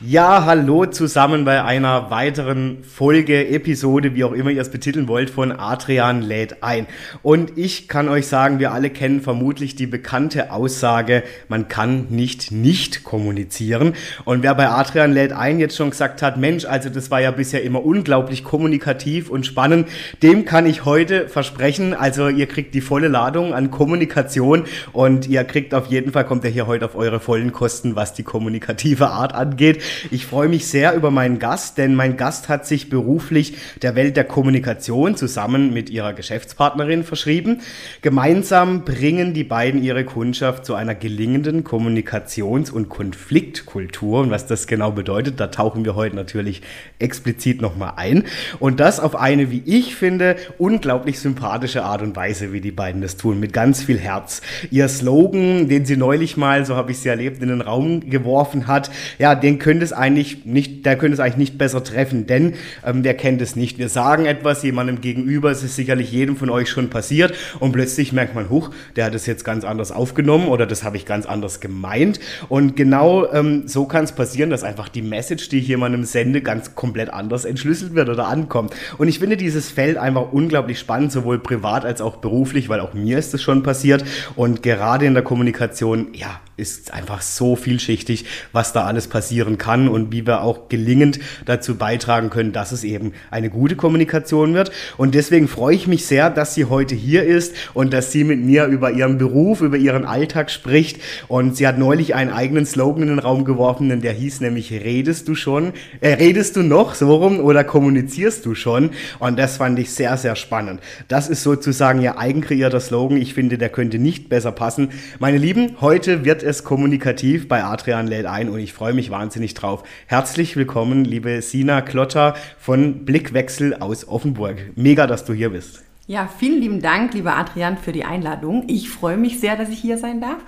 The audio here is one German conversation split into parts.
Ja, hallo zusammen bei einer weiteren Folge, Episode, wie auch immer ihr es betiteln wollt, von Adrian lädt ein. Und ich kann euch sagen, wir alle kennen vermutlich die bekannte Aussage, man kann nicht nicht kommunizieren. Und wer bei Adrian lädt ein jetzt schon gesagt hat, Mensch, also das war ja bisher immer unglaublich kommunikativ und spannend, dem kann ich heute versprechen, also ihr kriegt die volle Ladung an Kommunikation und ihr kriegt auf jeden Fall, kommt er hier heute auf eure vollen Kosten, was die kommunikative Art angeht. Ich freue mich sehr über meinen Gast, denn mein Gast hat sich beruflich der Welt der Kommunikation zusammen mit ihrer Geschäftspartnerin verschrieben. Gemeinsam bringen die beiden ihre Kundschaft zu einer gelingenden Kommunikations- und Konfliktkultur. Und was das genau bedeutet, da tauchen wir heute natürlich explizit nochmal ein. Und das auf eine, wie ich finde, unglaublich sympathische Art und Weise, wie die beiden das tun, mit ganz viel Herz. Ihr Slogan, den sie neulich mal, so habe ich sie erlebt, in den Raum geworfen hat, ja, den können könnte es eigentlich nicht, der könnte es eigentlich nicht besser treffen, denn ähm, wer kennt es nicht? Wir sagen etwas jemandem gegenüber, es ist sicherlich jedem von euch schon passiert und plötzlich merkt man, huch, der hat es jetzt ganz anders aufgenommen oder das habe ich ganz anders gemeint. Und genau ähm, so kann es passieren, dass einfach die Message, die ich jemandem sende, ganz komplett anders entschlüsselt wird oder ankommt. Und ich finde dieses Feld einfach unglaublich spannend, sowohl privat als auch beruflich, weil auch mir ist es schon passiert. Und gerade in der Kommunikation, ja, ist einfach so vielschichtig, was da alles passieren kann und wie wir auch gelingend dazu beitragen können, dass es eben eine gute Kommunikation wird. Und deswegen freue ich mich sehr, dass sie heute hier ist und dass sie mit mir über ihren Beruf, über ihren Alltag spricht. Und sie hat neulich einen eigenen Slogan in den Raum geworfen, der hieß nämlich Redest du schon? Äh, redest du noch so rum oder kommunizierst du schon? Und das fand ich sehr, sehr spannend. Das ist sozusagen ihr eigenkreierter Slogan. Ich finde, der könnte nicht besser passen. Meine Lieben, heute wird es kommunikativ bei Adrian lädt ein und ich freue mich wahnsinnig drauf. Herzlich willkommen, liebe Sina Klotter von Blickwechsel aus Offenburg. Mega, dass du hier bist. Ja, vielen lieben Dank, lieber Adrian, für die Einladung. Ich freue mich sehr, dass ich hier sein darf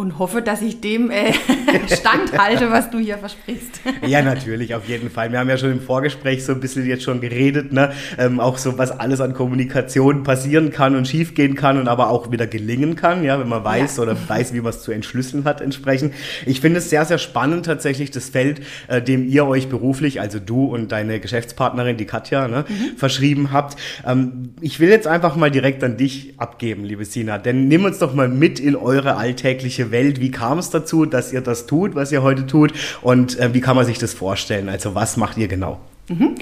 und hoffe, dass ich dem äh, standhalte, was du hier versprichst. ja, natürlich, auf jeden Fall. Wir haben ja schon im Vorgespräch so ein bisschen jetzt schon geredet, ne? Ähm, auch so, was alles an Kommunikation passieren kann und schiefgehen kann und aber auch wieder gelingen kann, ja, wenn man weiß ja. oder weiß, wie man es zu entschlüsseln hat entsprechend. Ich finde es sehr, sehr spannend tatsächlich, das Feld, äh, dem ihr euch beruflich, also du und deine Geschäftspartnerin, die Katja, ne, mhm. verschrieben habt. Ähm, ich will jetzt einfach mal direkt an dich abgeben, liebe Sina, denn nimm uns doch mal mit in eure alltägliche Welt. Wie kam es dazu, dass ihr das tut, was ihr heute tut? Und äh, wie kann man sich das vorstellen? Also was macht ihr genau? Mhm.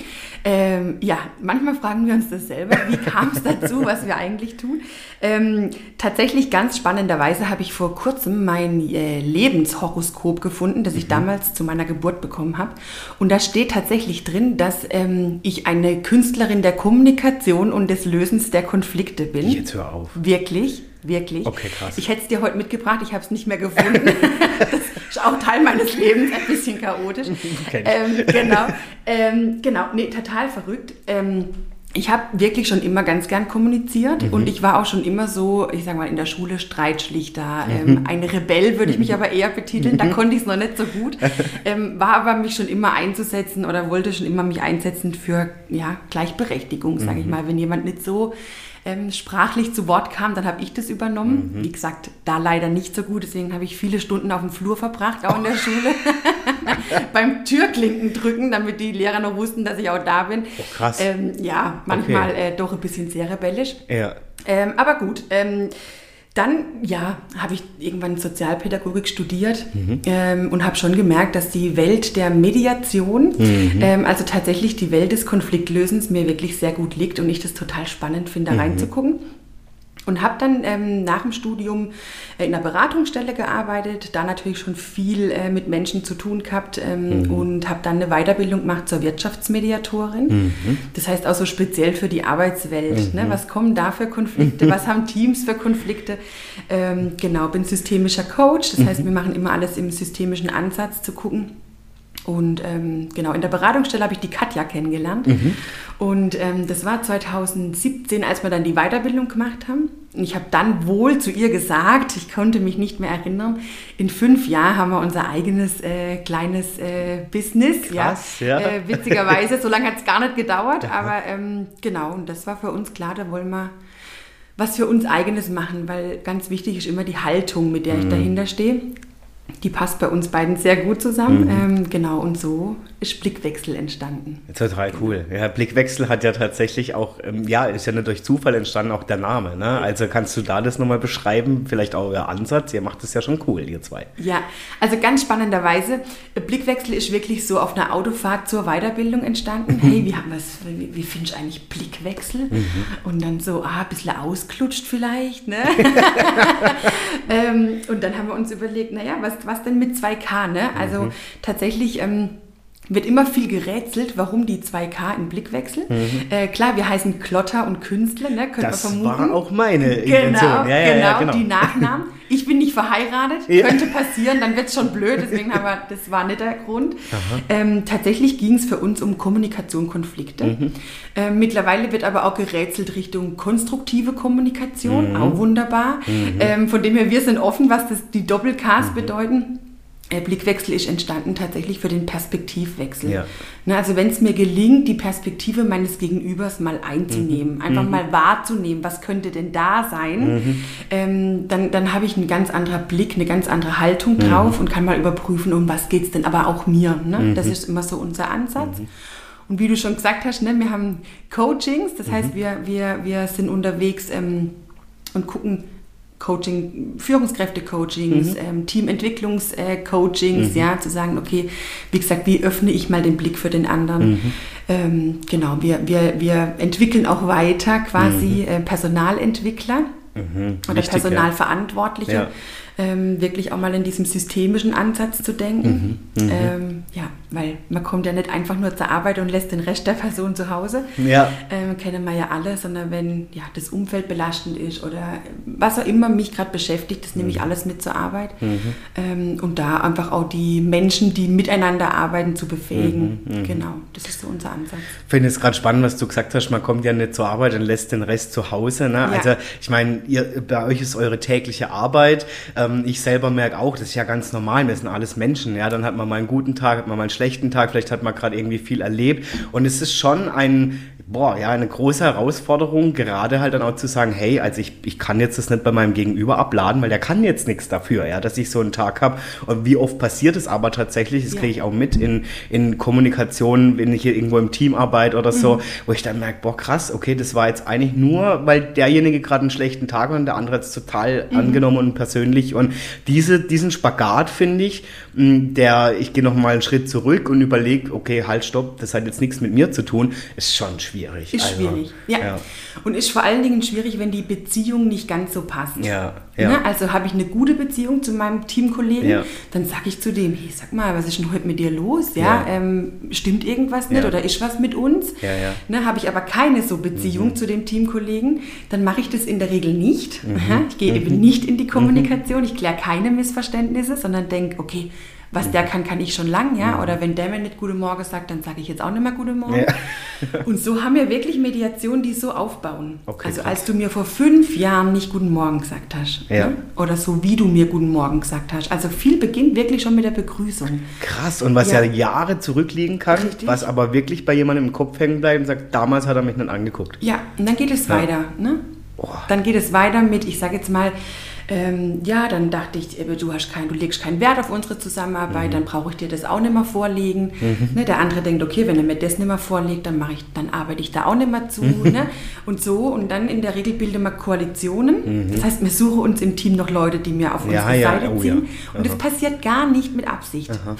Ähm, ja, manchmal fragen wir uns das selber. Wie kam es dazu, was wir eigentlich tun? Ähm, tatsächlich ganz spannenderweise habe ich vor kurzem mein äh, Lebenshoroskop gefunden, das ich mhm. damals zu meiner Geburt bekommen habe. Und da steht tatsächlich drin, dass ähm, ich eine Künstlerin der Kommunikation und des Lösens der Konflikte bin. Jetzt hör auf. Wirklich. Wirklich. Okay, krass. Ich hätte es dir heute mitgebracht, ich habe es nicht mehr gefunden. das ist auch Teil meines Lebens, ein bisschen chaotisch. Ähm, genau, ähm, genau, nee, total verrückt. Ähm, ich habe wirklich schon immer ganz gern kommuniziert mhm. und ich war auch schon immer so, ich sage mal, in der Schule Streitschlichter. Mhm. Ähm, ein Rebell würde ich mich mhm. aber eher betiteln, da konnte ich es noch nicht so gut. Ähm, war aber mich schon immer einzusetzen oder wollte schon immer mich einsetzen für ja, Gleichberechtigung, sage ich mhm. mal. Wenn jemand nicht so ähm, sprachlich zu Wort kam, dann habe ich das übernommen. Mhm. Wie gesagt, da leider nicht so gut, deswegen habe ich viele Stunden auf dem Flur verbracht, auch in der Schule. Beim Türklinken drücken, damit die Lehrer noch wussten, dass ich auch da bin. Oh, krass. Ähm, ja, manchmal okay. äh, doch ein bisschen sehr rebellisch. Ja. Ähm, aber gut. Dann, ja, habe ich irgendwann Sozialpädagogik studiert mhm. ähm, und habe schon gemerkt, dass die Welt der Mediation, mhm. ähm, also tatsächlich die Welt des Konfliktlösens, mir wirklich sehr gut liegt und ich das total spannend finde, da mhm. reinzugucken. Und habe dann ähm, nach dem Studium äh, in einer Beratungsstelle gearbeitet, da natürlich schon viel äh, mit Menschen zu tun gehabt ähm, mhm. und habe dann eine Weiterbildung gemacht zur Wirtschaftsmediatorin. Mhm. Das heißt auch so speziell für die Arbeitswelt. Ne? Mhm. Ne? Was kommen da für Konflikte? Was haben Teams für Konflikte? Ähm, genau, bin systemischer Coach. Das heißt, mhm. wir machen immer alles im systemischen Ansatz zu gucken und ähm, genau, in der Beratungsstelle habe ich die Katja kennengelernt. Mhm. Und ähm, das war 2017, als wir dann die Weiterbildung gemacht haben. Und ich habe dann wohl zu ihr gesagt, ich konnte mich nicht mehr erinnern, in fünf Jahren haben wir unser eigenes äh, kleines äh, Business. Krass, ja. ja. Äh, witzigerweise, so lange hat es gar nicht gedauert. Aber ähm, genau, und das war für uns klar, da wollen wir was für uns eigenes machen, weil ganz wichtig ist immer die Haltung, mit der ich mhm. dahinter stehe. Die passt bei uns beiden sehr gut zusammen. Mhm. Ähm, genau, und so ist Blickwechsel entstanden. Total cool. Ja, Blickwechsel hat ja tatsächlich auch, ähm, ja, ist ja nicht durch Zufall entstanden, auch der Name. Ne? Also kannst du da das nochmal beschreiben, vielleicht auch euer Ansatz? Ihr macht das ja schon cool, ihr zwei. Ja, also ganz spannenderweise, Blickwechsel ist wirklich so auf einer Autofahrt zur Weiterbildung entstanden. Mhm. Hey, wie haben wir wie, wie findest du eigentlich Blickwechsel? Mhm. Und dann so, ah, ein bisschen ausklutscht vielleicht. Ne? ähm, und dann haben wir uns überlegt, naja, was was denn mit 2K? Ne? Also mhm. tatsächlich ähm, wird immer viel gerätselt, warum die 2K im Blickwechsel. Mhm. Äh, klar, wir heißen Klotter und Künstler, ne? könnte das man vermuten. war auch meine Intention. Genau, ja, ja, genau, ja, genau, die Nachnamen. Ich bin nicht verheiratet, könnte passieren, dann wird es schon blöd, deswegen haben wir, das war nicht der Grund. Ähm, tatsächlich ging es für uns um Kommunikation, Konflikte. Mhm. Ähm, mittlerweile wird aber auch gerätselt Richtung konstruktive Kommunikation, mhm. auch wunderbar. Mhm. Ähm, von dem her, wir sind offen, was das, die Doppel-Ks mhm. bedeuten. Blickwechsel ist entstanden tatsächlich für den Perspektivwechsel. Ja. Ne, also wenn es mir gelingt, die Perspektive meines Gegenübers mal einzunehmen, mhm. einfach mhm. mal wahrzunehmen, was könnte denn da sein, mhm. ähm, dann, dann habe ich einen ganz anderen Blick, eine ganz andere Haltung mhm. drauf und kann mal überprüfen, um was geht es denn, aber auch mir. Ne? Das mhm. ist immer so unser Ansatz. Mhm. Und wie du schon gesagt hast, ne, wir haben Coachings, das heißt, wir, wir, wir sind unterwegs ähm, und gucken, Coaching, Führungskräfte-Coachings, mhm. ähm, Teamentwicklungs-Coachings, mhm. ja, zu sagen, okay, wie gesagt, wie öffne ich mal den Blick für den anderen? Mhm. Ähm, genau, wir, wir, wir entwickeln auch weiter quasi mhm. äh, Personalentwickler mhm. oder Wichtig, Personalverantwortliche. Ja ähm, wirklich auch mal in diesem systemischen Ansatz zu denken. Mhm, mhm, ähm, ja, weil man kommt ja nicht einfach nur zur Arbeit und lässt den Rest der Person zu Hause. Ja. Ähm, kennen wir ja alle, sondern wenn ja, das Umfeld belastend ist oder was auch immer mich gerade beschäftigt, das nehme ich mhm. alles mit zur Arbeit. Mhm. Ähm, und da einfach auch die Menschen, die miteinander arbeiten, zu befähigen. Mhm, mhm. genau, das ist so unser Ansatz. Ich finde es gerade spannend, was du gesagt hast, man kommt ja nicht zur Arbeit und lässt den Rest zu Hause. Ne? Ja. Also ich meine, bei euch ist eure tägliche Arbeit. Ähm, ähm, ich selber merke auch, das ist ja ganz normal, wir sind alles Menschen. Ja, dann hat man mal einen guten Tag, hat man mal einen schlechten Tag, vielleicht hat man gerade irgendwie viel erlebt. Und es ist schon ein boah, ja, eine große Herausforderung, gerade halt dann auch zu sagen, hey, also ich, ich kann jetzt das nicht bei meinem Gegenüber abladen, weil der kann jetzt nichts dafür, ja, dass ich so einen Tag habe. Und wie oft passiert es aber tatsächlich, das ja. kriege ich auch mit in, in Kommunikation, wenn ich hier irgendwo im Team arbeite oder so, mhm. wo ich dann merke, boah, krass, okay, das war jetzt eigentlich nur, weil derjenige gerade einen schlechten Tag hat und der andere jetzt total mhm. angenommen und persönlich. Und diese, diesen Spagat finde ich, der, ich gehe nochmal einen Schritt zurück und überlege, okay, halt, stopp, das hat jetzt nichts mit mir zu tun, ist schon schwierig. Ist also, schwierig, ja. ja. Und ist vor allen Dingen schwierig, wenn die Beziehung nicht ganz so passt. Ja, ja. Ne? Also habe ich eine gute Beziehung zu meinem Teamkollegen, ja. dann sage ich zu dem, hey, sag mal, was ist denn heute mit dir los? Ja, ja. Ähm, stimmt irgendwas nicht oder ist was mit uns? Ja, ja. Ne, habe ich aber keine so Beziehung mhm. zu dem Teamkollegen, dann mache ich das in der Regel nicht. Mhm. Ich gehe mhm. eben nicht in die Kommunikation, ich kläre keine Missverständnisse, sondern denke, okay, was der kann, kann ich schon lang, ja. Oder wenn der mir nicht Gute Morgen sagt, dann sage ich jetzt auch nicht mehr Gute Morgen. Ja. Und so haben wir wirklich Mediationen, die so aufbauen. Okay, also als du mir vor fünf Jahren nicht Guten Morgen gesagt hast. Ja. Ne? Oder so wie du mir Guten Morgen gesagt hast. Also viel beginnt wirklich schon mit der Begrüßung. Krass. Und was ja, ja Jahre zurückliegen kann, Richtig. was aber wirklich bei jemandem im Kopf hängen bleibt und sagt, damals hat er mich nicht angeguckt. Ja, und dann geht es weiter. Ne? Oh. Dann geht es weiter mit, ich sage jetzt mal, ähm, ja, dann dachte ich, du, hast kein, du legst keinen Wert auf unsere Zusammenarbeit, mhm. dann brauche ich dir das auch nicht mehr vorlegen. Mhm. Ne, der andere denkt, okay, wenn er mir das nicht mehr vorlegt, dann, ich, dann arbeite ich da auch nicht mehr zu. Mhm. Ne? Und so, und dann in der Regel bilden wir Koalitionen. Mhm. Das heißt, wir suchen uns im Team noch Leute, die mir auf unsere ja, Seite oh, ziehen. Ja. Und das passiert gar nicht mit Absicht. Aha.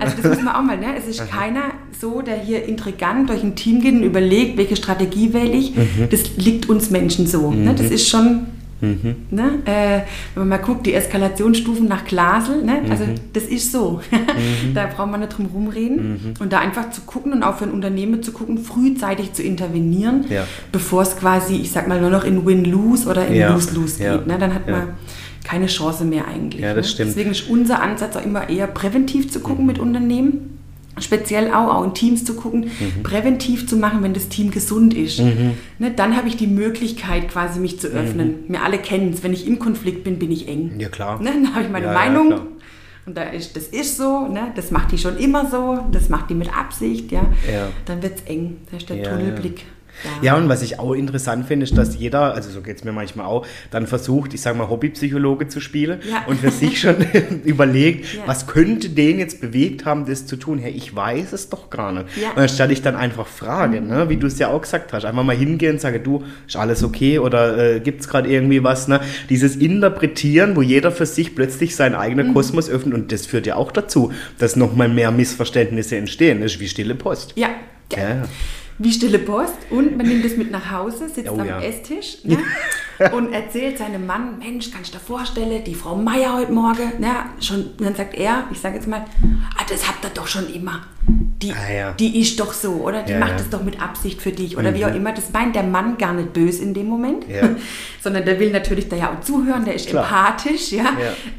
Also das muss man auch mal, ne? Es ist Aha. keiner so, der hier intrigant durch ein Team geht und überlegt, welche Strategie wähle ich. Mhm. Das liegt uns Menschen so. Ne? Das ist schon Mhm. Ne? Äh, wenn man mal guckt, die Eskalationsstufen nach Glasel, ne? also mhm. das ist so. Mhm. da braucht man nicht drum rumreden. Mhm. Und da einfach zu gucken und auch für ein Unternehmen zu gucken, frühzeitig zu intervenieren, ja. bevor es quasi, ich sag mal, nur noch in Win-Lose oder in Lose-Lose ja. geht. Ne? Dann hat man keine Chance mehr eigentlich. Ja, das ne? stimmt. Deswegen ist unser Ansatz auch immer eher präventiv zu gucken mit Unternehmen speziell auch, auch in Teams zu gucken, mhm. präventiv zu machen, wenn das Team gesund ist. Mhm. Ne, dann habe ich die Möglichkeit, quasi mich zu öffnen. Mhm. Wir alle kennen es, wenn ich im Konflikt bin, bin ich eng. Ja, klar. Ne, dann habe ich meine ja, Meinung. Ja, und da ist, das ist so, ne? das macht die schon immer so, das macht die mit Absicht, ja. ja. Dann wird es eng. Da ist der Tunnelblick. Ja. und was ich auch interessant finde, ist, dass jeder, also so geht es mir manchmal auch, dann versucht, ich sage mal, Hobbypsychologe zu spielen ja. und für sich schon überlegt, ja. was könnte den jetzt bewegt haben, das zu tun? Hey, ich weiß es doch gar nicht. Und dann stelle ich dann einfach Fragen, mhm. ne? wie du es ja auch gesagt hast. Einfach mal hingehen und sagen, du, ist alles okay oder äh, gibt es gerade irgendwie was? Ne? Dieses Interpretieren, wo jeder für sich plötzlich seinen eigenen mhm. Kosmos öffnet und das führt ja auch dazu, dass nochmal mehr Missverständnisse entstehen. Das ist wie stille Post. Ja. ja wie stille Post und man nimmt es mit nach Hause, sitzt oh, am ja. Esstisch ne? und erzählt seinem Mann, Mensch, kann ich dir vorstellen, die Frau Meier heute Morgen, ne? schon, und dann sagt er, ich sage jetzt mal, ah, das habt ihr doch schon immer. Die, ah, ja. die ist doch so, oder? Die ja, macht es doch mit Absicht für dich oder mhm. wie auch immer. Das meint der Mann gar nicht böse in dem Moment, sondern der will natürlich da ja auch zuhören, der ist Klar. empathisch, ja.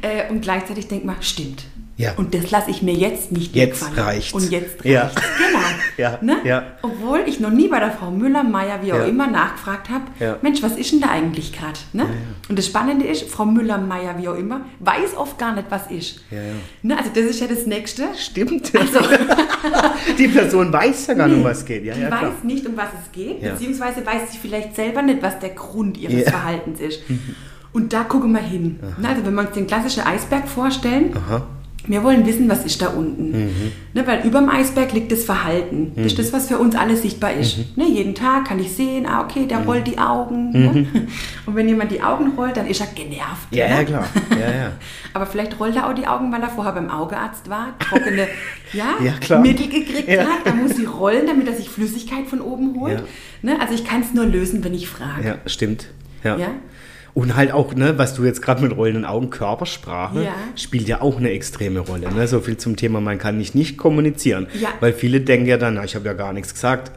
Äh, und gleichzeitig denkt man, stimmt, ja. Und das lasse ich mir jetzt nicht Jetzt gefallen. reicht. Und jetzt reicht ja. Genau. ja. Ne? ja. Obwohl ich noch nie bei der Frau Müller, Meier, wie auch ja. immer, nachgefragt habe, ja. Mensch, was ist denn da eigentlich gerade? Ne? Und das Spannende ist, Frau Müller, Meier, wie auch immer, weiß oft gar nicht, was ist. Ne? Also das ist ja das Nächste. Stimmt. Also, die Person weiß ja gar nicht, um was es geht. Ja, die weiß nicht, um was es geht, beziehungsweise weiß sie vielleicht selber nicht, was der Grund ihres Verhaltens ist. Mhm. Und da gucken wir hin. Ne? Also wenn wir uns den klassischen Eisberg vorstellen, Aha wir wollen wissen, was ist da unten. Mhm. Ne, weil über dem Eisberg liegt das Verhalten. Das ist mhm. das, was für uns alle sichtbar ist. Mhm. Ne, jeden Tag kann ich sehen, ah, okay, der mhm. rollt die Augen. Ne? Mhm. Und wenn jemand die Augen rollt, dann ist er genervt. Ja, ne? ja klar. Ja, ja. Aber vielleicht rollt er auch die Augen, weil er vorher beim Augearzt war, trockene ja, ja Mittel gekriegt ja. hat. Da muss sie rollen, damit er sich Flüssigkeit von oben holt. Ne, also ich kann es nur lösen, wenn ich frage. Ja, stimmt. ja? Und halt auch, ne, was du jetzt gerade mit rollenden Augen, Körpersprache ja. spielt ja auch eine extreme Rolle. Ne? So viel zum Thema, man kann nicht nicht kommunizieren. Ja. Weil viele denken ja dann, na, ich habe ja gar nichts gesagt.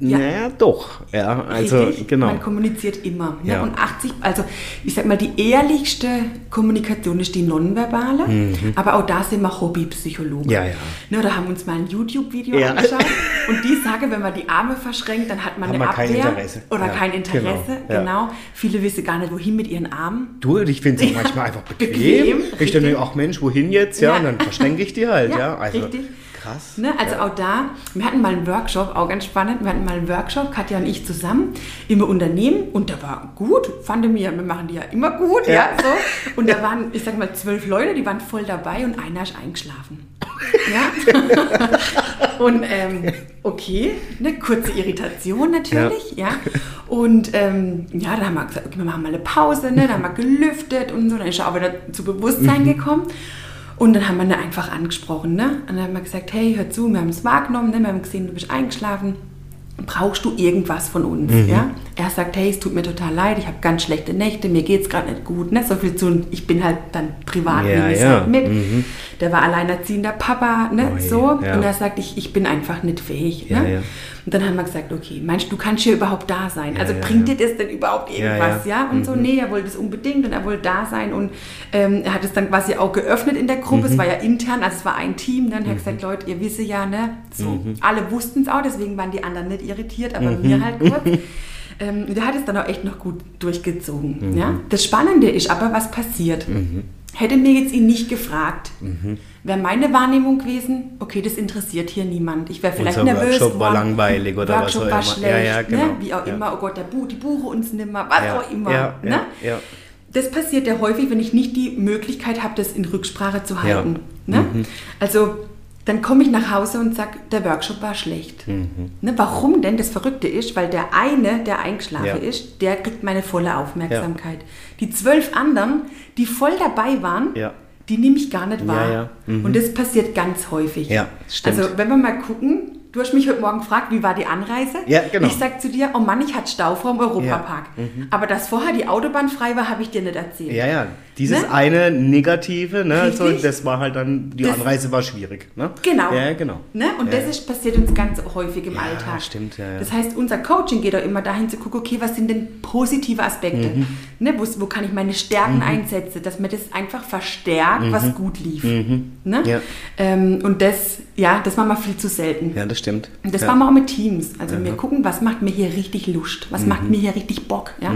Ja. Naja, doch. Ja, also Richtig. genau. Man kommuniziert immer. Ne? Ja. Und 80, also ich sag mal, die ehrlichste Kommunikation ist die nonverbale, mhm. aber auch da sind wir Hobbypsychologen. Ja, ja. Ne, da haben wir uns mal ein YouTube-Video ja. angeschaut und die sagen, wenn man die Arme verschränkt, dann hat man Haben eine Abwehr kein Interesse. oder ja. kein Interesse. Genau. genau. Viele wissen gar nicht, wohin mit ihren Armen. Du, ich finde es manchmal einfach bequem. bequem ich denke, ach Mensch, wohin jetzt? Ja, und dann verschränke ich die halt. Ja, also, richtig. Krass. Ne? Also ja. auch da, wir hatten mal einen Workshop, auch ganz spannend, wir hatten mal einen Workshop, Katja und ich zusammen, im Unternehmen und da war gut, fand mir, wir machen die ja immer gut, ja, ja so. Und da waren, ich sag mal, zwölf Leute, die waren voll dabei und einer ist eingeschlafen. ja. und ähm, okay, eine kurze Irritation natürlich, ja. ja. Und ähm, ja, dann haben wir gesagt, okay, wir machen mal eine Pause, ne? dann haben wir gelüftet und so, dann ist er auch wieder zu Bewusstsein mhm. gekommen. Und dann haben wir ihn einfach angesprochen. Ne? Und dann haben wir gesagt, hey, hör zu, wir haben es wahrgenommen, ne? wir haben gesehen, du bist eingeschlafen. Brauchst du irgendwas von uns? Mhm. Ja? Er sagt, hey, es tut mir total leid, ich habe ganz schlechte Nächte, mir geht es gerade nicht gut. Ne? So viel zu, ich bin halt dann privat, ja, ja. halt mit. Mhm. Der war alleinerziehender Papa, ne? Oh, so. Ja. Und er sagt, ich, ich bin einfach nicht fähig. Ne? Und dann haben wir gesagt, okay, meinst du, kannst hier überhaupt da sein? Also bringt dir das denn überhaupt irgendwas? Ja, Und mhm. so, nee, er wollte es unbedingt und er wollte da sein. Und ähm, er hat es dann quasi auch geöffnet in der Gruppe. Mhm. Es war ja intern, also es war ein Team. Dann mhm. hat er gesagt, Leute, ihr wisst ja, ne? So, mhm. alle wussten es auch, deswegen waren die anderen nicht irritiert, aber mir mhm. halt kurz. Ähm, der hat es dann auch echt noch gut durchgezogen. Mhm. Ja? Das Spannende ist aber, was passiert. Hätte mir jetzt ihn nicht gefragt, mhm. wäre meine Wahrnehmung gewesen, okay, das interessiert hier niemand. Ich wäre vielleicht Unser nervös. Workshop war langweilig oder Workshop was auch war immer. schlecht, ja, ja, ne? genau. ne? wie auch ja. immer, oh Gott, der Buch, die buche uns nimmer, was auch immer. Ne? Das passiert ja häufig, wenn ich nicht die Möglichkeit habe, das in Rücksprache zu halten. Ne? Mhm. Also dann komme ich nach Hause und sage, der Workshop war schlecht. Mhm. Ne, warum denn? Das Verrückte ist, weil der eine, der eingeschlafen ja. ist, der kriegt meine volle Aufmerksamkeit. Ja. Die zwölf anderen, die voll dabei waren, ja. die nehme ich gar nicht wahr. Mhm. Und das passiert ganz häufig. Also wenn wir mal gucken, Du hast mich heute Morgen gefragt, wie war die Anreise? Ja, genau. Ich sag zu dir, oh Mann, ich hatte Stau vor dem Europapark. Mhm. Aber dass vorher die Autobahn frei war, habe ich dir nicht erzählt. Ja, ja. Dieses ne? eine Negative, ne, so, das war halt dann, die das, Anreise war schwierig. Ne? Genau. Ja, genau. Ne? Und ja. das ist, passiert uns ganz häufig im ja, Alltag. stimmt, ja, ja. Das heißt, unser Coaching geht auch immer dahin zu gucken, okay, was sind denn positive Aspekte? Mhm. Ne? Wo, wo kann ich meine Stärken mhm. einsetzen? Dass man das einfach verstärkt, mhm. was gut lief. Mhm. Ne? Ja. Ähm, und das, ja, das machen wir viel zu selten. Ja, das stimmt. Und das ja. machen wir auch mit Teams. Also wir gucken, was macht mir hier richtig Lust? Was macht Mhm. mir hier richtig Bock? Ja?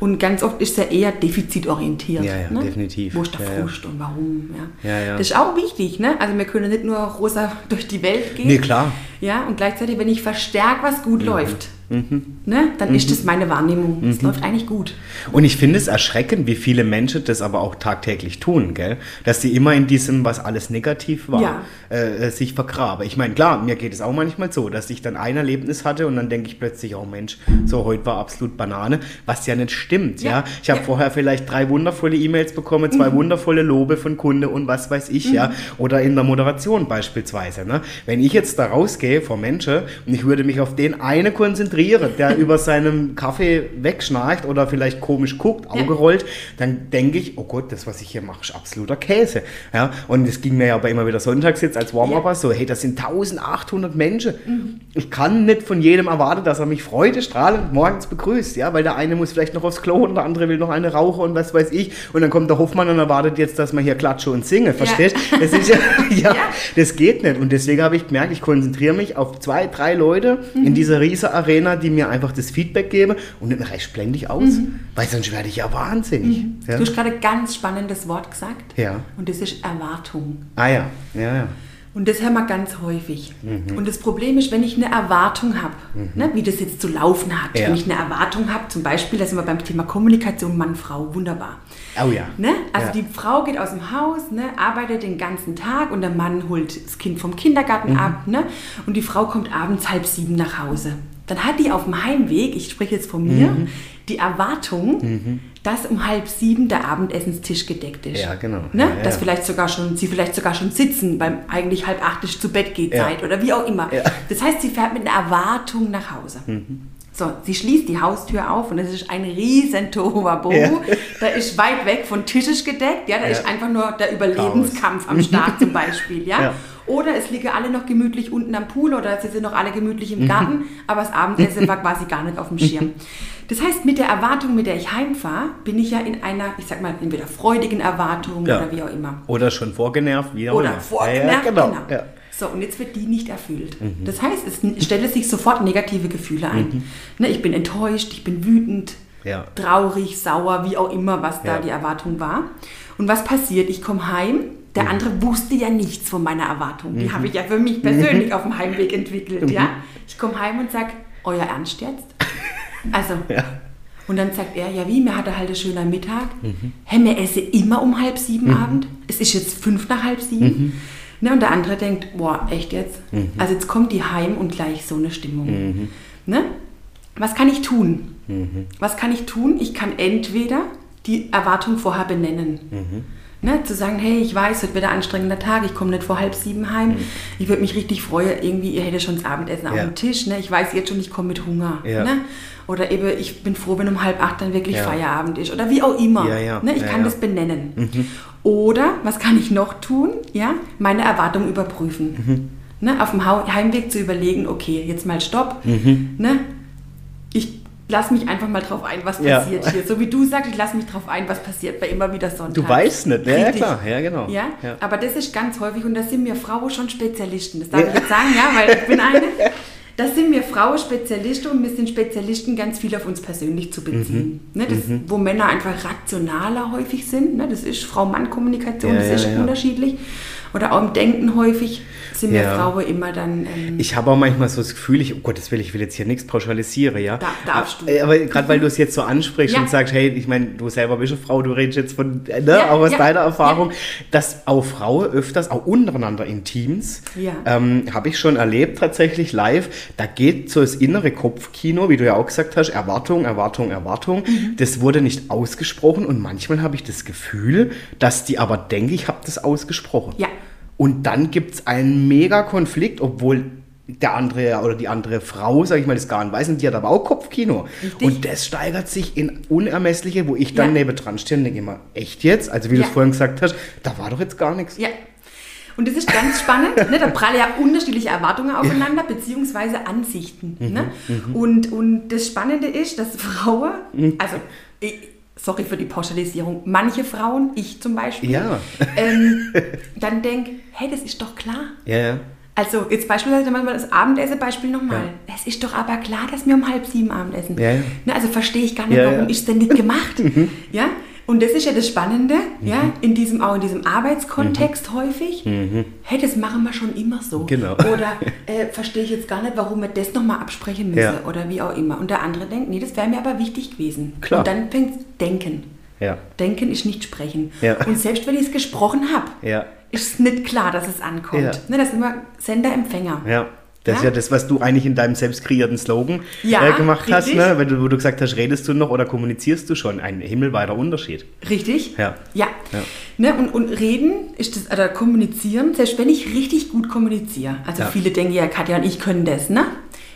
Und ganz oft ist es ja eher defizitorientiert. Ja, ja, ne? definitiv. Wo ist der Ja, ja. Frust und warum? Ja. Ja, ja. Das ist auch wichtig. Ne? Also wir können nicht nur rosa durch die Welt gehen. Nee, klar. Ja, und gleichzeitig, wenn ich verstärke, was gut Mhm. läuft, ne, dann ist das meine Wahrnehmung. Es läuft eigentlich gut. Und ich finde es erschreckend, wie viele Menschen das aber auch tagtäglich tun, gell? Dass sie immer in diesem, was alles negativ war, Ja. äh, sich vergraben. Ich meine, klar, mir geht es auch manchmal so, dass ich dann ein Erlebnis hatte und dann denke ich plötzlich, oh Mensch, so heute war absolut Banane, was ja nicht stimmt, ja. Ja. Ich habe Ja. vorher vielleicht drei wundervolle E-Mails bekommen, zwei wundervolle Lobe von Kunde und was weiß ich, ja. Oder in der Moderation beispielsweise, ne? Wenn ich jetzt da rausgehe vor Menschen und ich würde mich auf den eine konzentrieren, der über seinem Kaffee wegschnarcht oder vielleicht komisch guckt, Auge Ja. rollt, dann denke ich, oh Gott, das, was ich hier mache, ist absoluter Käse. Ja, und es ging mir ja aber immer wieder sonntags jetzt als Warm-Upper so, hey, das sind 1800 Menschen. Ich kann nicht von jedem erwarten, dass er mich freudestrahlend morgens begrüßt, ja, weil der eine muss vielleicht noch aufs Klo und der andere will noch eine rauchen und was weiß ich. Und dann kommt der Hoffmann und erwartet jetzt, dass man hier klatsche und singe, verstehst? Das ist ja, ja, Ja. das geht nicht. Und deswegen habe ich gemerkt, ich konzentriere mich auf zwei, drei Leute in dieser riesen Arena, die mir einfach das Feedback geben und dann reicht blendig aus, weil sonst werde ich ja wahnsinnig. Ja? Du hast gerade ein ganz spannendes Wort gesagt. Ja. Und das ist Erwartung. Ah ja, ja, ja. Und das hören wir ganz häufig. Mhm. Und das Problem ist, wenn ich eine Erwartung habe, ne, wie das jetzt zu laufen hat, Ja. wenn ich eine Erwartung habe, zum Beispiel, da sind wir beim Thema Kommunikation Mann-Frau, wunderbar. Oh ja. Ne? Also Ja. die Frau geht aus dem Haus, ne, arbeitet den ganzen Tag und der Mann holt das Kind vom Kindergarten Mhm. ab ne? und die Frau kommt abends halb sieben nach Hause. Dann hat die auf dem Heimweg, ich spreche jetzt von mir, Mhm. die Erwartung, dass um halb sieben der Abendessenstisch gedeckt ist. Ja, genau. Ne? Ja, ja. Dass vielleicht sogar schon, sie vielleicht sogar schon sitzen, beim eigentlich halb acht ist zu Bett geht Ja. Zeit oder wie auch immer. Ja. Das heißt, sie fährt mit einer Erwartung nach Hause. So, sie schließt die Haustür auf und es ist ein riesen Tohuwabohu. Ja. Da ist weit weg von Tischisch gedeckt. Ja, da Ja. ist einfach nur der Überlebenskampf am Start zum Beispiel. Ja? Ja. Oder es liegen alle noch gemütlich unten am Pool oder sie sind noch alle gemütlich im Garten, aber das Abendessen war quasi gar nicht auf dem Schirm. Das heißt, mit der Erwartung, mit der ich heimfahre, bin ich ja in einer, ich sag mal, entweder freudigen Erwartung Ja. oder wie auch immer. Oder schon vorgenervt, wie auch Oder immer. vorgemerkt, ja, ja, genau. genau. So, und jetzt wird die nicht erfüllt. Das heißt, es stellen sich sofort negative Gefühle ein. Ne, ich bin enttäuscht, ich bin wütend, Ja. traurig, sauer, wie auch immer, was da die Erwartung war. Und was passiert? Ich komme heim. Der andere wusste ja nichts von meiner Erwartung. Die habe ich ja für mich persönlich auf dem Heimweg entwickelt. Ja? Ich komme heim und sage, euer Ernst jetzt? Also, Ja. und dann sagt er, ja wie, mir hat er halt ein schöner Mittag. Hey, wir essen immer um halb sieben Abend. Es ist jetzt fünf nach halb sieben. Ne, und der andere denkt, boah, echt jetzt? Also jetzt kommt die heim und gleich so eine Stimmung. Ne? Was kann ich tun? Was kann ich tun? Ich kann entweder die Erwartung vorher benennen. Ne, zu sagen, hey, ich weiß, heute wird ein anstrengender Tag, ich komme nicht vor halb sieben heim. Ich würde mich richtig freuen, irgendwie, ihr hättet schon das Abendessen auf Ja. dem Tisch. Ne? Ich weiß jetzt schon, ich komme mit Hunger. Ja. Ne? Oder eben, ich bin froh, wenn um halb acht dann wirklich Ja. Feierabend ist. Oder wie auch immer. Ne? Ich kann das benennen. Oder, was kann ich noch tun? Ja? Meine Erwartungen überprüfen. Ne? Auf dem Heimweg zu überlegen, okay, jetzt mal Stopp. Ne? Ich lasse mich einfach mal drauf ein, was Ja. passiert hier. So wie du sagst, ich lasse mich drauf ein, was passiert bei immer wieder Sonntag. Du weißt nicht, ja, ja Richtig. klar, ja genau. Ja? Ja. aber das ist ganz häufig und da sind wir Frauen schon Spezialisten. Das darf ich jetzt sagen, ja, weil ich bin eine. Das sind wir Frauen Spezialisten und wir sind Spezialisten, ganz viel auf uns persönlich zu beziehen. Mhm. Ne, das, Wo Männer einfach rationaler häufig sind. Ne, das ist Frau-Mann-Kommunikation, Ja, das ja, ist ja. unterschiedlich. Oder auch im Denken häufig sind wir Ja. Frauen immer dann. Ähm, Ich habe auch manchmal so das Gefühl, ich, oh Gott, das will ich will jetzt hier nichts pauschalisieren, ja. Da- darfst du. Aber, aber gerade weil du es jetzt so ansprichst Ja. und sagst, hey, ich meine, du selber bist eine Frau, du redest jetzt von, äh, ne, Ja, auch aus deiner Erfahrung, dass auch Frauen öfters, auch untereinander in Teams, ähm, habe ich schon erlebt tatsächlich live, da geht so das innere Kopfkino, wie du ja auch gesagt hast, Erwartung, Erwartung, Erwartung, Mhm. das wurde nicht ausgesprochen und manchmal habe ich das Gefühl, dass die aber denken, ich habe das ausgesprochen. Ja. Und dann gibt es einen mega Konflikt, obwohl der andere oder die andere Frau, sag ich mal, das gar nicht weiß, und die hat aber auch Kopfkino. Richtig. Und das steigert sich in unermessliche, wo ich dann ja. nebendran stehe und denke immer, echt jetzt? Also wie ja. du es vorhin gesagt hast, da war doch jetzt gar nichts. Ja. Und das ist ganz spannend, ne? da prallen ja unterschiedliche Erwartungen aufeinander, beziehungsweise Ansichten. Mhm. Ne? Mhm. Und, und das Spannende ist, dass Frauen, mhm. also ich, sorry für die Pauschalisierung, manche Frauen, ich zum Beispiel, ja. ähm, dann denken, hey, das ist doch klar. Ja, ja. Also jetzt beispielsweise mal das Abendessen-Beispiel nochmal. Ja. Es ist doch aber klar, dass wir um halb sieben Abendessen. Ja, ja. Ne, also verstehe ich gar nicht, warum ist es denn nicht gemacht? Mhm. ja? Und das ist ja das Spannende, mhm. ja, in diesem, auch in diesem Arbeitskontext mhm. häufig. Mhm. Hey, das machen wir schon immer so. Genau. Oder äh, verstehe ich jetzt gar nicht, warum wir das nochmal absprechen müssen ja. oder wie auch immer. Und der andere denkt, nee, das wäre mir aber wichtig gewesen. Klar. Und dann fängt Denken. Ja. Denken ist nicht sprechen. Ja. Und selbst wenn ich es gesprochen habe, ja. ist es nicht klar, dass es ankommt. Ja. Ne, das ist immer Sender-Empfänger. Ja. Das ja? ist ja das, was du eigentlich in deinem selbst kreierten Slogan ja, äh, gemacht richtig. hast, ne? Wenn du, wo du gesagt hast, redest du noch oder kommunizierst du schon? Ein himmelweiter Unterschied. Richtig. Ja. Ja. ja. Ne? Und, und reden ist das, oder kommunizieren, selbst wenn ich richtig gut kommuniziere. Also viele denken ja, Katja und ich können das, ne?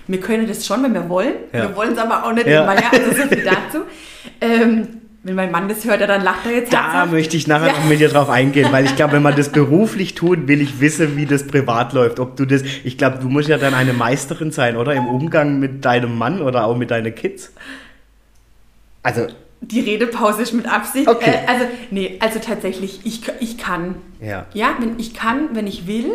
Wir können das schon, wenn wir wollen. Wir wollen es aber auch nicht immer, ja. Also so viel dazu. Ähm, wenn mein Mann das hört, dann lacht er jetzt Da herzhaft. möchte ich nachher ja. noch mit dir drauf eingehen, weil ich glaube, wenn man das beruflich tut, will ich wissen, wie das privat läuft. Ob du das, ich glaube, du musst ja dann eine Meisterin sein, oder? Im Umgang mit deinem Mann oder auch mit deinen Kids. Also. Die Redepause ist mit Absicht. Okay. Äh, also, nee, also tatsächlich, ich, ich kann. Ja. Ja, wenn ich kann, wenn ich will.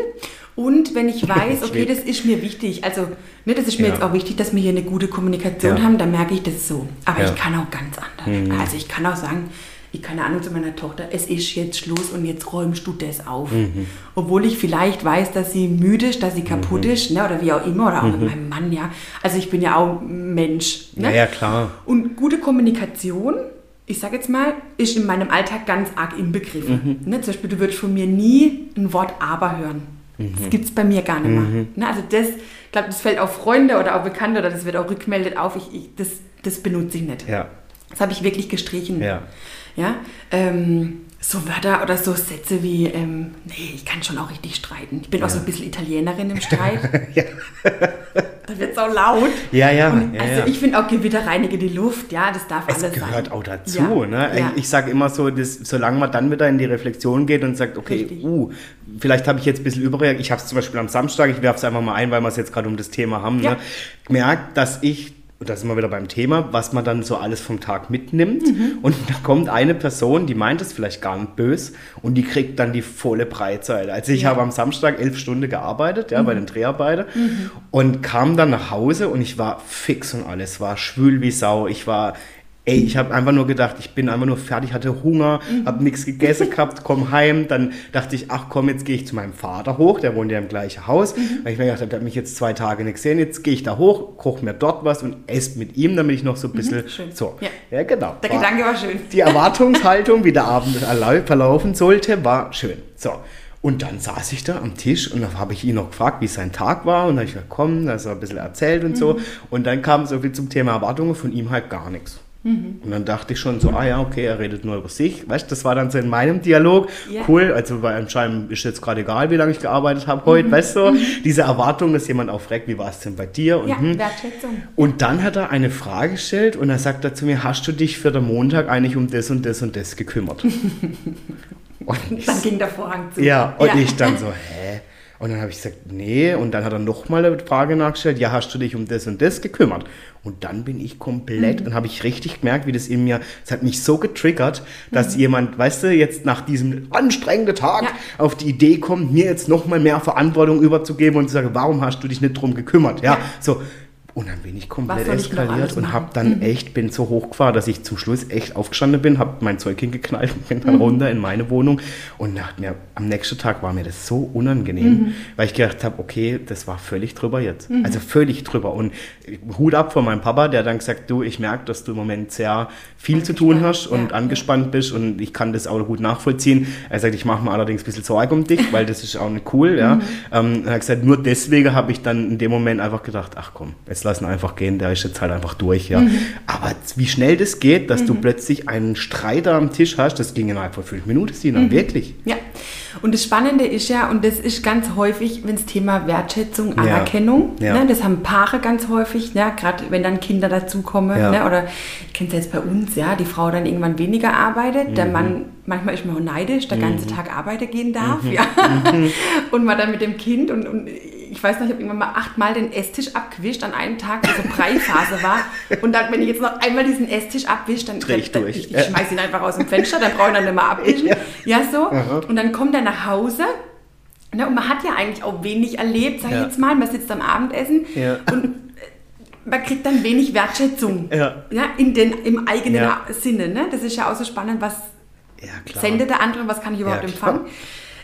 Und wenn ich weiß, okay, das ist mir wichtig, also ne, das ist mir ja. jetzt auch wichtig, dass wir hier eine gute Kommunikation ja. haben, dann merke ich das so. Aber ja. ich kann auch ganz anders. Mhm. Also ich kann auch sagen, ich keine Ahnung zu meiner Tochter, es ist jetzt Schluss und jetzt räumst du das auf. Mhm. Obwohl ich vielleicht weiß, dass sie müde ist, dass sie kaputt mhm. ist, ne, oder wie auch immer, oder auch mit mhm. meinem Mann, ja. Also ich bin ja auch Mensch. Ne? Ja, ja, klar. Und gute Kommunikation ich sage jetzt mal, ist in meinem Alltag ganz arg inbegriffen. Mhm. Ne, zum Beispiel, du würdest von mir nie ein Wort aber hören. Mhm. Das gibt es bei mir gar nicht mehr. Mhm. Ne, also das, ich glaube, das fällt auf Freunde oder auch Bekannte oder das wird auch rückmeldet auf. Ich, ich, das, das benutze ich nicht. Ja. Das habe ich wirklich gestrichen. Ja. Ja. Ähm, so Wörter oder so Sätze wie, ähm, nee, ich kann schon auch richtig streiten. Ich bin ja. auch so ein bisschen Italienerin im Streit. ja. Da wird es auch laut. Ja, ja. Und ja also ja. ich finde auch Gewitter reinige die Luft, ja, das darf es alles sein. Es gehört auch dazu. Ne? Ich sage immer so, dass, solange man dann wieder in die Reflexion geht und sagt, okay, richtig. uh, vielleicht habe ich jetzt ein bisschen überreagiert. Ich habe es zum Beispiel am Samstag, ich werfe es einfach mal ein, weil wir es jetzt gerade um das Thema haben, ne? gemerkt, dass ich und da sind wir wieder beim Thema, was man dann so alles vom Tag mitnimmt. Mhm. Und da kommt eine Person, die meint es vielleicht gar nicht böse und die kriegt dann die volle Breitseite. Also ich ja. habe am Samstag elf Stunden gearbeitet, ja, mhm. bei den Dreharbeiten mhm. und kam dann nach Hause und ich war fix und alles, war schwül wie Sau. Ich war Ey, ich habe einfach nur gedacht, ich bin einfach nur fertig, hatte Hunger, mhm. habe nichts gegessen gehabt, komm heim. Dann dachte ich, ach komm, jetzt gehe ich zu meinem Vater hoch, der wohnt ja im gleichen Haus. Mhm. Weil ich mir gedacht habe, der hat mich jetzt zwei Tage nicht gesehen, jetzt gehe ich da hoch, koche mir dort was und esse mit ihm, damit ich noch so ein mhm, bisschen... Mhm, so, ja. ja. genau. Der war, Gedanke war schön. Die Erwartungshaltung, wie der Abend verlaufen sollte, war schön. So, und dann saß ich da am Tisch und dann habe ich ihn noch gefragt, wie sein Tag war. Und dann habe ich gesagt, komm, da ist er ein bisschen erzählt und mhm. so. Und dann kam so viel zum Thema Erwartungen von ihm halt gar nichts. Mhm. Und dann dachte ich schon so, ah ja, okay, er redet nur über sich. Weißt das war dann so in meinem Dialog. Yeah. Cool, also bei anscheinend ist jetzt gerade egal, wie lange ich gearbeitet habe heute, mhm. weißt du, mhm. diese Erwartung, dass jemand auch fragt, wie war es denn bei dir? Und, ja, hm. Wertschätzung. Und dann hat er eine Frage gestellt und er sagt er zu mir, hast du dich für den Montag eigentlich um das und das und das gekümmert? und dann ging der Vorhang zu. Ja, und ja. ich dann so, hä? Und dann habe ich gesagt, nee. Und dann hat er nochmal eine Frage nachgestellt, ja, hast du dich um das und das gekümmert? Und dann bin ich komplett, mhm. und habe ich richtig gemerkt, wie das in mir, es hat mich so getriggert, dass mhm. jemand, weißt du, jetzt nach diesem anstrengenden Tag ja. auf die Idee kommt, mir jetzt nochmal mehr Verantwortung überzugeben und zu sagen, warum hast du dich nicht drum gekümmert? Ja, ja. so und dann bin ich komplett eskaliert und habe dann mhm. echt, bin so hochgefahren, dass ich zum Schluss echt aufgestanden bin, habe mein Zeug hingeknallt und bin dann mhm. runter in meine Wohnung. Und nach, mir, am nächsten Tag war mir das so unangenehm, mhm. weil ich gedacht habe, okay, das war völlig drüber jetzt. Mhm. Also völlig drüber. Und Hut ab von meinem Papa, der dann gesagt, du, ich merke, dass du im Moment sehr viel zu tun hast und ja. angespannt bist und ich kann das auch gut nachvollziehen. Er sagt, ich mache mir allerdings ein bisschen Sorge um dich, weil das ist auch nicht cool. Ja. Mhm. Ähm, er hat gesagt, nur deswegen habe ich dann in dem Moment einfach gedacht, ach komm, jetzt lassen einfach gehen, der ist jetzt halt einfach durch, ja. Mhm. Aber wie schnell das geht, dass mhm. du plötzlich einen Streiter am Tisch hast, das ging innerhalb von fünf Minuten, Sina, mhm. wirklich. Ja. Und das Spannende ist ja, und das ist ganz häufig, wenn das Thema Wertschätzung, Anerkennung, Ja. Ne, das haben Paare ganz häufig, ne, gerade wenn dann Kinder dazukommen, Ja. ne, oder ich kenne es jetzt bei uns, ja, die Frau dann irgendwann weniger arbeitet, Mhm. der Mann, manchmal ist man auch neidisch, der ganze Tag arbeiten gehen darf, Mhm. ja, und man dann mit dem Kind und, und ich weiß noch, ich habe irgendwann mal achtmal den Esstisch abgewischt an einem Tag, wo so Breiphase war. Und dann, wenn ich jetzt noch einmal diesen Esstisch abwische, dann dann, durch. Ich, ich schmeiß ihn einfach aus dem Fenster, dann brauche ich ihn nicht mehr abwischen. Ja. Ja, so. Und dann kommt er nach Hause. Ne, und man hat ja eigentlich auch wenig erlebt, sag ich Ja. jetzt mal. Man sitzt am Abendessen Ja. und äh, man kriegt dann wenig Wertschätzung. Ja. in den, Im eigenen Ja. Sinne. Ne? Das ist ja auch so spannend, was Ja, sendet der andere und was kann ich überhaupt Ja, empfangen.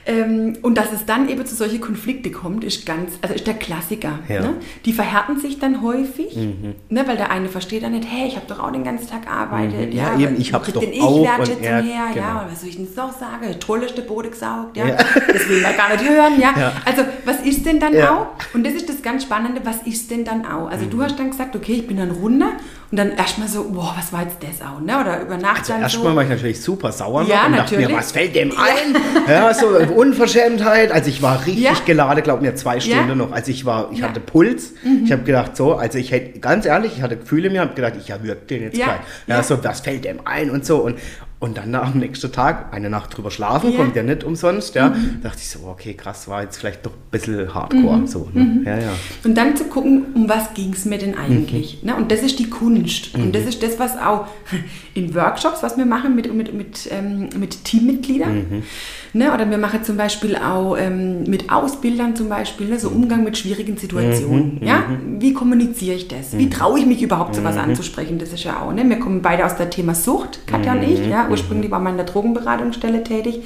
Ähm, und dass es dann eben zu solchen Konflikte kommt, ist ganz, also ist der Klassiker. Ja. Mhm. Ne? Die verhärten sich dann häufig, ne? weil der eine versteht dann nicht, hey, ich habe doch auch den ganzen Tag gearbeitet. Mhm. Ja, eben, ich krieg doch denn ich auch und- ja, her? genau. Ja, was soll ich denn noch sagen? Tolleste Bode gesaugt, ja. Ja. Das will man gar nicht hören, ja. Ja. Also, was ist denn dann Ja. auch? Und das ist das ganz Spannende, was ist denn dann auch? Also, Mhm. du hast dann gesagt, okay, ich bin dann runter und dann erstmal so, boah, was war jetzt das auch, ne? Oder über Nacht Also dann erstmal so. war ich natürlich super sauer Ja, und dachte mir, natürlich. was fällt dem ein? Ja, so Unverschämtheit. Also ich war richtig Ja. geladen, glaub mir, zwei Stunden Ja. noch. Also ich war, ich Ja. Mhm. hatte Puls. Ich habe gedacht, so, also ich hätte, ganz ehrlich, ich hatte Gefühle mir, habe gedacht, ich erwürge den jetzt gleich. Ja, Ja. so, was fällt dem ein und so. Und, und dann am nächsten Tag, eine Nacht drüber schlafen, Ja. kommt ja nicht umsonst, ja. Mhm. Dachte ich so, okay, krass, war jetzt vielleicht doch ein bisschen hardcore. So, ne? Ja, ja. Und dann zu gucken, um was ging es mir denn eigentlich? Mhm. Ne? Und das ist die Kunst. Und das ist das, was auch in Workshops, was wir machen mit, mit, mit, ähm, mit Teammitgliedern. Mhm. Ne? Oder wir machen zum Beispiel auch ähm, mit Ausbildern zum Beispiel, ne? so Mhm. Umgang mit schwierigen Situationen. Ja? Wie kommuniziere ich das? Mhm. Wie traue ich mich überhaupt, sowas anzusprechen? Das ist ja auch. Ne? Wir kommen beide aus der Thema Sucht, Katja und Mhm. ich. Ja? Ursprünglich war man in der Drogenberatungsstelle tätig.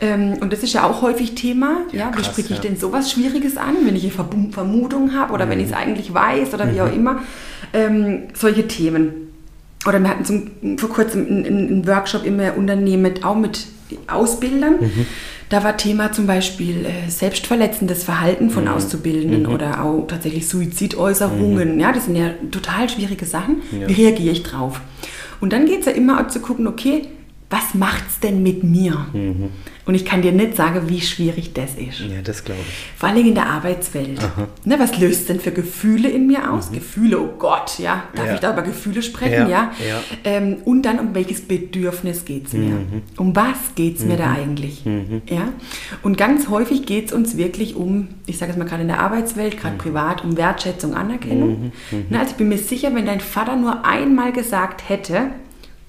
Ähm, und das ist ja auch häufig Thema. Ja, wie krass, spreche ich ja. denn sowas Schwieriges an, wenn ich eine Vermutung habe oder wenn ich es eigentlich weiß oder wie auch immer. Ähm, solche Themen. Oder wir hatten zum, vor kurzem einen, einen Workshop im Unternehmen mit, auch mit Ausbildern. Da war Thema zum Beispiel äh, selbstverletzendes Verhalten von Auszubildenden oder auch tatsächlich Suizidäußerungen. Ja, das sind ja total schwierige Sachen. Wie reagiere ich drauf? Und dann geht es ja immer auch zu gucken, okay, was macht's denn mit mir? Und ich kann dir nicht sagen, wie schwierig das ist. ja, das glaube ich. Vor allem in der Arbeitswelt. Ne, was löst denn für Gefühle in mir aus? Gefühle, oh Gott, ja. Darf Mhm. Ja. ich da über Gefühle sprechen? Ja, Ja. ja. Ähm, und dann, um welches Bedürfnis geht es mir? Mhm. Um was geht es mir da eigentlich? Ja. Und ganz häufig geht es uns wirklich um, ich sage es mal gerade in der Arbeitswelt, Mhm. gerade privat, um Wertschätzung, Anerkennung. Ne, also ich bin mir sicher, wenn dein Vater nur einmal gesagt hätte,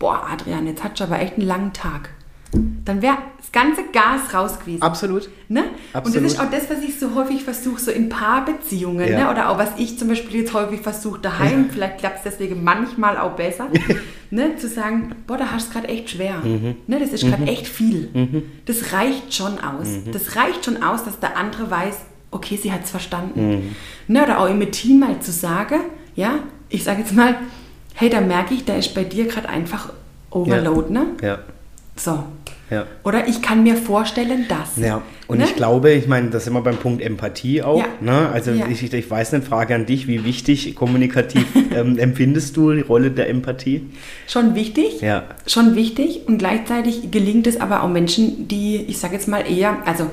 boah, Adrian, jetzt hat du aber echt einen langen Tag. Dann wäre das ganze Gas raus gewesen. Absolut. Ne? Und Absolut. das ist auch das, was ich so häufig versuche, so in Paarbeziehungen, Ja. ne? oder auch was ich zum Beispiel jetzt häufig versuche daheim, vielleicht klappt es deswegen manchmal auch besser, ne? zu sagen, boah, da hast du es gerade echt schwer. Mhm. Ne? Das ist gerade echt viel. Das reicht schon aus. Mhm. Das reicht schon aus, dass der andere weiß, okay, sie hat es verstanden. Mhm. Ne? Oder auch im Team mal zu sagen, ja, ich sage jetzt mal, hey, da merke ich, da ist bei dir gerade einfach Overload, ne? Ja, So. ja. Oder ich kann mir vorstellen, dass. Ja, und Ne? ich glaube, ich meine, da sind wir beim Punkt Empathie auch. Ja. Ne? Also Ja. ich, ich weiß nicht, Frage an dich, wie wichtig kommunikativ ähm, empfindest du die Rolle der Empathie? Schon wichtig, Ja. schon wichtig und gleichzeitig gelingt es aber auch Menschen, die, ich sage jetzt mal eher, also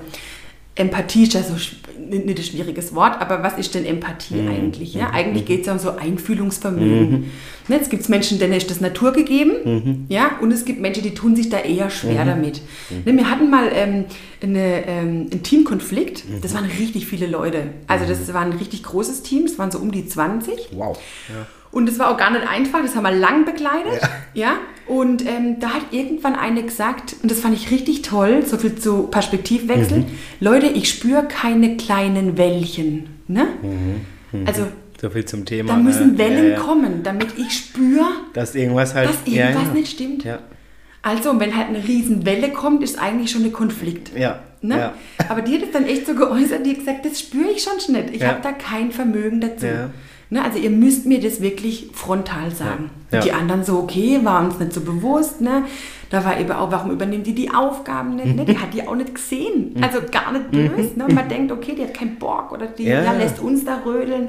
Empathie ist ja so nicht nicht ein schwieriges Wort, aber was ist denn Empathie Mhm. eigentlich? Ja? Eigentlich geht es ja um so Einfühlungsvermögen. Ne, Jetzt gibt es Menschen, denen ist das Natur gegeben, Mhm. ja, und es gibt Menschen, die tun sich da eher schwer damit. Ne, wir hatten mal ähm, eine, ähm, einen Teamkonflikt, Mhm. das waren richtig viele Leute. Also das war ein richtig großes Team, es waren so um die 20. Wow. Ja. Und es war auch gar nicht einfach, das haben wir lang begleitet. Ja. Und ähm, da hat irgendwann eine gesagt, und das fand ich richtig toll, so viel zu Perspektivwechsel, Mhm. Leute, ich spüre keine kleinen Wellchen. Ne? Also So viel zum Thema. da müssen ne? Wellen Ja, ja. kommen, damit ich spüre, Dass irgendwas halt. dass irgendwas ja. nicht stimmt. Ja. Also, wenn halt eine riesen Welle kommt, ist eigentlich schon ein Konflikt. Ja. Ne? Ja. Aber die hat es dann echt so geäußert, die hat gesagt, das spüre ich schon nicht. Ich habe da kein Vermögen dazu. Ja. Ne? Also ihr müsst mir das wirklich frontal sagen. Ja. Und die anderen so, okay, war uns nicht so bewusst. Ne? Da war eben auch, warum übernehmen die die Aufgaben nicht? Ne? Die hat die auch nicht gesehen. Also gar nicht böse. Ne? Und man denkt, okay, die hat keinen Bock oder die Mhm. Ja, ja, ja. lässt uns da rödeln.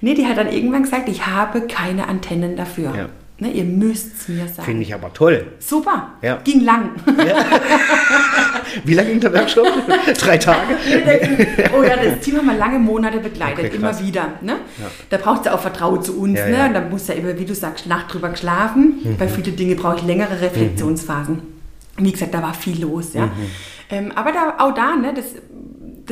Nee, die hat dann irgendwann gesagt, ich habe keine Antennen dafür. Ne, ihr müsst es mir sagen. Finde ich aber toll. Super. Ja. Ging lang. Ja. Wie lange ging der Workshop? Drei Tage? oh ja, das Team haben wir lange Monate begleitet, okay, immer wieder. Ne? Ja. Da braucht es ja auch Vertrauen zu uns. ne? Und da muss ja immer, wie du sagst, Nacht drüber schlafen. Mhm. Bei vielen Dingen brauche ich längere Reflexionsphasen. Mhm. Wie gesagt, da war viel los. Ja? Mhm. Ähm, aber da, auch da, ne, das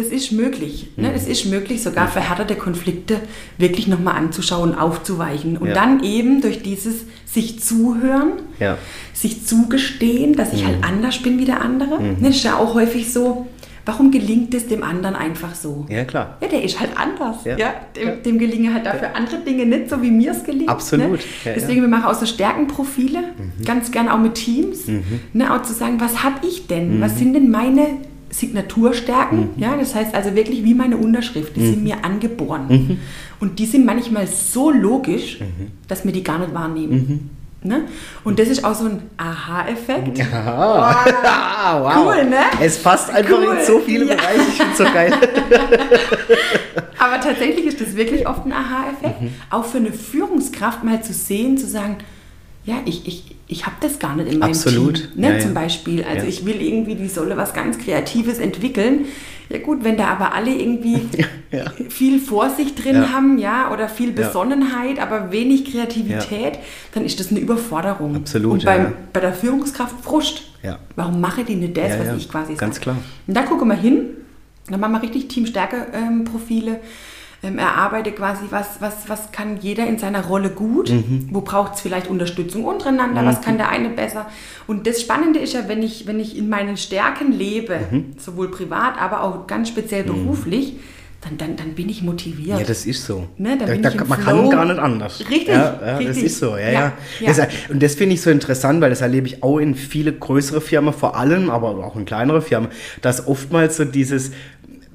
das ist möglich. Ne? Mhm. Es ist möglich, sogar verhärtete Konflikte wirklich nochmal anzuschauen, aufzuweichen. Und ja. dann eben durch dieses sich zuhören, ja. sich zugestehen, dass ich halt mhm. halt anders bin wie der andere. Mhm. Das ist ja auch häufig so, warum gelingt es dem anderen einfach so? Ja, klar. Ja, der ist halt anders. Ja. ja? Dem, ja. dem, gelingen halt dafür andere Dinge nicht, so wie mir es gelingt. Absolut. Ne? Deswegen, wir machen auch so Stärkenprofile, mhm. ganz gern auch mit Teams. Mhm. Ne? Auch zu sagen, was habe ich denn? Mhm. Was sind denn meine Signaturstärken. Mhm. Ja, das heißt also wirklich wie meine Unterschrift. Die mhm. sind mir angeboren. Mhm. Und die sind manchmal so logisch, mhm. dass wir die gar nicht wahrnehmen. Mhm. Ne? Und das ist auch so ein Aha-Effekt. Aha. Wow. wow. Cool, ne? Es passt einfach cool. in so viele ja. Bereiche. Ich finde es so geil. Aber tatsächlich ist das wirklich oft ein Aha-Effekt. Mhm. Auch für eine Führungskraft mal zu sehen, zu sagen, ja, ich, ich, ich habe das gar nicht in meinem Absolut. Team. Ne, ja, zum Beispiel. Also ja. ich will irgendwie, die solle was ganz Kreatives entwickeln. Ja gut, wenn da aber alle irgendwie viel Vorsicht drin haben, ja, oder viel Besonnenheit, aber wenig Kreativität, dann ist das eine Überforderung. Absolut. Und beim, bei der Führungskraft Frust. Warum mache die nicht das, was ich quasi sage? Ganz klar. Und da gucken wir hin, dann machen wir richtig Teamstärke-Profile. Ähm, ähm, erarbeite quasi, was, was, was kann jeder in seiner Rolle gut, mhm. wo braucht es vielleicht Unterstützung untereinander, mhm. was kann der eine besser. Und das Spannende ist ja, wenn ich, wenn ich in meinen Stärken lebe, mhm. sowohl privat, aber auch ganz speziell mhm. beruflich, dann, dann, dann bin ich motiviert. Ja, das ist so. Ne, da, da man Flow. kann gar nicht anders. Richtig, ja, ja, richtig. Das ist so, ja, ja. ja. Das, und das finde ich so interessant, weil das erlebe ich auch in viele größere Firmen vor allem, aber auch in kleinere Firmen, dass oftmals so dieses,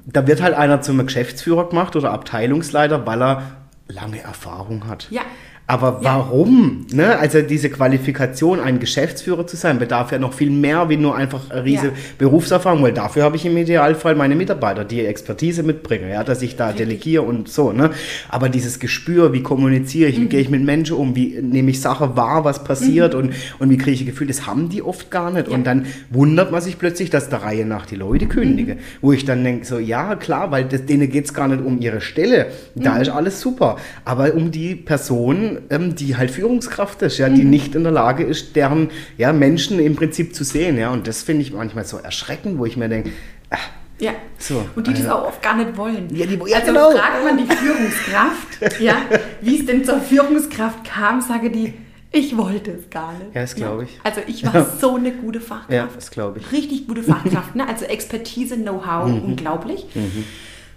da wird halt einer zum Geschäftsführer gemacht oder Abteilungsleiter, weil er lange Erfahrung hat. Ja. Aber warum? Ja. Ne? Also diese Qualifikation, ein Geschäftsführer zu sein, bedarf ja noch viel mehr wie nur einfach eine riesige ja. Berufserfahrung, weil dafür habe ich im Idealfall meine Mitarbeiter, die Expertise mitbringen, ja, dass ich da Richtig. delegiere und so. Ne? Aber dieses Gespür, wie kommuniziere ich, mhm. wie gehe ich mit Menschen um, wie nehme ich Sache wahr, was passiert mhm. und, und wie kriege ich Gefühl, das haben die oft gar nicht. Ja. Und dann wundert man sich plötzlich, dass der Reihe nach die Leute kündigen. Mhm. Wo ich dann denke, so ja, klar, weil das, denen geht es gar nicht um ihre Stelle. Da mhm. ist alles super. Aber um die Person, ähm, die halt Führungskraft ist, ja, die mhm. nicht in der Lage ist, deren ja, Menschen im Prinzip zu sehen. Ja, und das finde ich manchmal so erschreckend, wo ich mir denke, ah, ja, so, und die das auch oft gar nicht wollen. Ja, die, ja, also genau. fragt man die Führungskraft, ja, wie es denn zur Führungskraft kam, sage die, ich wollte es gar nicht. Ja, das glaube ich. Also ich war so eine gute Fachkraft. Ja, das glaube ich. Richtig gute Fachkraft. Ne? Also Expertise, Know-how, mhm. unglaublich. Mhm.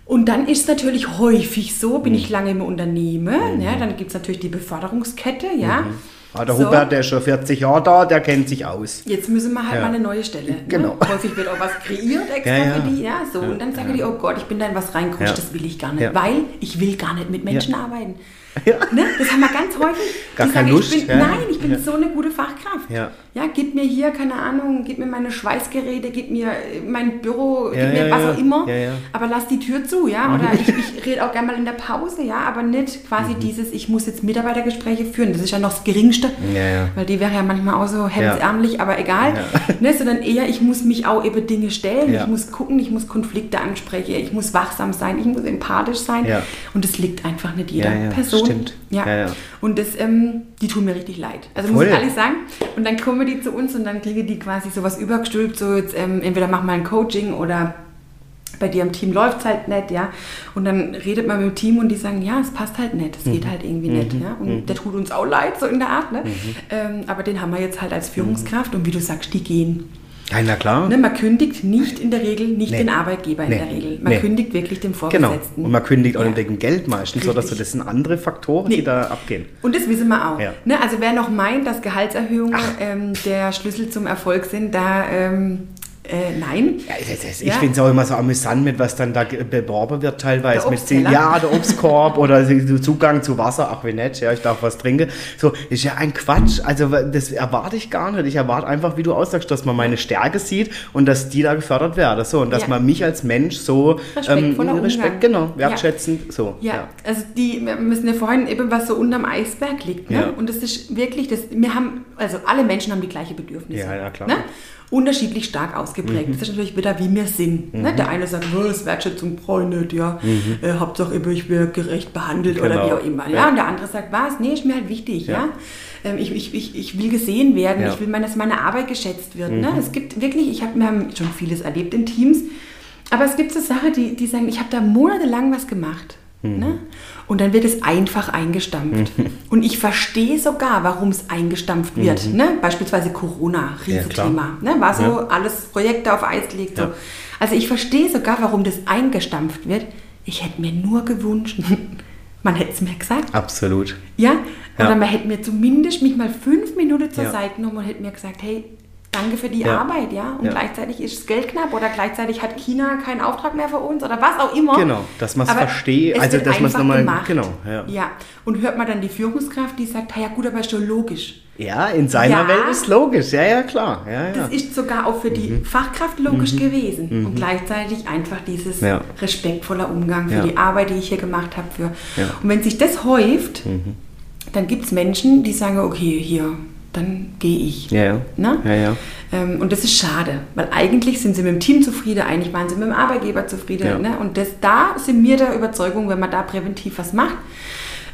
Und dann ist es natürlich häufig so, bin mhm. ich lange im Unternehmen, mhm. ja, dann gibt es natürlich die Beförderungskette, ja. Mhm. Ah, der so. Hubert, der ist schon 40 Jahre da, der kennt sich aus. Jetzt müssen wir halt ja. mal eine neue Stelle. Ne? Genau. Ne? Häufig wird auch was kreiert extra ja, ja. für die, ja, so. Und dann sagen die, oh Gott, ich bin da in was reingerutscht, das will ich gar nicht, weil ich will gar nicht mit Menschen arbeiten. Ja. Ne? Das haben wir ganz häufig. Gar die keine sagen, Lust, ich bin, Nein, ich bin so eine gute Fachkraft. Ja. ja, gib mir hier, keine Ahnung, gib mir meine Schweißgeräte, gib mir mein Büro, gib mir was auch immer. Aber lass die Tür zu, ja. Oder ich, ich rede auch gerne mal in der Pause, ja, aber nicht quasi mhm. dieses, ich muss jetzt Mitarbeitergespräche führen. Das ist ja noch das Geringste. Weil die wäre ja manchmal auch so hemdsärmlich, aber egal. Ne? Sondern eher, ich muss mich auch über Dinge stellen, ich muss gucken, ich muss Konflikte ansprechen, ich muss wachsam sein, ich muss empathisch sein. Und das liegt einfach nicht jeder Person Stimmt. Ja. ja, ja. Und das, ähm, die tun mir richtig leid. Also Voll. muss ich ehrlich sagen. Und dann kommen die zu uns und dann kriege die quasi sowas übergestülpt, so jetzt ähm, entweder mach mal ein Coaching oder bei dir im Team läuft es halt nicht, ja. Und dann redet man mit dem Team und die sagen, ja, es passt halt nicht, es mhm. geht halt irgendwie mhm. nicht, ja. Und mhm. der tut uns auch leid, so in der Art, ne? Mhm. Ähm, aber den haben wir jetzt halt als Führungskraft und wie du sagst, die gehen. Ja, na klar. Ne, man kündigt nicht in der Regel, nicht nee. den Arbeitgeber in nee. der Regel. Man nee. kündigt wirklich den genau. Vorgesetzten. Genau. Und man kündigt auch ja. wegen Geld meistens, Richtig. oder so. Das sind andere Faktoren, die da abgehen. Und das wissen wir auch. Ja. Ne, also wer noch meint, dass Gehaltserhöhungen ähm, der Schlüssel zum Erfolg sind, da ähm, Äh, nein. Ja, das, das, ich finde es auch immer so amüsant, mit was dann da beworben wird teilweise. Der mit ja, der Obstkorb oder Zugang zu Wasser, ach wie nett, ja, ich darf was trinken. So, ist ja ein Quatsch. Also das erwarte ich gar nicht. Ich erwarte einfach, wie du aussagst, dass man meine Stärke sieht und dass die da gefördert werden. So, und dass ja. man mich als Mensch so ähm, Respekt, genau, wertschätzend, ja. so. Ja. also die, wir müssen ja vorhin eben, was so unterm Eisberg liegt. Ne? Und das ist wirklich, das, wir haben, also alle Menschen haben die gleiche Bedürfnisse. Ja, ja, klar. Ne? Unterschiedlich stark ausgeprägt. Mhm. Das ist natürlich wieder, wie wir sind. Ne? Mhm. Ne? Der eine sagt, oh, das Wertschätzung nicht, ja. Mhm. Äh, Hauptsache ich werde gerecht behandelt genau. oder wie auch immer. Ja. ja. Und der andere sagt, was? Nee, ist mir halt wichtig, ja. ja? Ähm, ich, ich, ich, ich will gesehen werden, ja. ich will, dass meine Arbeit geschätzt wird. Ne? Mhm. Es gibt wirklich, ich hab, wir haben schon vieles erlebt in Teams, aber es gibt so Sachen, die, die sagen, ich habe da monatelang was gemacht. Mhm. Ne? Und dann wird es einfach eingestampft. Mhm. Und ich verstehe sogar, warum es eingestampft wird. Mhm. Ne? Beispielsweise Corona, Riesenthema. Ja, ne? War so ja. alles Projekte auf Eis gelegt. Ja. So. Also ich verstehe sogar, warum das eingestampft wird. Ich hätte mir nur gewünscht, man hätte es mir gesagt. Absolut. Ja? Oder man hätte mir zumindest mich mal fünf Minuten zur Seite genommen und hätte mir gesagt, hey, danke für die ja. Arbeit, ja. Und ja. gleichzeitig ist das Geld knapp oder gleichzeitig hat China keinen Auftrag mehr für uns oder was auch immer. Genau, dass man es versteht, also dass man es nochmal. Genau, ja. ja. Und hört man dann die Führungskraft, die sagt, ja gut, aber ist schon logisch. Ja, in seiner ja. Welt ist logisch, ja, ja, klar. Ja. Das ist sogar auch für die mhm. Fachkraft logisch mhm. gewesen. Mhm. Und gleichzeitig einfach dieses respektvoller Umgang für die Arbeit, die ich hier gemacht habe. Für. Und wenn sich das häuft, mhm. dann gibt es Menschen, die sagen, okay, hier, dann gehe ich. Ja, ja. Ne? ja, ja. Ähm, und das ist schade, weil eigentlich sind sie mit dem Team zufrieden, eigentlich waren sie mit dem Arbeitgeber zufrieden. Ja. Ne? Und das, da sind wir der Überzeugung, wenn man da präventiv was macht,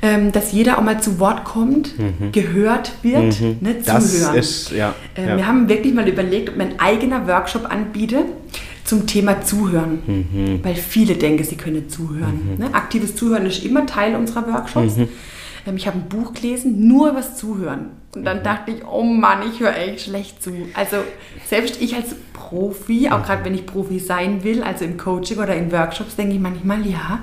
ähm, dass jeder auch mal zu Wort kommt, mhm. gehört wird, mhm. ne, zuhören. Ist, ja, ähm, ja. Wir haben wirklich mal überlegt, ob man ein eigener Workshop anbietet zum Thema Zuhören, mhm. weil viele denken, sie können zuhören. Mhm. Ne? Aktives Zuhören ist immer Teil unserer Workshops. Mhm. Ähm, ich habe ein Buch gelesen, nur über das Zuhören. Und dann mhm. dachte ich, oh Mann, ich höre echt schlecht zu. Also selbst ich als Profi, auch gerade wenn ich Profi sein will, also im Coaching oder in Workshops, denke ich manchmal, ja,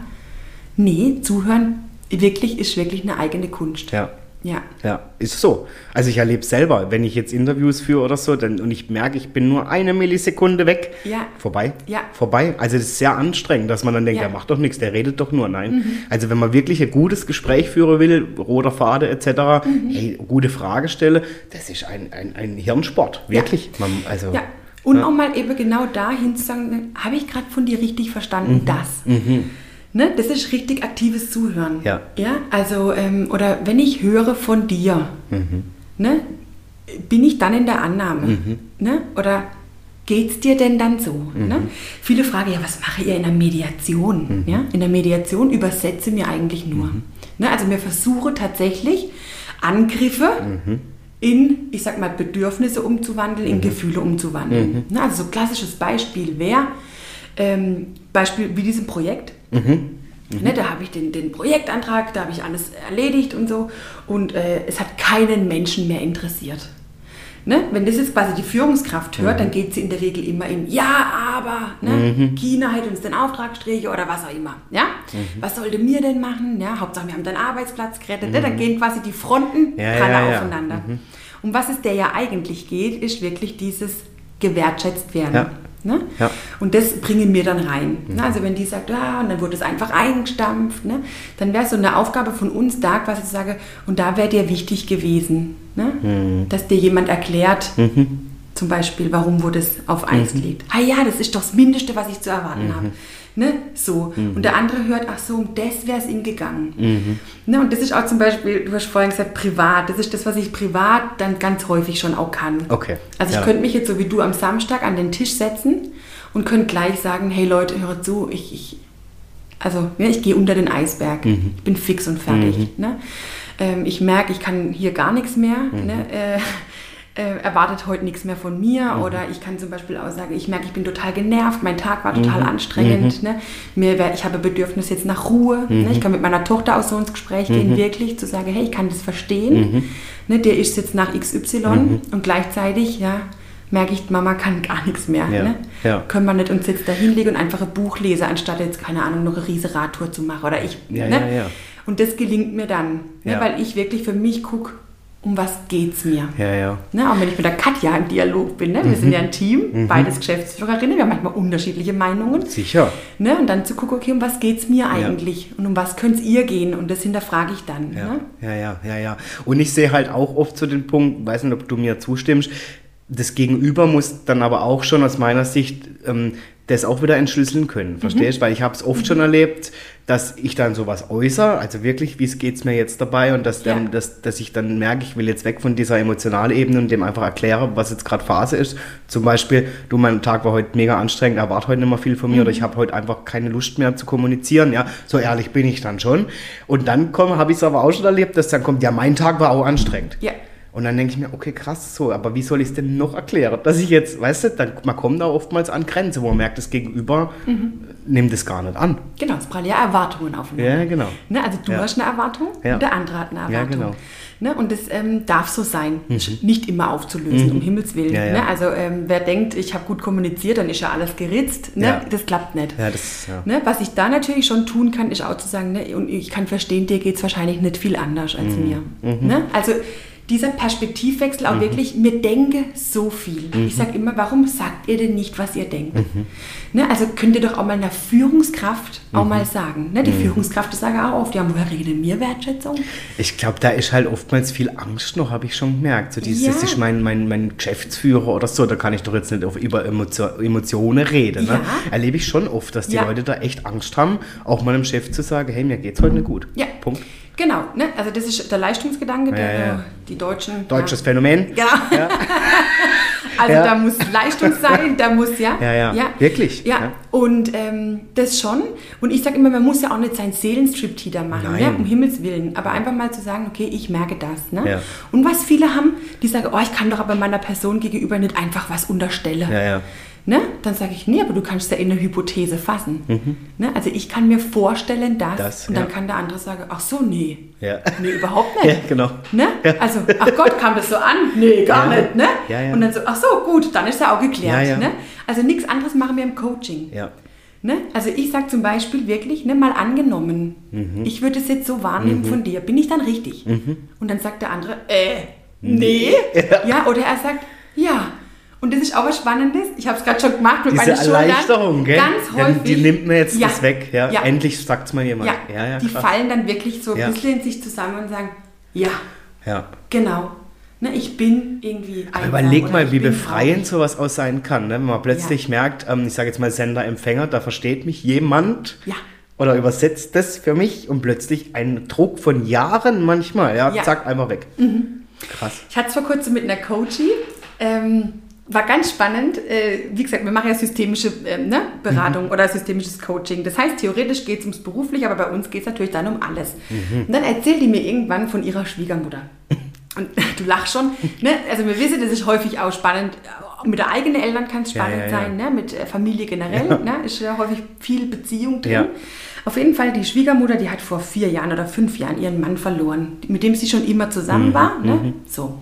nee, zuhören wirklich ist wirklich eine eigene Kunst. Ja. Ja. Ja, ist so. Also ich erlebe selber, wenn ich jetzt Interviews führe oder so, dann, und ich merke, ich bin nur eine Millisekunde weg. Ja. Vorbei. Ja. Vorbei. Also das ist sehr anstrengend, dass man dann denkt, ja. der macht doch nichts, der redet doch nur. Nein. Mhm. Also wenn man wirklich ein gutes Gespräch führen will, roter Faden etc., mhm. hey, gute Frage stelle, das ist ein, ein, ein Hirnsport. Wirklich. Ja. Man, also, ja. Und ja. um mal eben genau dahin zu sagen, habe ich gerade von dir richtig verstanden, mhm. das. Mhm. Ne? Das ist richtig aktives Zuhören. Ja. ja? Also, ähm, oder wenn ich höre von dir, mhm. ne? bin ich dann in der Annahme? Mhm. Ne? Oder geht es dir denn dann so? Mhm. Ne? Viele fragen, ja, was mache ihr in der Mediation? Mhm. Ja? In der Mediation übersetze mir eigentlich nur. Mhm. Ne? Also mir versuche tatsächlich Angriffe mhm. in, ich sag mal, Bedürfnisse umzuwandeln, in Gefühle umzuwandeln. Ne? Also so klassisches Beispiel wäre, ähm, Beispiel wie diesem Projekt. Mhm. Mhm. Ne, da habe ich den, den Projektantrag, da habe ich alles erledigt und so. Und äh, es hat keinen Menschen mehr interessiert. Ne? Wenn das jetzt quasi die Führungskraft hört, mhm. dann geht sie in der Regel immer in Ja, aber ne? mhm. China hätte uns den Auftrag gestrichen oder was auch immer. Ja? Mhm. Was sollte mir denn machen? Ja? Hauptsache, wir haben den Arbeitsplatz gerettet. Ne? Dann mhm. gehen quasi die Fronten ja, ja, ja, aufeinander. Mhm. Um was es der ja eigentlich geht, ist wirklich dieses gewertschätzt werden. Ne? Ja. Und das bringen wir dann rein. Mhm. Ne? Also wenn die sagt, ja, und dann wurde es einfach eingestampft, ne? dann wäre so eine Aufgabe von uns da, quasi zu sagen, und da wäre dir wichtig gewesen, ne? Mhm. dass dir jemand erklärt, mhm. zum Beispiel, warum wurde es auf Eis mhm. gelegt. Ah ja, das ist doch das Mindeste, was ich zu erwarten mhm. habe. Ne? So. Mhm. Und der andere hört, ach so, um das wäre es ihm gegangen. Mhm. Ne? Und das ist auch zum Beispiel, du hast vorhin gesagt, privat. Das ist das, was ich privat dann ganz häufig schon auch kann. Okay. Also ich ja. könnte mich jetzt so wie du am Samstag an den Tisch setzen und könnte gleich sagen, hey Leute, hört zu, ich, ich also ja, ich gehe unter den Eisberg. Mhm. Ich bin fix und fertig. Mhm. Ne? Ähm, ich merke, ich kann hier gar nichts mehr. Mhm. Ne? Äh, äh, erwartet heute nichts mehr von mir mhm. oder ich kann zum Beispiel auch sagen, ich merke, ich bin total genervt, mein Tag war total mhm. anstrengend, mhm. ne? Mir wär, ich habe Bedürfnis jetzt nach Ruhe, ne? ich kann mit meiner Tochter auch so ins Gespräch gehen, mhm. wirklich zu sagen, hey, ich kann das verstehen, mhm. ne? der ist jetzt nach XY mhm. und gleichzeitig, ja, merke ich, Mama kann gar nichts mehr. Ja. Ne? Ja. Können wir nicht uns jetzt da hinlegen und einfach ein Buch lesen, anstatt jetzt, keine Ahnung, noch eine riese Radtour zu machen oder ich. Ja, ne? Und das gelingt mir dann, ne? weil ich wirklich für mich gucke, um was geht's mir? Ja, ja. Ne, auch wenn ich mit der Katja im Dialog bin, ne? wir sind ja ein Team, Mhm. beides Geschäftsführerinnen, wir haben manchmal unterschiedliche Meinungen. Sicher. Ne? Und dann zu gucken, okay, um was geht's mir eigentlich? Und um was könnte es ihr gehen? Und das hinterfrage ich dann. Ja, Ne? ja, ja, ja, ja. Und ich sehe halt auch oft zu den Punkt, weiß nicht, ob du mir zustimmst, das Gegenüber muss dann aber auch schon aus meiner Sicht ähm, das auch wieder entschlüsseln können, verstehst? Weil ich habe es oft schon erlebt, dass ich dann sowas äußere, also wirklich, wie geht's mir jetzt dabei und dass, dann, Ja. dass, dass ich dann merke, ich will jetzt weg von dieser emotionalen Ebene und dem einfach erkläre, was jetzt gerade Phase ist. Zum Beispiel, du, mein Tag war heute mega anstrengend, erwarte heute nicht mehr viel von mir oder ich habe heute einfach keine Lust mehr zu kommunizieren, ja, so ehrlich bin ich dann schon. Und dann habe ich es aber auch schon erlebt, dass dann kommt, ja, mein Tag war auch anstrengend. Ja. Und dann denke ich mir, okay, krass, so, aber wie soll ich es denn noch erklären? Dass ich jetzt, weißt du, dann, man kommt da oftmals an Grenzen, wo man merkt, das Gegenüber Mhm. nimmt es gar nicht an. Genau, es prallen ja Erwartungen aufeinander. Ja, genau. Ne, also du Ja. hast eine Erwartung Ja. und der andere hat eine Ja, Erwartung. genau. Mhm. Ne, und das ähm, darf so sein, nicht immer aufzulösen, um Himmels Willen. Ja, ja. Ne? Also ähm, wer denkt, ich habe gut kommuniziert, dann ist ja alles geritzt. Ne? Ja. Das klappt nicht. Ja, das, ja. Ne, was ich da natürlich schon tun kann, ist auch zu sagen, ne, und ich kann verstehen, dir geht es wahrscheinlich nicht viel anders als Mhm. mir. Ne? Also dieser Perspektivwechsel auch wirklich, mir denke so viel. Mhm. Ich sage immer, warum sagt ihr denn nicht, was ihr denkt? Ne, also könnt ihr doch auch mal einer Führungskraft Mhm. auch mal sagen. Ne? Die Führungskraft, das sage ich auch oft, ja, woher redet mir Wertschätzung? Ich glaube, da ist halt oftmals viel Angst noch, habe ich schon gemerkt. So dieses, Ja. das ist mein, mein, mein Geschäftsführer oder so, da kann ich doch jetzt nicht auf, über Emotio Emotionen reden. Ne? Ja. Erlebe ich schon oft, dass die Ja. Leute da echt Angst haben, auch mal dem Chef zu sagen, hey, mir geht's heute nicht gut. Ja. Punkt. Genau, ne? also das ist der Leistungsgedanke, der, Ja, ja. die Deutschen. Deutsches ja. Phänomen. Genau. also Ja. da muss Leistung sein, da muss ja. Ja, ja. Wirklich, Ja, ja. und ähm, das schon. Und ich sage immer, man muss ja auch nicht seinen Seelenstripteaser machen, Nein. ne? um Himmels Willen. Aber einfach mal zu sagen, okay, ich merke das. Ne? Ja. Und was viele haben, die sagen, oh, ich kann doch aber meiner Person gegenüber nicht einfach was unterstellen. Ja, ja. Ne? Dann sage ich, nee, aber du kannst ja in eine Hypothese fassen. Ne? Also ich kann mir vorstellen, dass, Mhm. Das, und dann ja. kann der andere sagen, ach so, nee. Ja. Nee, überhaupt nicht. Ja, genau. Ne? Ja. Also, ach Gott, kam das so an? Nee, gar nicht. Ne? Und dann so, ach so, gut, dann ist ja auch geklärt. Ne? Also nichts anderes machen wir im Coaching. Ne? Also ich sage zum Beispiel wirklich, ne, mal angenommen, Mhm. ich würde es jetzt so wahrnehmen von dir, bin ich dann richtig? Und dann sagt der andere, äh, nee. Ja. oder er sagt, ja. Und das ist auch was Spannendes. Ich habe es gerade schon gemacht mit Diese meinen Schultern. Erleichterung, gell? Ganz häufig. die nimmt mir jetzt Ja. das weg. Ja. Ja. Endlich sagt es mal jemand. Ja, ja, ja die krass. fallen dann wirklich so ein Ja. bisschen in sich zusammen und sagen, ja, Ja. genau. Ne, ich bin irgendwie Aber überleg mal, wie befreiend sowas auch sein kann. Ne? Wenn man plötzlich merkt, ähm, ich sage jetzt mal Sender-Empfänger, da versteht mich jemand Ja. oder übersetzt das für mich und plötzlich ein Druck von Jahren manchmal, ja, Ja. Mhm. zack, einfach weg. Krass. Ich hatte es vor kurzem mit einer Coachie. Ähm, war ganz spannend. Äh, wie gesagt, wir machen ja systemische ähm, ne, Beratung oder systemisches Coaching. Das heißt, theoretisch geht es ums Berufliche, aber bei uns geht es natürlich dann um alles. Und dann erzählt die mir irgendwann von ihrer Schwiegermutter. Und du lachst schon. Ne? Also wir wissen, das ist häufig auch spannend. Mit der eigenen Eltern kann es Ja, spannend ja, ja. sein, ne? mit Familie generell. Ja. Ne? Ist ja häufig viel Beziehung drin. Ja. Auf jeden Fall, die Schwiegermutter, die hat vor vier Jahren oder fünf Jahren ihren Mann verloren, mit dem sie schon immer zusammen Mhm, war. Ne? So.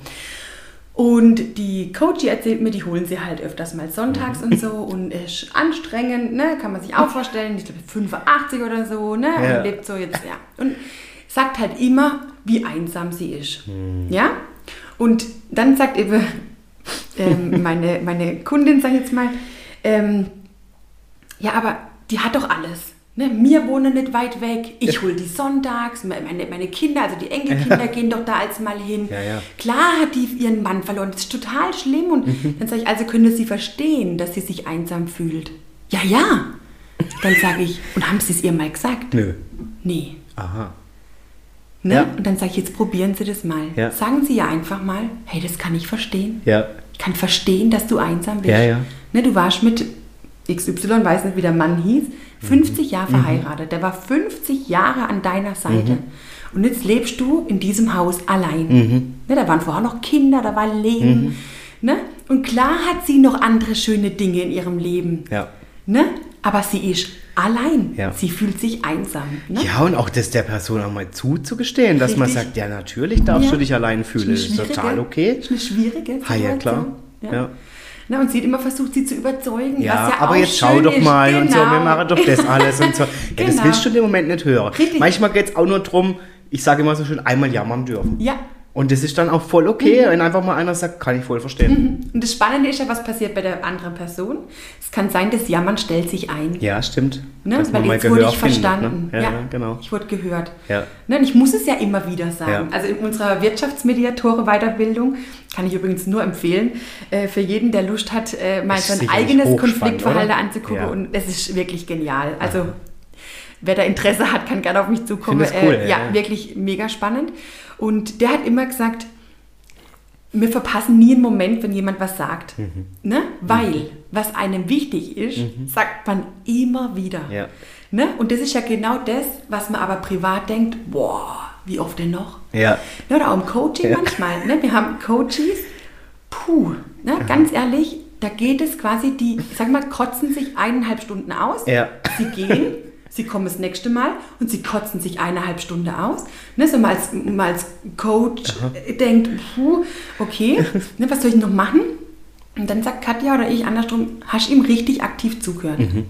Und die Coachie erzählt mir, die holen sie halt öfters mal sonntags und so und ist anstrengend, ne? kann man sich auch vorstellen, ich glaube 85 oder so, ne? Ja. und lebt so jetzt, ja. Und sagt halt immer, wie einsam sie ist. Ja? Und dann sagt eben ähm, meine, meine Kundin, sag ich jetzt mal, ähm, ja, aber die hat doch alles. Ne? Wir wohnen nicht weit weg. Ich hole die sonntags. Meine, meine Kinder, also die Enkelkinder, gehen doch da als mal hin. Ja, ja. Klar hat die ihren Mann verloren. Das ist total schlimm. Und Mhm. dann sage ich, also könnte sie verstehen, dass sie sich einsam fühlt. Ja, ja. Dann sage ich, und haben sie es ihr mal gesagt? Nö. Nee. Aha. Ne? Ja. Und dann sage ich, jetzt probieren Sie das mal. Ja. Sagen Sie ja einfach mal, hey, das kann ich verstehen. Ja. Ich kann verstehen, dass du einsam bist. Ja, ja. Ne, du warst mit XY, weiß nicht, wie der Mann hieß, 50 Jahre verheiratet. Der war 50 Jahre an deiner Seite. Und jetzt lebst du in diesem Haus allein. Ne, da waren vorher noch Kinder, da war Leben. Ne? Und klar hat sie noch andere schöne Dinge in ihrem Leben. Ja. Ne? Aber sie ist allein. Ja. Sie fühlt sich einsam. Ne? Ja, und auch das der Person auch mal zuzugestehen, dass man Richtig. sagt, ja, natürlich darfst Ja. du dich allein fühlen. Ist Ist total okay. Ist eine schwierige Ha, ja, klar. Situation. Ja. Ja. Na, und sie hat immer versucht, sie zu überzeugen. Ja, was ja aber jetzt schau doch mal und so, wir Genau. machen doch das alles und so. Ja, Das Genau. willst du in dem Moment nicht hören. Richtig. Manchmal geht es auch nur darum, ich sage immer so schön, einmal jammern dürfen. Ja, Und das ist dann auch voll okay, mhm. wenn einfach mal einer sagt, kann ich voll verstehen. Mhm. Und das Spannende ist ja, was passiert bei der anderen Person. Es kann sein, das Jammern stellt sich ein. Ja, stimmt. Ne? Weil jetzt wurde ich verstanden. Findet, ne? ja, ja, genau. Ich wurde gehört. Ja. Ne? Und ich muss es ja immer wieder sagen. Ja. Also in unserer Wirtschaftsmediatore-Weiterbildung kann ich übrigens nur empfehlen, äh, für jeden, der Lust hat, äh, mal so ein eigenes Konfliktverhalten anzugucken. Und es ist wirklich genial. Also wer da Interesse hat, kann gerne auf mich zukommen. Cool, äh, ja, ja, wirklich mega spannend. Und der hat immer gesagt, wir verpassen nie einen Moment, wenn jemand was sagt. Mhm. Ne? Weil, mhm. was einem wichtig ist, mhm. sagt man immer wieder. Ja. Ne? Und das ist ja genau das, was man aber privat denkt, boah, wie oft denn noch? Ja. Ne, oder auch im Coaching ja. manchmal. Ne? Wir haben Coaches, puh, ne? ganz ehrlich, da geht es quasi, die, sag mal, kotzen sich eineinhalb Stunden aus. Ja. Sie gehen Sie kommen das nächste Mal und sie kotzen sich eineinhalb Stunden aus. Ne, so mal als, mal als Coach Aha. denkt, puh, okay, ne, was soll ich noch machen? Und dann sagt Katja oder ich andersrum, hast ihm richtig aktiv zugehört? Mhm.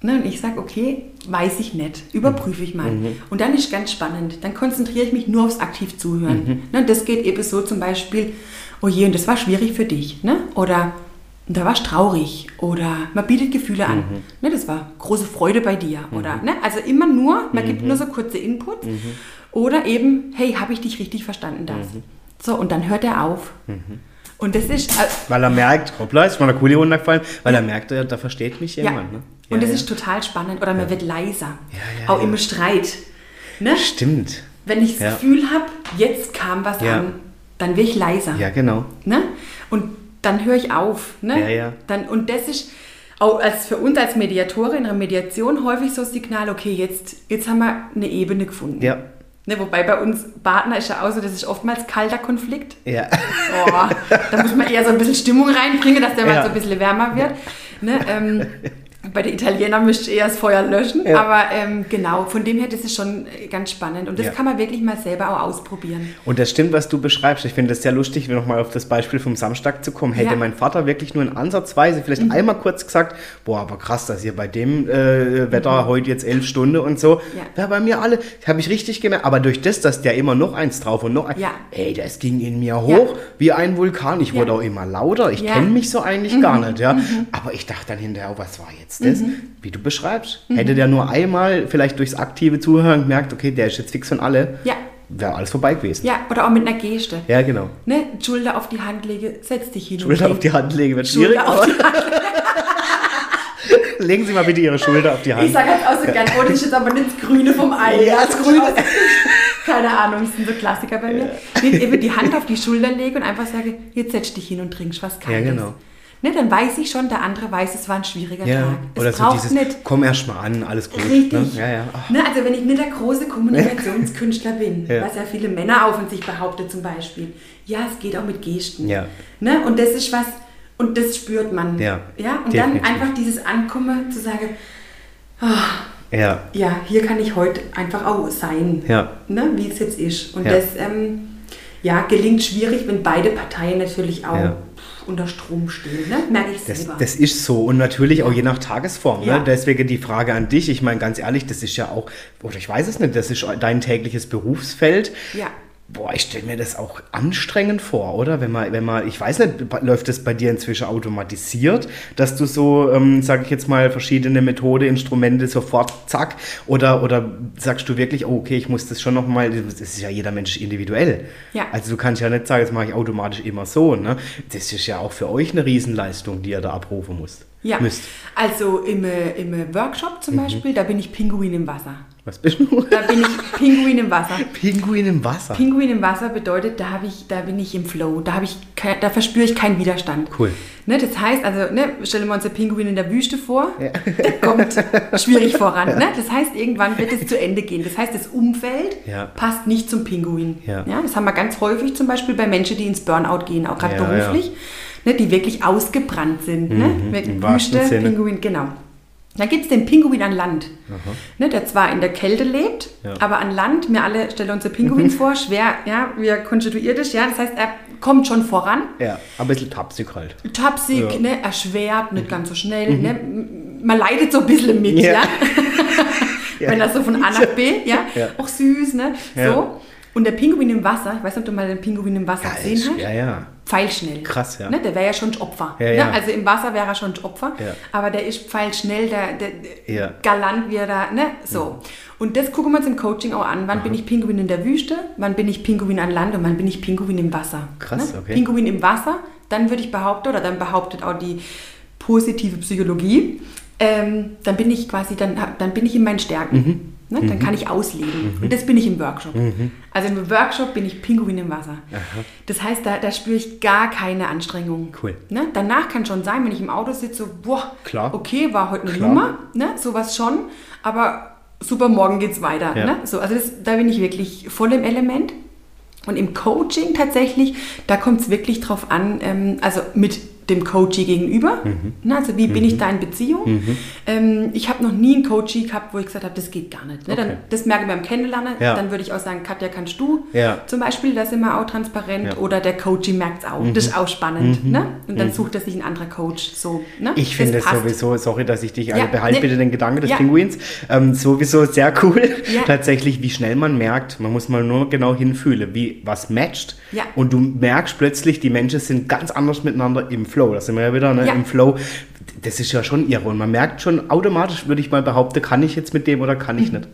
Ne, und ich sage, okay, weiß ich nicht, überprüfe ich mal. Mhm. Und dann ist ganz spannend, dann konzentriere ich mich nur aufs aktiv zuhören. Mhm. Ne, das geht eben so zum Beispiel, oh je, und das war schwierig für dich. Ne? Oder und da warst du traurig oder man bietet Gefühle an. Mhm. Ne, das war große Freude bei dir. Mhm. Oder, ne? Also immer nur, man mhm. gibt nur so kurze Inputs. Mhm. Oder eben, hey, habe ich dich richtig verstanden das? Mhm. So, und dann hört er auf. Mhm. Und das ist. Äh, weil er merkt, hoppla, ist mal eine coole runtergefallen, weil er merkt, da, versteht mich jemand. Ja. Ne? Ja, und das ja. ist total spannend. Oder man wird leiser. auch im Streit. Ne? Stimmt. Wenn ich das Gefühl habe, jetzt kam was an, dann werde ich leiser. Ja, genau. Ne? Und dann höre ich auf. Ne? Ja, ja. Dann, und das ist auch als für uns als Mediatorin in der Mediation häufig so ein Signal, okay, jetzt, jetzt haben wir eine Ebene gefunden. Ja. Ne, wobei bei uns Partner ist ja auch so, das ist oftmals kalter Konflikt. Ja. Oh, da muss man eher so ein bisschen Stimmung reinbringen, dass der ja. mal so ein bisschen wärmer wird. Ne, ähm, bei den Italienern müsste ich eher das Feuer löschen. Ja. Aber ähm, genau, von dem her, das ist schon ganz spannend. Und das ja. kann man wirklich mal selber auch ausprobieren. Und das stimmt, was du beschreibst. Ich finde das sehr lustig, nochmal auf das Beispiel vom Samstag zu kommen. Hätte ja. mein Vater wirklich nur in Ansatzweise vielleicht mhm. einmal kurz gesagt, boah, aber krass, dass ihr bei dem äh, Wetter mhm. heute jetzt elf Stunden und so. Ja. Bei mir alle, habe ich richtig gemerkt. Aber durch das, dass der immer noch eins drauf und noch ein, ja. ey, das ging in mir hoch wie ein Vulkan. Ich wurde auch immer lauter. Ich kenne mich so eigentlich mhm. gar nicht. Ja. Mhm. Aber ich dachte dann hinterher, oh, was war jetzt? Jetzt das, mhm. wie du beschreibst. Mhm. Hätte der nur einmal vielleicht durchs aktive Zuhören gemerkt, okay, der ist jetzt fix von alle, ja. wäre alles vorbei gewesen. Ja, oder auch mit einer Geste. Ja, genau. Ne? Schulter auf die Hand lege, setz dich hin. Schulter auf die Hand lege, wird schwierig. Legen Sie mal bitte Ihre Schulter auf die Hand. Ich sage jetzt auch so gern, oh, das ist jetzt aber nicht das Grüne vom Ei. Ja, das Grüne. Keine Ahnung, das sind so Klassiker bei mir. Ja. eben die Hand auf die Schulter lege und einfach sage, jetzt setz dich hin und trinkst was Kaltes. Ja, genau. Ne, dann weiß ich schon, der andere weiß, es war ein schwieriger ja, Tag. Es oder so dieses, nicht, komm erst mal an, alles gut. Richtig. Ne? Ja, ja. Ne, also wenn ich nicht der große Kommunikationskünstler bin, was ja viele Männer auf und sich behaupten zum Beispiel, ja, es geht auch mit Gesten. Ja. Ne, und das ist was, und das spürt man. Ja, ja? Und definitiv. dann einfach dieses Ankommen zu sagen, oh, ja. ja, hier kann ich heute einfach auch sein, ja. ne, wie es jetzt ist. Und das ähm, ja, gelingt schwierig, wenn beide Parteien natürlich auch unter Strom stehen, ne? merke ich selber. Das, das, ist so und natürlich auch je nach Tagesform. Ne? Ja. Ne? Deswegen die Frage an dich, ich meine ganz ehrlich, das ist ja auch, oder ich weiß es nicht, das ist dein tägliches Berufsfeld. Ja. Boah, ich stelle mir das auch anstrengend vor, oder? Wenn man, wenn man, ich weiß nicht, läuft das bei dir inzwischen automatisiert, dass du so, ähm, sage ich jetzt mal, verschiedene Methode, Instrumente sofort zack, oder, oder sagst du wirklich, oh, okay, ich muss das schon nochmal, das ist ja jeder Mensch individuell. Ja. Also du kannst ja nicht sagen, das mache ich automatisch immer so, ne? Das ist ja auch für euch eine Riesenleistung, die ihr da abrufen musst. Ja, müsst. also im, im Workshop zum mhm. Beispiel, da bin ich Pinguin im Wasser. Was bist du? Da bin ich Pinguin im Wasser. Pinguin im Wasser. Pinguin im Wasser bedeutet, da habe ich, da bin ich im Flow. Da habe ich, da verspüre ich keinen Widerstand. Cool. Ne, das heißt, also ne, stellen wir uns den Pinguin in der Wüste vor, ja. der kommt schwierig voran. Ja. Ne? Das heißt, irgendwann wird es zu Ende gehen. Das heißt, das Umfeld ja. passt nicht zum Pinguin. Ja. das haben wir ganz häufig zum Beispiel bei Menschen, die ins Burnout gehen, auch gerade beruflich, ne, die wirklich ausgebrannt sind. Ne? Mhm, ne? Mit Wüste, Pinguin, genau. Dann gibt es den Pinguin an Land, ne, der zwar in der Kälte lebt, ja. aber an Land, wir alle stellen uns den Pinguin vor, schwer, ja, wir konstituiert ja, das heißt, er kommt schon voran. Ja, ein bisschen tapsig halt. Tapsig, ja. ne, erschwert, nicht mhm. ganz so schnell, mhm. ne, man leidet so ein bisschen mit, ja. ja. Wenn er so von A nach B, ja, auch süß, ne, so. Und der Pinguin im Wasser, ich weiß nicht, ob du mal den Pinguin im Wasser gesehen hast. ja, ja. Pfeilschnell. Krass, ja. Ne, der wäre ja schon Opfer. Ja, ne? ja. Also im Wasser wäre er schon Opfer. Ja. Aber der ist pfeilschnell, der, der, Ja. galant, wie er da, ne? So. Und das gucken wir uns im Coaching auch an. Wann bin ich Pinguin in der Wüste? Wann bin ich Pinguin an Land? Und wann bin ich Pinguin im Wasser? Krass, ne? okay. Pinguin im Wasser, dann würde ich behaupten, oder dann behauptet auch die positive Psychologie, ähm, dann bin ich quasi, dann, dann bin ich in meinen Stärken. Mhm. Ne? Dann kann ich ausleben. Und das bin ich im Workshop. Also im Workshop bin ich Pinguin im Wasser. Das heißt, da, da spüre ich gar keine Anstrengung. Cool. Ne? Danach kann schon sein, wenn ich im Auto sitze, so, boah, Klar. okay, war heute eine Klar. Nummer, ne? sowas schon, aber super, morgen geht's weiter. Ja. Ne? So, also das, da bin ich wirklich voll im Element. Und im Coaching tatsächlich, da kommt es wirklich drauf an, ähm, also mit dem Coachee gegenüber. Mhm. Ne? Also wie bin ich da in Beziehung? Ähm, ich habe noch nie einen Coachee gehabt, wo ich gesagt habe, das geht gar nicht. Ne? Dann, Okay. das merke ich beim Kennenlernen. Ja. Dann würde ich auch sagen, Katja, kannst du? Ja. Zum Beispiel, da sind wir auch transparent. Ja. Mhm. Oder der Coachee merkt es auch. Das ist auch spannend. Ne? Und dann sucht er sich ein anderer Coach. So, ne? Ich finde es passt. sowieso, sorry, dass ich dich, also behalte bitte den Gedanken des. Pinguins, ähm, sowieso sehr cool, tatsächlich, wie schnell man merkt, man muss mal nur genau hinfühlen, wie was matcht und du merkst plötzlich, die Menschen sind ganz anders miteinander im Flow, da sind wir ja wieder ne, Ja. im Flow, das ist ja schon irre und man merkt schon automatisch, würde ich mal behaupten, kann ich jetzt mit dem oder kann Mhm. ich nicht.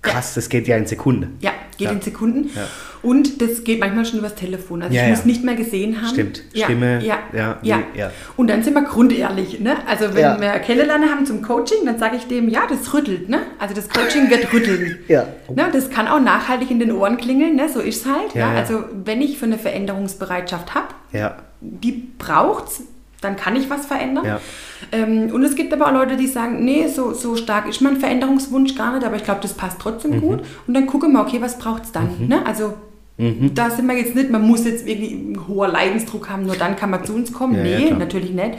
Krass, das geht ja in Sekunde. Ja, geht Ja. in Sekunden. Ja. Und das geht manchmal schon übers Telefon. Also Ja, ich muss nicht mehr gesehen haben. Stimmt. Stimme, Ja, ja, ja. Und dann sind wir grundehrlich. Ne? Also wenn wir Kennenlernen haben zum Coaching, dann sage ich dem, ja, das rüttelt. Ne? Also das Coaching wird rütteln. Ja. Ne? Das kann auch nachhaltig in den Ohren klingeln. Ne? So ist es halt. Ja, ja. Also wenn ich für eine Veränderungsbereitschaft habe, Ja, die braucht's, dann kann ich was verändern. Ja. Ähm, und es gibt aber auch Leute, die sagen, nee, so, so stark ist mein Veränderungswunsch gar nicht, aber ich glaube, das passt Mhm. trotzdem gut. Und dann gucken wir, okay, was braucht's dann? Ne? Also Mhm. da sind wir jetzt nicht, man muss jetzt irgendwie einen hohen Leidensdruck haben, nur dann kann man zu uns kommen. Ja, ja, nee, klar. natürlich nicht.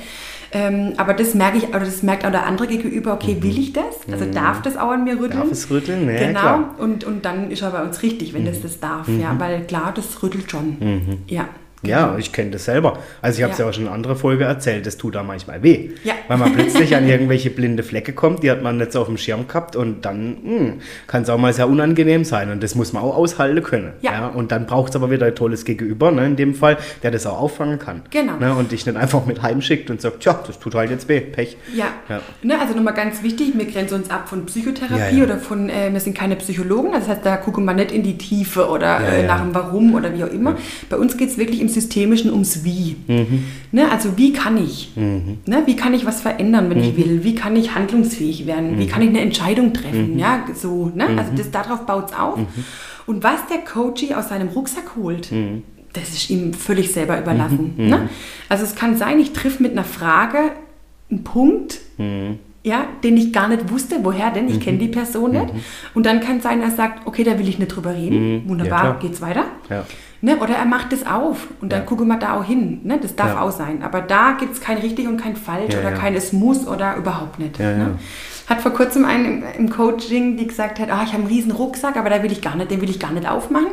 Ähm, aber das merke ich, oder das merkt auch der andere gegenüber, okay, will ich das? Also darf das auch an mir rütteln? Mhm. Darf es rütteln? Ja, genau. klar. Mhm. Und, und dann ist er bei uns richtig, wenn das das darf. Ja, weil klar, das rüttelt schon. Ja. Ja, ich kenne das selber. Also ich habe es ja. Ja. auch schon in anderer Folge erzählt, das tut da manchmal weh. Ja. Weil man plötzlich an irgendwelche blinde Flecke kommt, die hat man nicht so auf dem Schirm gehabt und dann kann es auch mal sehr unangenehm sein und das muss man auch aushalten können. Ja. Und dann braucht es aber wieder ein tolles Gegenüber, ne, in dem Fall, der das auch auffangen kann. Genau. Ne, und dich nicht einfach mit heimschickt und sagt, tja, das tut halt jetzt weh, Pech. Ja, Ja. Ne, also nochmal ganz wichtig, wir grenzen uns ab von Psychotherapie Ja, ja. oder von, äh, wir sind keine Psychologen, das heißt, da gucken wir nicht in die Tiefe oder Ja, äh, ja. nach dem Warum oder wie auch immer. Bei uns geht es wirklich im Systemischen ums Wie. Mhm. Ne, also wie kann ich? Ne, wie kann ich was verändern, wenn Mhm. ich will? Wie kann ich handlungsfähig werden? Wie kann ich eine Entscheidung Mhm. treffen? Ja, so, ne? Also das, darauf baut es auf. Und was der Coachie aus seinem Rucksack holt, Mhm. das ist ihm völlig selber überlassen. Ne? Also es kann sein, ich triff mit einer Frage einen Punkt, ja, den ich gar nicht wusste, woher denn, ich kenne die Person nicht. Und dann kann sein, er sagt, okay, da will ich nicht drüber reden. Ja, Wunderbar, klar. geht's weiter. Ja. Ne? Oder er macht das auf und dann Ja. gucken wir da auch hin. Ne? Das darf Ja. auch sein. Aber da gibt es kein richtig und kein falsch Ja, oder kein es muss oder überhaupt nicht. Ne? Hat vor kurzem einen im, im Coaching, die gesagt hat, ah, ich habe einen riesen Rucksack, aber da will ich gar nicht, den will ich gar nicht aufmachen.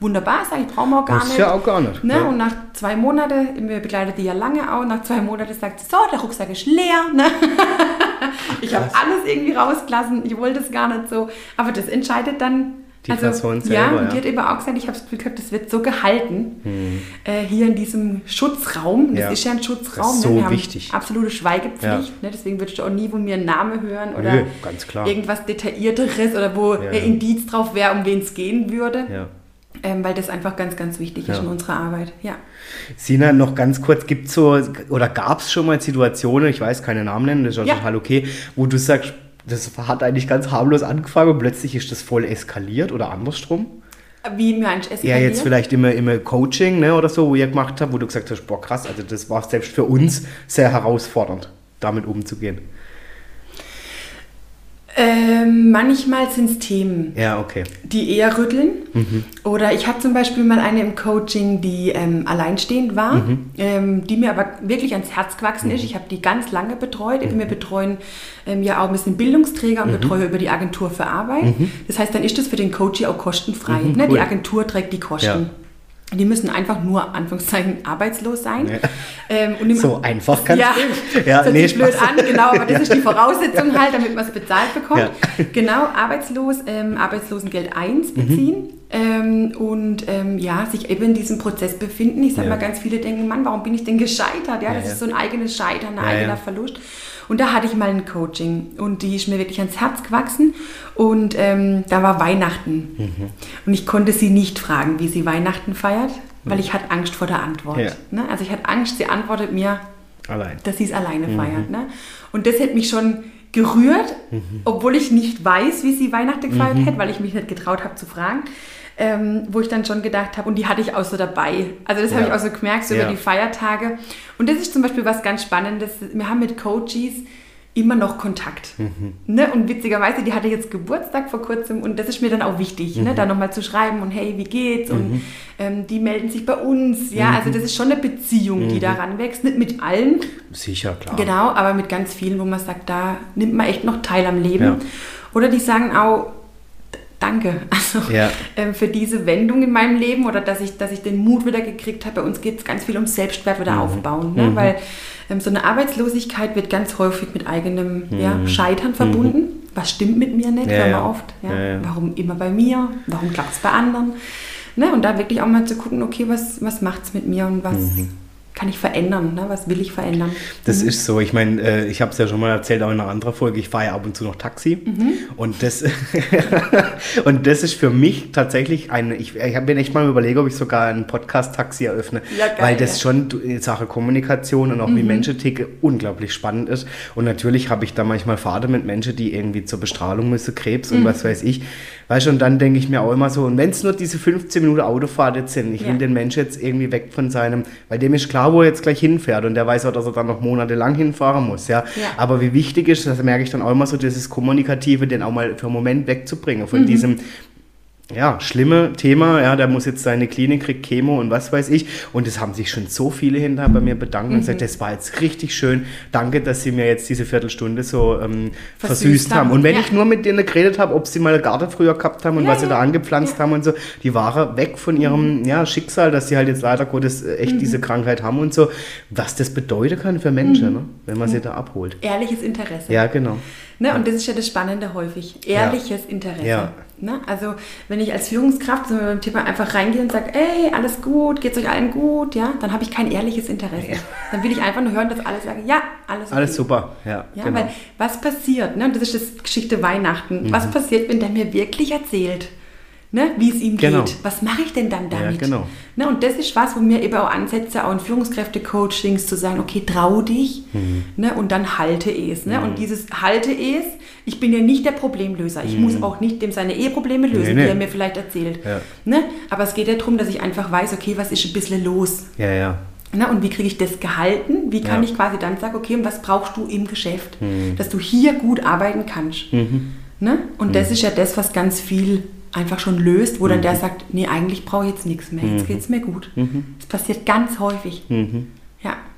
Wunderbar, sag ich, brauchen wir auch gar Muss nicht. ja auch gar nicht. Ne? Und nach zwei Monaten, wir begleitet die ja lange auch, nach zwei Monaten sagt sie, so, der Rucksack ist leer. Ne? ich habe alles irgendwie rausgelassen, ich wollte es gar nicht so. Aber das entscheidet dann Die Person selber, Ja, und. Hm. die hat eben auch gesagt, ich habe das Gefühl gehabt, das wird so gehalten äh, hier in diesem Schutzraum. Das Ja. ist ja ein Schutzraum. Das ist so ne? Wir wichtig. absolute Schweigepflicht. Ja. Ne? Deswegen würdest du auch nie von mir einen Namen hören oder Nö, irgendwas Detaillierteres oder wo Ja. ein Indiz drauf wäre, um wen es gehen würde. Ähm, weil das einfach ganz, ganz wichtig ist in unserer Arbeit. Ja. Sina, noch ganz kurz, gibt so, oder gab es schon mal Situationen, ich weiß keine Namen nennen, das ist auch Ja. total okay, wo du sagst, das hat eigentlich ganz harmlos angefangen und plötzlich ist das voll eskaliert oder andersrum? Wie meinst du Ja, eskaliert? jetzt vielleicht immer, immer Coaching ne, oder so, wo ihr gemacht habt, wo du gesagt hast, boah krass, also das war selbst für uns sehr herausfordernd, damit umzugehen. Ähm, manchmal sind es Themen. Ja, okay. die eher rütteln. Mhm. Oder ich habe zum Beispiel mal eine im Coaching, die ähm, alleinstehend war, Mhm. ähm, die mir aber wirklich ans Herz gewachsen ist. Ich habe die ganz lange betreut. Mhm. Wir betreuen ähm, ja auch ein bisschen Bildungsträger und betreue über die Agentur für Arbeit. Das heißt, dann ist das für den Coaching auch kostenfrei. Mhm, ne? cool. Die Agentur trägt die Kosten. Die müssen einfach nur, Anführungszeichen, arbeitslos sein. Ja. Ähm, und So einfach kann's ja, gehen. Ja, nee, blöd Spaß. an, genau, aber das ist die Voraussetzung halt, damit man es bezahlt bekommt. Ja. Genau, arbeitslos, ähm, Arbeitslosengeld 1 beziehen. Ähm, und ähm, ja, sich eben in diesem Prozess befinden. Ich sag ja. mal, ganz viele denken, Mann, warum bin ich denn gescheitert? Ja, das ja, ist so ein eigenes Scheitern, ein eigener Verlust. Und da hatte ich mal ein Coaching und die ist mir wirklich ans Herz gewachsen. Und ähm, da war Weihnachten. Mhm. Und ich konnte sie nicht fragen, wie sie Weihnachten feiert, weil ich hatte Angst vor der Antwort. Ja. Ne? Also ich hatte Angst, sie antwortet mir, Allein. dass sie es alleine mhm. feiert. Ne? Und das hätte mich schon gerührt, mhm. obwohl ich nicht weiß, wie sie Weihnachten gefeiert mhm. hätte, weil ich mich nicht getraut habe zu fragen ähm, wo ich dann schon gedacht habe, und die hatte ich auch so dabei. Also das ja. habe ich auch so gemerkt, so ja. über die Feiertage. Und das ist zum Beispiel was ganz Spannendes. Wir haben mit Coaches immer noch Kontakt. Mhm. Ne? Und witzigerweise, die hatte jetzt Geburtstag vor kurzem und das ist mir dann auch wichtig, ne? mhm. ne? da nochmal zu schreiben und hey, wie geht's? Mhm. Und ähm, die melden sich bei uns. Ja, also das ist schon eine Beziehung, die mhm. daran wächst. Nicht mit allen. Sicher, klar. Genau, aber mit ganz vielen, wo man sagt, da nimmt man echt noch teil am Leben. Ja. Oder die sagen auch, danke also, ja. ähm, für diese Wendung in meinem Leben oder dass ich, dass ich den Mut wieder gekriegt habe. Bei uns geht es ganz viel um Selbstwert wieder mhm. aufbauen, ne? Mhm. weil ähm, so eine Arbeitslosigkeit wird ganz häufig mit eigenem mhm. ja, Scheitern verbunden. Mhm. Was stimmt mit mir nicht, ja, wir oft. Ja? Warum immer bei mir? Warum klappt es bei anderen? Ne? Und da wirklich auch mal zu gucken, okay, was, was macht es mit mir und was mhm kann ich verändern? Ne? Was will ich verändern? Das mhm. ist so. Ich meine, äh, ich habe es ja schon mal erzählt, auch in einer anderen Folge. Ich fahre ja ab und zu noch Taxi. Mhm. Und, das und das ist für mich tatsächlich eine. Ich, ich bin echt mal überlegt, ob ich sogar einen Podcast-Taxi eröffne. Ja, geil, weil das ja. schon in Sache Kommunikation und auch mhm. wie Menschen ticken unglaublich spannend ist. Und natürlich habe ich da manchmal Fahrt mit Menschen, die irgendwie zur Bestrahlung müssen, Krebs und mhm. was weiß ich. Weißt du, und dann denke ich mir auch immer so, und wenn es nur diese 15 Minuten Autofahrt jetzt sind, ich ja. will den Menschen jetzt irgendwie weg von seinem, weil dem ist klar, wo er jetzt gleich hinfährt und der weiß auch, dass er dann noch monatelang hinfahren muss, ja. ja. Aber wie wichtig ist, das merke ich dann auch immer so, dieses Kommunikative, den auch mal für einen Moment wegzubringen, von mhm. diesem, ja, schlimme Thema, ja, der muss jetzt seine Klinik, kriegt Chemo und was weiß ich. Und es haben sich schon so viele hinterher bei mir bedankt mhm. und gesagt, das war jetzt richtig schön. Danke, dass Sie mir jetzt diese Viertelstunde so ähm, versüßt, versüßt haben. Und wenn ja. ich nur mit denen geredet habe, ob sie mal eine Garten früher gehabt haben und ja, was sie da angepflanzt haben und so, die waren weg von ihrem mhm. ja, Schicksal, dass sie halt jetzt leider Gottes äh, echt mhm. diese Krankheit haben und so. Was das bedeuten kann für Menschen, mhm. ne? wenn man sie da abholt. Ehrliches Interesse. Ja, genau. Ne? Und das ist ja das Spannende häufig. Ehrliches Interesse. Ja. Ne? Also wenn ich als Führungskraft so beim Thema einfach reingehe und sage, ey, alles gut, geht's euch allen gut, ja, dann habe ich kein ehrliches Interesse. Ja. Dann will ich einfach nur hören, dass alle sagen, ja, alles okay. Alles super, ja. ja genau. Weil was passiert, ne? und das ist das Geschichte Weihnachten, mhm. was passiert, wenn der mir wirklich erzählt, ne, wie es ihm genau. geht. Was mache ich denn dann damit? Ja, genau. Ne, und das ist was, wo mir eben auch ansetze, auch in Führungskräfte-Coachings zu sagen, okay, trau dich mhm. ne, und dann halte es. Ne? Mhm. Und dieses halte es, ich bin ja nicht der Problemlöser. Ich mhm. muss auch nicht dem seine Eheprobleme lösen, nee, nee. die er mir vielleicht erzählt. Ja. Ne? Aber es geht ja darum, dass ich einfach weiß, okay, was ist ein bisschen los? Ja, ja. Na, und wie kriege ich das gehalten? Wie kann ja. ich quasi dann sagen, okay, und was brauchst du im Geschäft, mhm. dass du hier gut arbeiten kannst? Mhm. Ne? Und das mhm. ist ja das, was ganz viel einfach schon löst, wo mhm. dann der sagt, nee, eigentlich brauche ich jetzt nichts mehr, jetzt mhm. geht es mir gut. Mhm. Das passiert ganz häufig.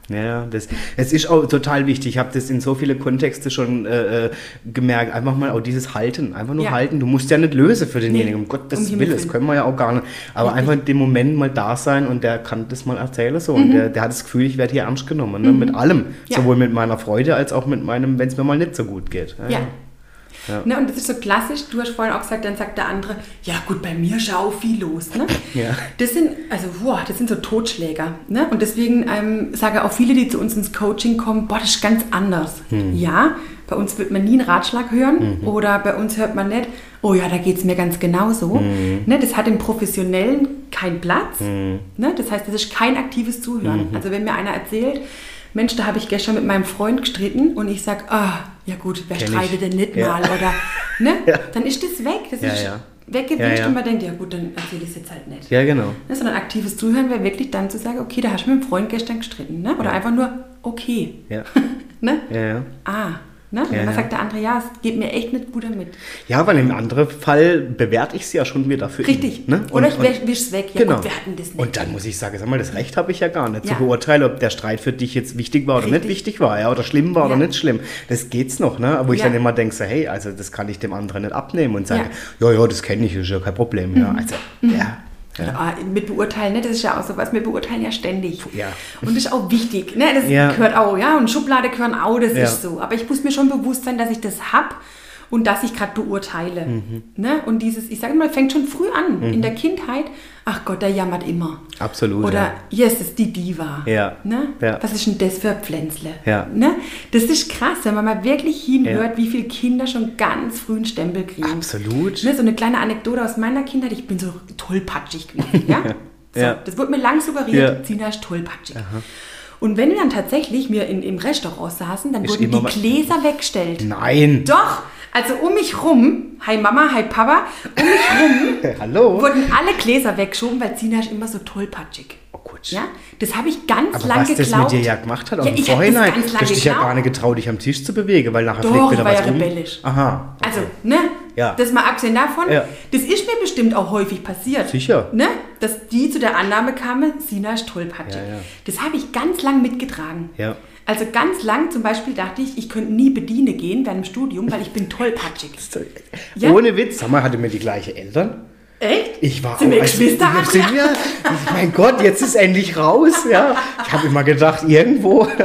Ja. Ja, das, es ist auch total wichtig. Ich habe das in so viele Kontexte schon äh, äh, gemerkt. Einfach mal auch dieses Halten, einfach nur ja. halten. Du musst ja nicht lösen für denjenigen, nee, um Gottes um Willen, das können wir ja auch gar nicht. Aber Richtig. einfach in dem Moment mal da sein und der kann das mal erzählen so. Mhm. Und der, der hat das Gefühl, ich werde hier ernst genommen, ne? Mhm. mit allem. Ja. Sowohl mit meiner Freude als auch mit meinem, wenn es mir mal nicht so gut geht. Ja. ja. Ja. Ne, und das ist so klassisch, du hast vorhin auch gesagt, dann sagt der andere, ja gut, bei mir schau viel los. Ne? Ja. Das sind, also wow, das sind so Totschläger. Ne? Und deswegen ähm, sage auch viele, die zu uns ins Coaching kommen, boah, das ist ganz anders. Hm. Ja, bei uns wird man nie einen Ratschlag hören mhm. oder bei uns hört man nicht, oh ja, da geht es mir ganz genauso. Mhm. Ne, das hat im Professionellen keinen Platz. Mhm. Ne, das heißt, das ist kein aktives Zuhören. Mhm. Also wenn mir einer erzählt, Mensch, da habe ich gestern mit meinem Freund gestritten und ich sage, ah, ja gut, wer Kenn streitet denn nicht ja. mal? Oder, ne? Ja. Dann ist das weg. Das ist ja, weggewischt und man denkt, ja gut, dann erzähle ich es jetzt halt nicht. Ja, genau. Ne? Sondern aktives Zuhören wäre wirklich dann zu sagen, okay, da hast du mit dem Freund gestern gestritten. Ne? Oder einfach nur, okay. Ja. ne? Ja, ja. Ah, Ne? Ja, dann sagt der andere, ja, es geht mir echt nicht gut damit. Ja, weil im anderen Fall bewerte ich es ja schon wieder für Richtig. ihn. Ne? Oder ich wische es weg. Ja, genau. gut. Und dann muss ich sagen, sag mal, das Recht habe ich ja gar nicht ja. zu beurteilen, ob der Streit für dich jetzt wichtig war oder Richtig. nicht wichtig war, ja, oder schlimm war oder nicht schlimm. Das geht's noch, ne? Wo ich dann immer denke, so, hey, also das kann ich dem anderen nicht abnehmen und sage, ja, ja, das kenne ich, ist ja kein Problem. Mhm. Ja, also, mhm. ja. Ja. Ah, mit beurteilen, ne? das ist ja auch so was, wir beurteilen ja ständig. Ja. Und das ist auch wichtig, ne? das ja. gehört auch, ja, und Schublade gehören auch, das ja. ist so. Aber ich muss mir schon bewusst sein, dass ich das habe und dass ich gerade beurteile. Mhm. Ne? Und dieses, ich sage mal, fängt schon früh an, mhm. in der Kindheit. Ach Gott, der jammert immer. Absolut. Oder ja. hier ist die Diva. Ja. Ne? ja. Was ist denn das für ein Pflänzle? Ja. Ne? Das ist krass, wenn man mal wirklich hinhört, ja. wie viele Kinder schon ganz früh einen Stempel kriegen. Absolut. Ne? So eine kleine Anekdote aus meiner Kindheit, ich bin so tollpatschig gewesen. ja? So, Ja. Das wurde mir lang suggeriert, Ja. Zina ist tollpatschig. Und wenn wir dann tatsächlich mir in, im Restaurant saßen, dann Ist wurden die Gläser weggestellt. Nein. Doch, also um mich rum, hi Mama, hi Papa, um mich rum Hallo. wurden alle Gläser weggeschoben, weil Zina ist immer so tollpatschig. Oh gut. Ja, das habe ich ganz Aber lang was das geglaubt. mit dir ja gemacht hat, auch Ja, im ich das Vorhinein, lang hast dich ja gar nicht getraut, dich am Tisch zu bewegen, weil nachher Doch, fliegt ich wieder war was ja rum. rebellisch. Aha. Also, ne? Ja. Das mal abgesehen davon, Ja. das ist mir bestimmt auch häufig passiert. Sicher. Ne? Dass die zu der Annahme kamen, Sina ist tollpatschig. Ja. Das habe ich ganz lang mitgetragen. Ja. Also ganz lang zum Beispiel dachte ich, ich könnte nie bediene gehen während dem Studium, weil ich bin tollpatschig. Ja. Ohne Witz, sag mal, hatte mir die gleiche Eltern? Echt? Ich war Sind wir auch- also, Geschwister? wir sind mein Gott, jetzt ist endlich raus, ja. Ich habe immer gedacht, irgendwo.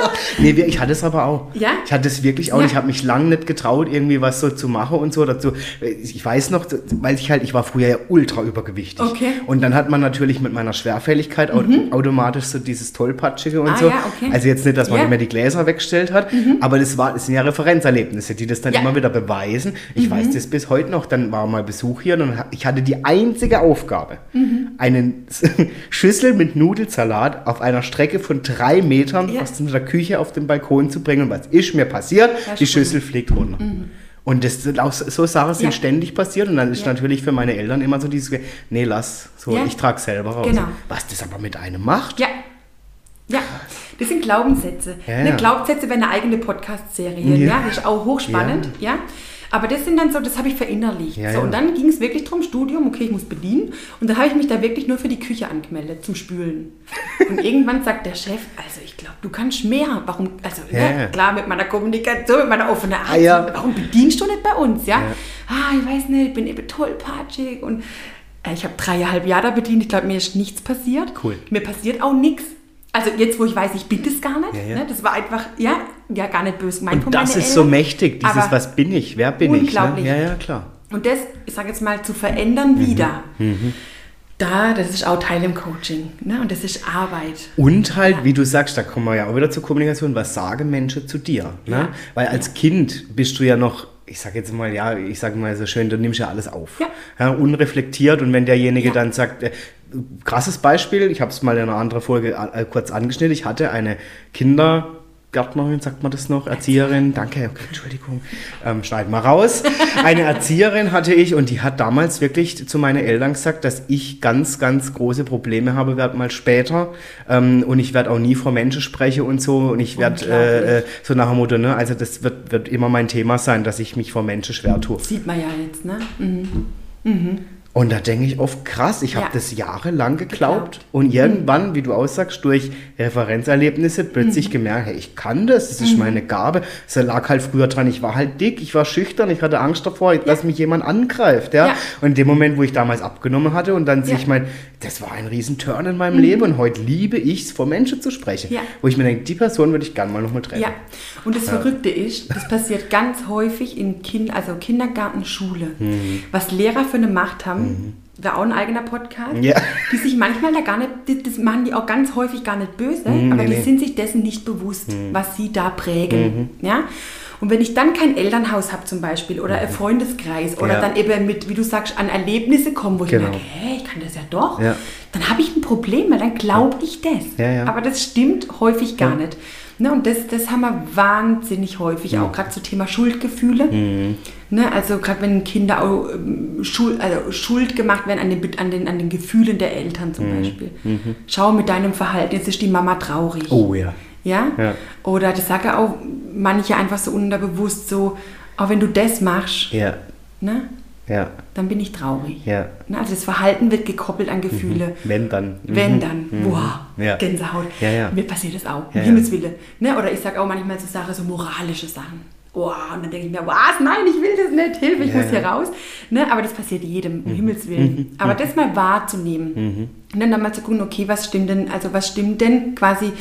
nee, ich hatte es aber auch. Ja? Ich hatte es wirklich auch. Ja. Ich habe mich lange nicht getraut, irgendwie was so zu machen und so dazu. Ich weiß noch, weil ich halt, ich war früher ja ultra übergewichtig. Okay. Mhm. Und dann hat man natürlich mit meiner Schwerfälligkeit au- automatisch so dieses tollpatschige und Ah, so. ja, okay. Also jetzt nicht, dass man Ja. Mhm. immer die Gläser weggestellt hat, aber das war, das sind ja Referenzerlebnisse, die das dann immer wieder beweisen. Ich weiß das bis heute noch. Dann war mal Besuch hier und ich hatte die einzige Aufgabe, einen Schüssel mit Nudelsalat auf einer Strecke von drei Metern aus der Küche auf den Balkon zu bringen. Und was ist mir passiert? Ja, die. Schüssel fliegt runter. Und das, auch so Sachen sind Ja. ständig passiert und dann ist Ja. natürlich für meine Eltern immer so dieses, nee, lass, so, Ja. ich trage selber raus. Genau. Was das aber mit einem macht? Ja. Ja, das sind Glaubenssätze. Ne. Glaubenssätze wäre eine eigene Podcast-Serie. Ja. Ja. das ist auch hochspannend. Ja. Aber das sind dann so, das habe ich verinnerlicht. Ja, so, ja. Und dann ging es wirklich drum, Studium, okay, ich muss bedienen. Und dann habe ich mich da wirklich nur für die Küche angemeldet, zum Spülen. Und irgendwann sagt der Chef, also ich glaube, du kannst mehr. Warum, also Ja, ne, ja. klar, mit meiner Kommunikation, mit meiner offenen Art. Ah. Warum bedienst du nicht bei uns? Ja? Ah, ich weiß nicht, ich bin eben tollpatschig. Und äh, ich habe dreieinhalb Jahre da bedient. Ich glaube, mir ist nichts passiert. Cool. Mir passiert auch nichts. Also jetzt, wo ich weiß, ich bin das gar nicht. Ne? Das war einfach, ja, ja, gar nicht böse gemeint Und das ist so mächtig, dieses was bin ich, wer bin Unglaublich. ich? Ne? Ja, ja, klar. Und das, ich sage jetzt mal, zu verändern Mhm. wieder. Da, das ist auch Teil im Coaching. Ne? Und das ist Arbeit. Und halt, Ja. wie du sagst, da kommen wir ja auch wieder zur Kommunikation, was sagen Menschen zu dir? Ne? Ja. Weil als Kind bist du ja noch, ich sag jetzt mal, ja, ich sag mal so schön, du nimmst ja alles auf. Ja. unreflektiert und wenn derjenige Ja. dann sagt, äh, krasses Beispiel, ich habe es mal in einer anderen Folge äh, kurz angeschnitten, ich hatte eine Kindergärtnerin, sagt man das noch, Erzieherin, danke, okay, Entschuldigung, ähm, schneid mal raus. Eine Erzieherin hatte ich und die hat damals wirklich zu meinen Eltern gesagt, dass ich ganz, ganz große Probleme habe, werde mal später ähm, und ich werde auch nie vor Menschen sprechen und so und ich werde äh, äh, so nach dem Motto, ne, also das wird, wird immer mein Thema sein, dass ich mich vor Menschen schwer tue. Sieht man ja jetzt, ne? Mhm. Und da denke ich oft, krass, ich habe Ja. das jahrelang geglaubt. Und irgendwann, wie du aussagst, durch Referenzerlebnisse plötzlich gemerkt, hey, ich kann das, das ist meine Gabe. Es lag halt früher dran, ich war halt dick, ich war schüchtern, ich hatte Angst davor, dass mich jemand angreift. Ja? Ja. Und in dem Moment, wo ich damals abgenommen hatte und dann Ja. sich mein, das war ein riesen Turn in meinem Leben und heute liebe ich es, vor Menschen zu sprechen. Ja. Wo ich mir denke, die Person würde ich gerne mal nochmal treffen. Ja, und das Verrückte ist, das passiert ganz häufig in kind, also Kindergarten, Schule. Mhm. Was Lehrer für eine Macht haben, wäre auch ein eigener Podcast, Ja. die sich manchmal da gar nicht, das, das machen die auch ganz häufig gar nicht böse, Mhm, aber nee, die nee. sind sich dessen nicht bewusst, was sie da prägen. Ja? Und wenn ich dann kein Elternhaus habe zum Beispiel oder ein Freundeskreis oder Ja. dann eben mit, wie du sagst, an Erlebnisse komme, wo ich Genau. merke, hey, ich kann das ja doch, Ja. dann habe ich ein Problem, weil dann glaube ich das. Ja. Aber das stimmt häufig gar nicht. Ne, und das, das haben wir wahnsinnig häufig, auch gerade zum Thema Schuldgefühle. Mhm. Ne, also gerade wenn Kinder auch, ähm, Schuld, also Schuld gemacht werden an den, an, den, an den Gefühlen der Eltern Mhm. zum Beispiel. Schau mit deinem Verhalten, jetzt ist die Mama traurig. Oh ja. Ja? Ja. Oder das sagen auch manche einfach so unterbewusst so, auch wenn du das machst, Ja, ne, ja, dann bin ich traurig. ja. Ne, also das Verhalten wird gekoppelt an Gefühle. Wenn dann. Mhm. Wenn dann, wow, Ja. Gänsehaut. Ja, ja. Mir passiert das auch, um Ja, ja. Himmels Willen. Ne? Oder ich sage auch manchmal so Sachen, so moralische Sachen. Oh, und dann denke ich mir, was? Nein, ich will das nicht, Hilfe, ich muss hier. Mhm. raus. Ne? Aber das passiert jedem, um Himmels Willen. Aber das mal wahrzunehmen. Und dann, dann mal zu gucken, okay, was stimmt denn, also was stimmt denn quasi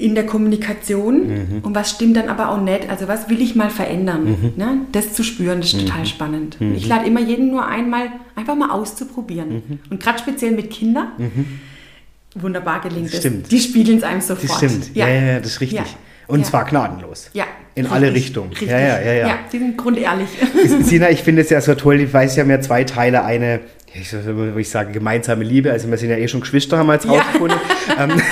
in der Kommunikation mhm. und was stimmt dann aber auch nicht. Also was will ich mal verändern? Mhm. Ne? Das zu spüren, das ist mhm. total spannend. Mhm. Ich lade immer jeden nur einmal, einfach mal auszuprobieren. Mhm. Und gerade speziell mit Kindern, mhm. wunderbar gelingt es. Die spiegeln es einem sofort. Das stimmt, ja, ja, ja das ist richtig. Ja. Und ja. zwar gnadenlos. Ja. In richtig, alle Richtungen. Richtig. Ja, ja, ja, ja. Ja, die sind grundehrlich. Sina, ich finde es ja so toll, ich weiß, ja mehr zwei Teile. Eine, ich, ich sage, gemeinsame Liebe. Also wir sind ja eh schon Geschwister, haben wir jetzt rausgefunden. Ja. Ähm,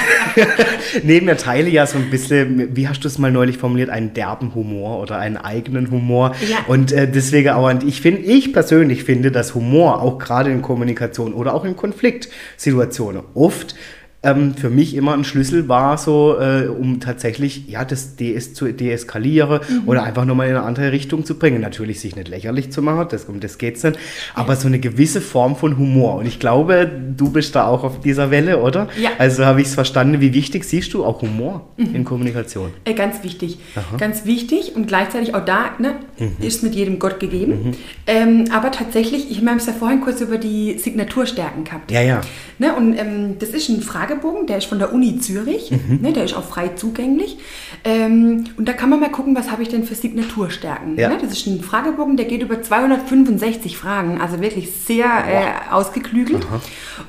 nehmen wir Teile ja so ein bisschen, wie hast du es mal neulich formuliert, einen derben Humor oder einen eigenen Humor. Ja. Und äh, deswegen auch, und ich finde, ich persönlich finde, dass Humor auch gerade in Kommunikation oder auch in Konfliktsituationen oft ähm, für mich immer ein Schlüssel war, so äh, um tatsächlich ja das DS zu deeskalieren mhm. oder einfach nochmal in eine andere Richtung zu bringen. Natürlich sich nicht lächerlich zu machen, das, um das geht's nicht, aber so eine gewisse Form von Humor. Und ich glaube, du bist da auch auf dieser Welle, oder? Ja. Also habe ich es verstanden. Wie wichtig siehst du auch Humor mhm. in Kommunikation? Äh, ganz wichtig. Aha. Ganz wichtig und gleichzeitig auch da ne, mhm. ist mit jedem Gott gegeben. Mhm. Ähm, aber tatsächlich, ich habe es ja vorhin kurz über die Signaturstärken gehabt. Ja, ja. Ne, und ähm, das ist eine Frage Fragebogen, der ist von der Uni Zürich, mhm. ne, der ist auch frei zugänglich. Ähm, und da kann man mal gucken, was habe ich denn für Signaturstärken. Ja. Ne? Das ist ein Fragebogen, der geht über 265 Fragen, also wirklich sehr äh, ausgeklügelt Aha.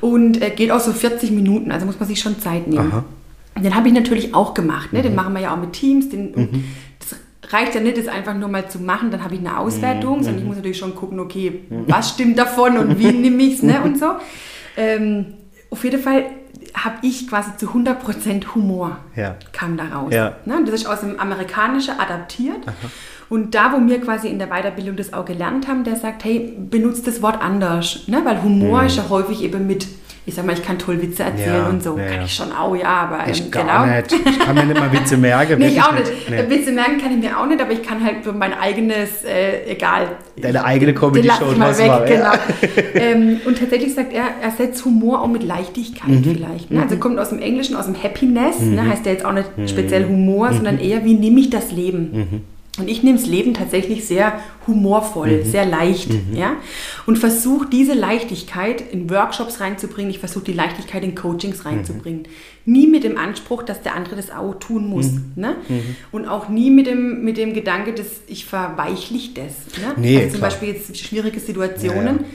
und äh, geht auch so 40 Minuten, also muss man sich schon Zeit nehmen. Aha. Den habe ich natürlich auch gemacht, ne? den mhm. machen wir ja auch mit Teams. Den, mhm. Das reicht ja nicht, das einfach nur mal zu machen, dann habe ich eine Auswertung, mhm. sondern ich muss natürlich schon gucken, okay, mhm. was stimmt davon und wie nehme ich es ne? und so. Ähm, auf jeden Fall habe ich quasi zu 100% Humor ja. kam da raus. Ja. Ne? Das ist aus dem Amerikanischen adaptiert. Aha. Und da, wo wir quasi in der Weiterbildung das auch gelernt haben, der sagt, hey, benutzt das Wort anders. Ne? Weil Humor mhm. ist ja häufig eben mit ich sag mal, ich kann toll Witze erzählen ja, und so. Ja, kann ich schon auch, ja, aber ich ähm, genau. Nicht. Ich kann mir nicht mal Witze merken. nee, ich auch nicht. Nee. Witze merken kann ich mir auch nicht, aber ich kann halt so mein eigenes, äh, egal. Deine eigene Comedy-Show mal weg, mal, genau. ähm, und tatsächlich sagt er, er setzt Humor auch mit Leichtigkeit mhm. vielleicht. Ne? Also mhm. kommt aus dem Englischen, aus dem Happiness, ne? mhm. ne? heißt ja jetzt auch nicht mhm. speziell Humor, sondern mhm. eher, wie nehme ich das Leben? Und ich nehme das Leben tatsächlich sehr humorvoll, mhm. sehr leicht, mhm. ja. Und versuche diese Leichtigkeit in Workshops reinzubringen. Ich versuche die Leichtigkeit in Coachings reinzubringen. Mhm. Nie mit dem Anspruch, dass der andere das auch tun muss, mhm. ne? Mhm. Und auch nie mit dem, mit dem Gedanke, dass ich verweichlich das, ne? Nee, also zum klar. Beispiel jetzt schwierige Situationen. Ja, ja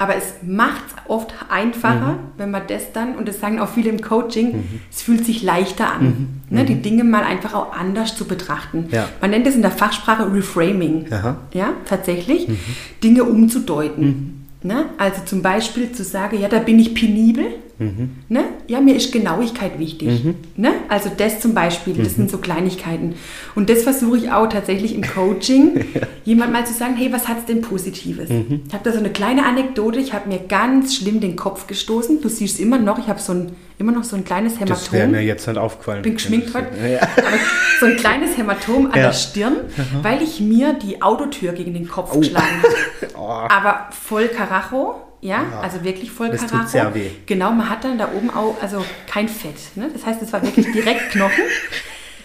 aber es macht es oft einfacher, mhm. wenn man das dann, und das sagen auch viele im Coaching, mhm. es fühlt sich leichter an, mhm. ne, die mhm. Dinge mal einfach auch anders zu betrachten. Ja. Man nennt es in der Fachsprache Reframing. Aha. Ja, tatsächlich, mhm. Dinge umzudeuten. Mhm. Ne? Also zum Beispiel zu sagen, ja, da bin ich penibel. Mhm. Ne? Ja, mir ist Genauigkeit wichtig. Mhm. Ne? Also das zum Beispiel, das mhm. sind so Kleinigkeiten. Und das versuche ich auch tatsächlich im Coaching, ja. jemand mal zu sagen, hey, was hat es denn Positives? Mhm. Ich habe da so eine kleine Anekdote, ich habe mir ganz schlimm den Kopf gestoßen. Du siehst es immer noch, ich habe so ein, immer noch so ein kleines Hämatom. Das wäre mir jetzt nicht aufgefallen. Bin geschminkt heute. Ja. so ein kleines Hämatom an ja. der Stirn, weil ich mir die Autotür gegen den Kopf oh. geschlagen habe. Oh. Aber voll Karacho. Ja, ja, also wirklich voll das Karacho. Tut sehr weh. Genau, man hat dann da oben auch, also kein Fett. Ne? Das heißt, es war wirklich direkt Knochen.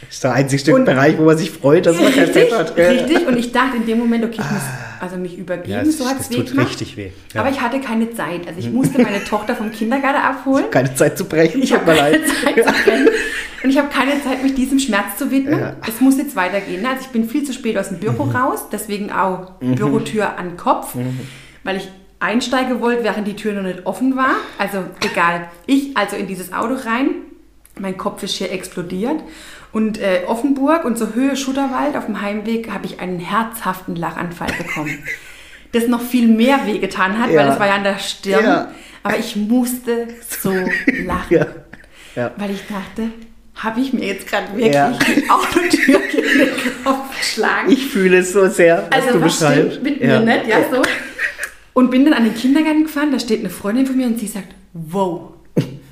Das ist der einzige Stück und, Bereich, wo man sich freut, dass man kein Fett hat. Richtig, und ich dachte in dem Moment, okay, ich muss ah. also mich übergeben, ja, das, so hat es weh tut richtig weh. Ja. Aber ich hatte keine Zeit. Also ich musste meine Tochter vom Kindergarten abholen. Keine Zeit zu brechen. Ich habe keine Zeit zu brechen. Und ich habe keine Zeit, mich diesem Schmerz zu widmen. Ja. Es muss jetzt weitergehen. Ne? Also ich bin viel zu spät aus dem Büro mhm. raus, deswegen auch mhm. Bürotür an Kopf, mhm. weil ich einsteigen wollte, während die Tür noch nicht offen war. Also egal. Ich also in dieses Auto rein, mein Kopf ist hier explodiert. Und äh, Offenburg und zur Höhe Schutterwald auf dem Heimweg habe ich einen herzhaften Lachanfall bekommen. das noch viel mehr wehgetan hat, ja. weil es war ja an der Stirn. Ja. Aber ich musste so lachen. Ja. Weil ich dachte, habe ich mir jetzt gerade wirklich ja. die Autotür gegen den Kopf geschlagen. Ich fühle es so sehr, was also, du was beschreibst. mit ja. mir nicht, ja, so. Und bin dann an den Kindergarten gefahren, da steht eine Freundin von mir und sie sagt, wow.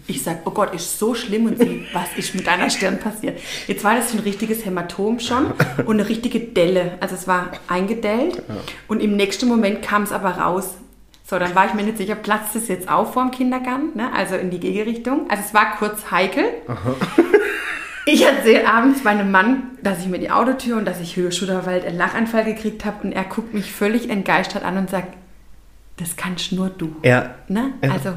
Ich sage, oh Gott, ist so schlimm. Und sie, was ist mit deiner Stirn passiert? Jetzt war das so ein richtiges Hämatom schon und eine richtige Delle. Also es war eingedellt. Und im nächsten Moment kam es aber raus. So, dann war ich mir nicht sicher, platzt es jetzt auf vor dem Kindergarten, ne? also in die Gegenrichtung. Also es war kurz heikel. Aha. Ich erzähle abends meinem Mann, dass ich mir die Autotür und dass ich Höhe Schutterwald einen Lachanfall gekriegt habe und er guckt mich völlig entgeistert an und sagt, das kannst nur du. Ja. Ne? ja. Also,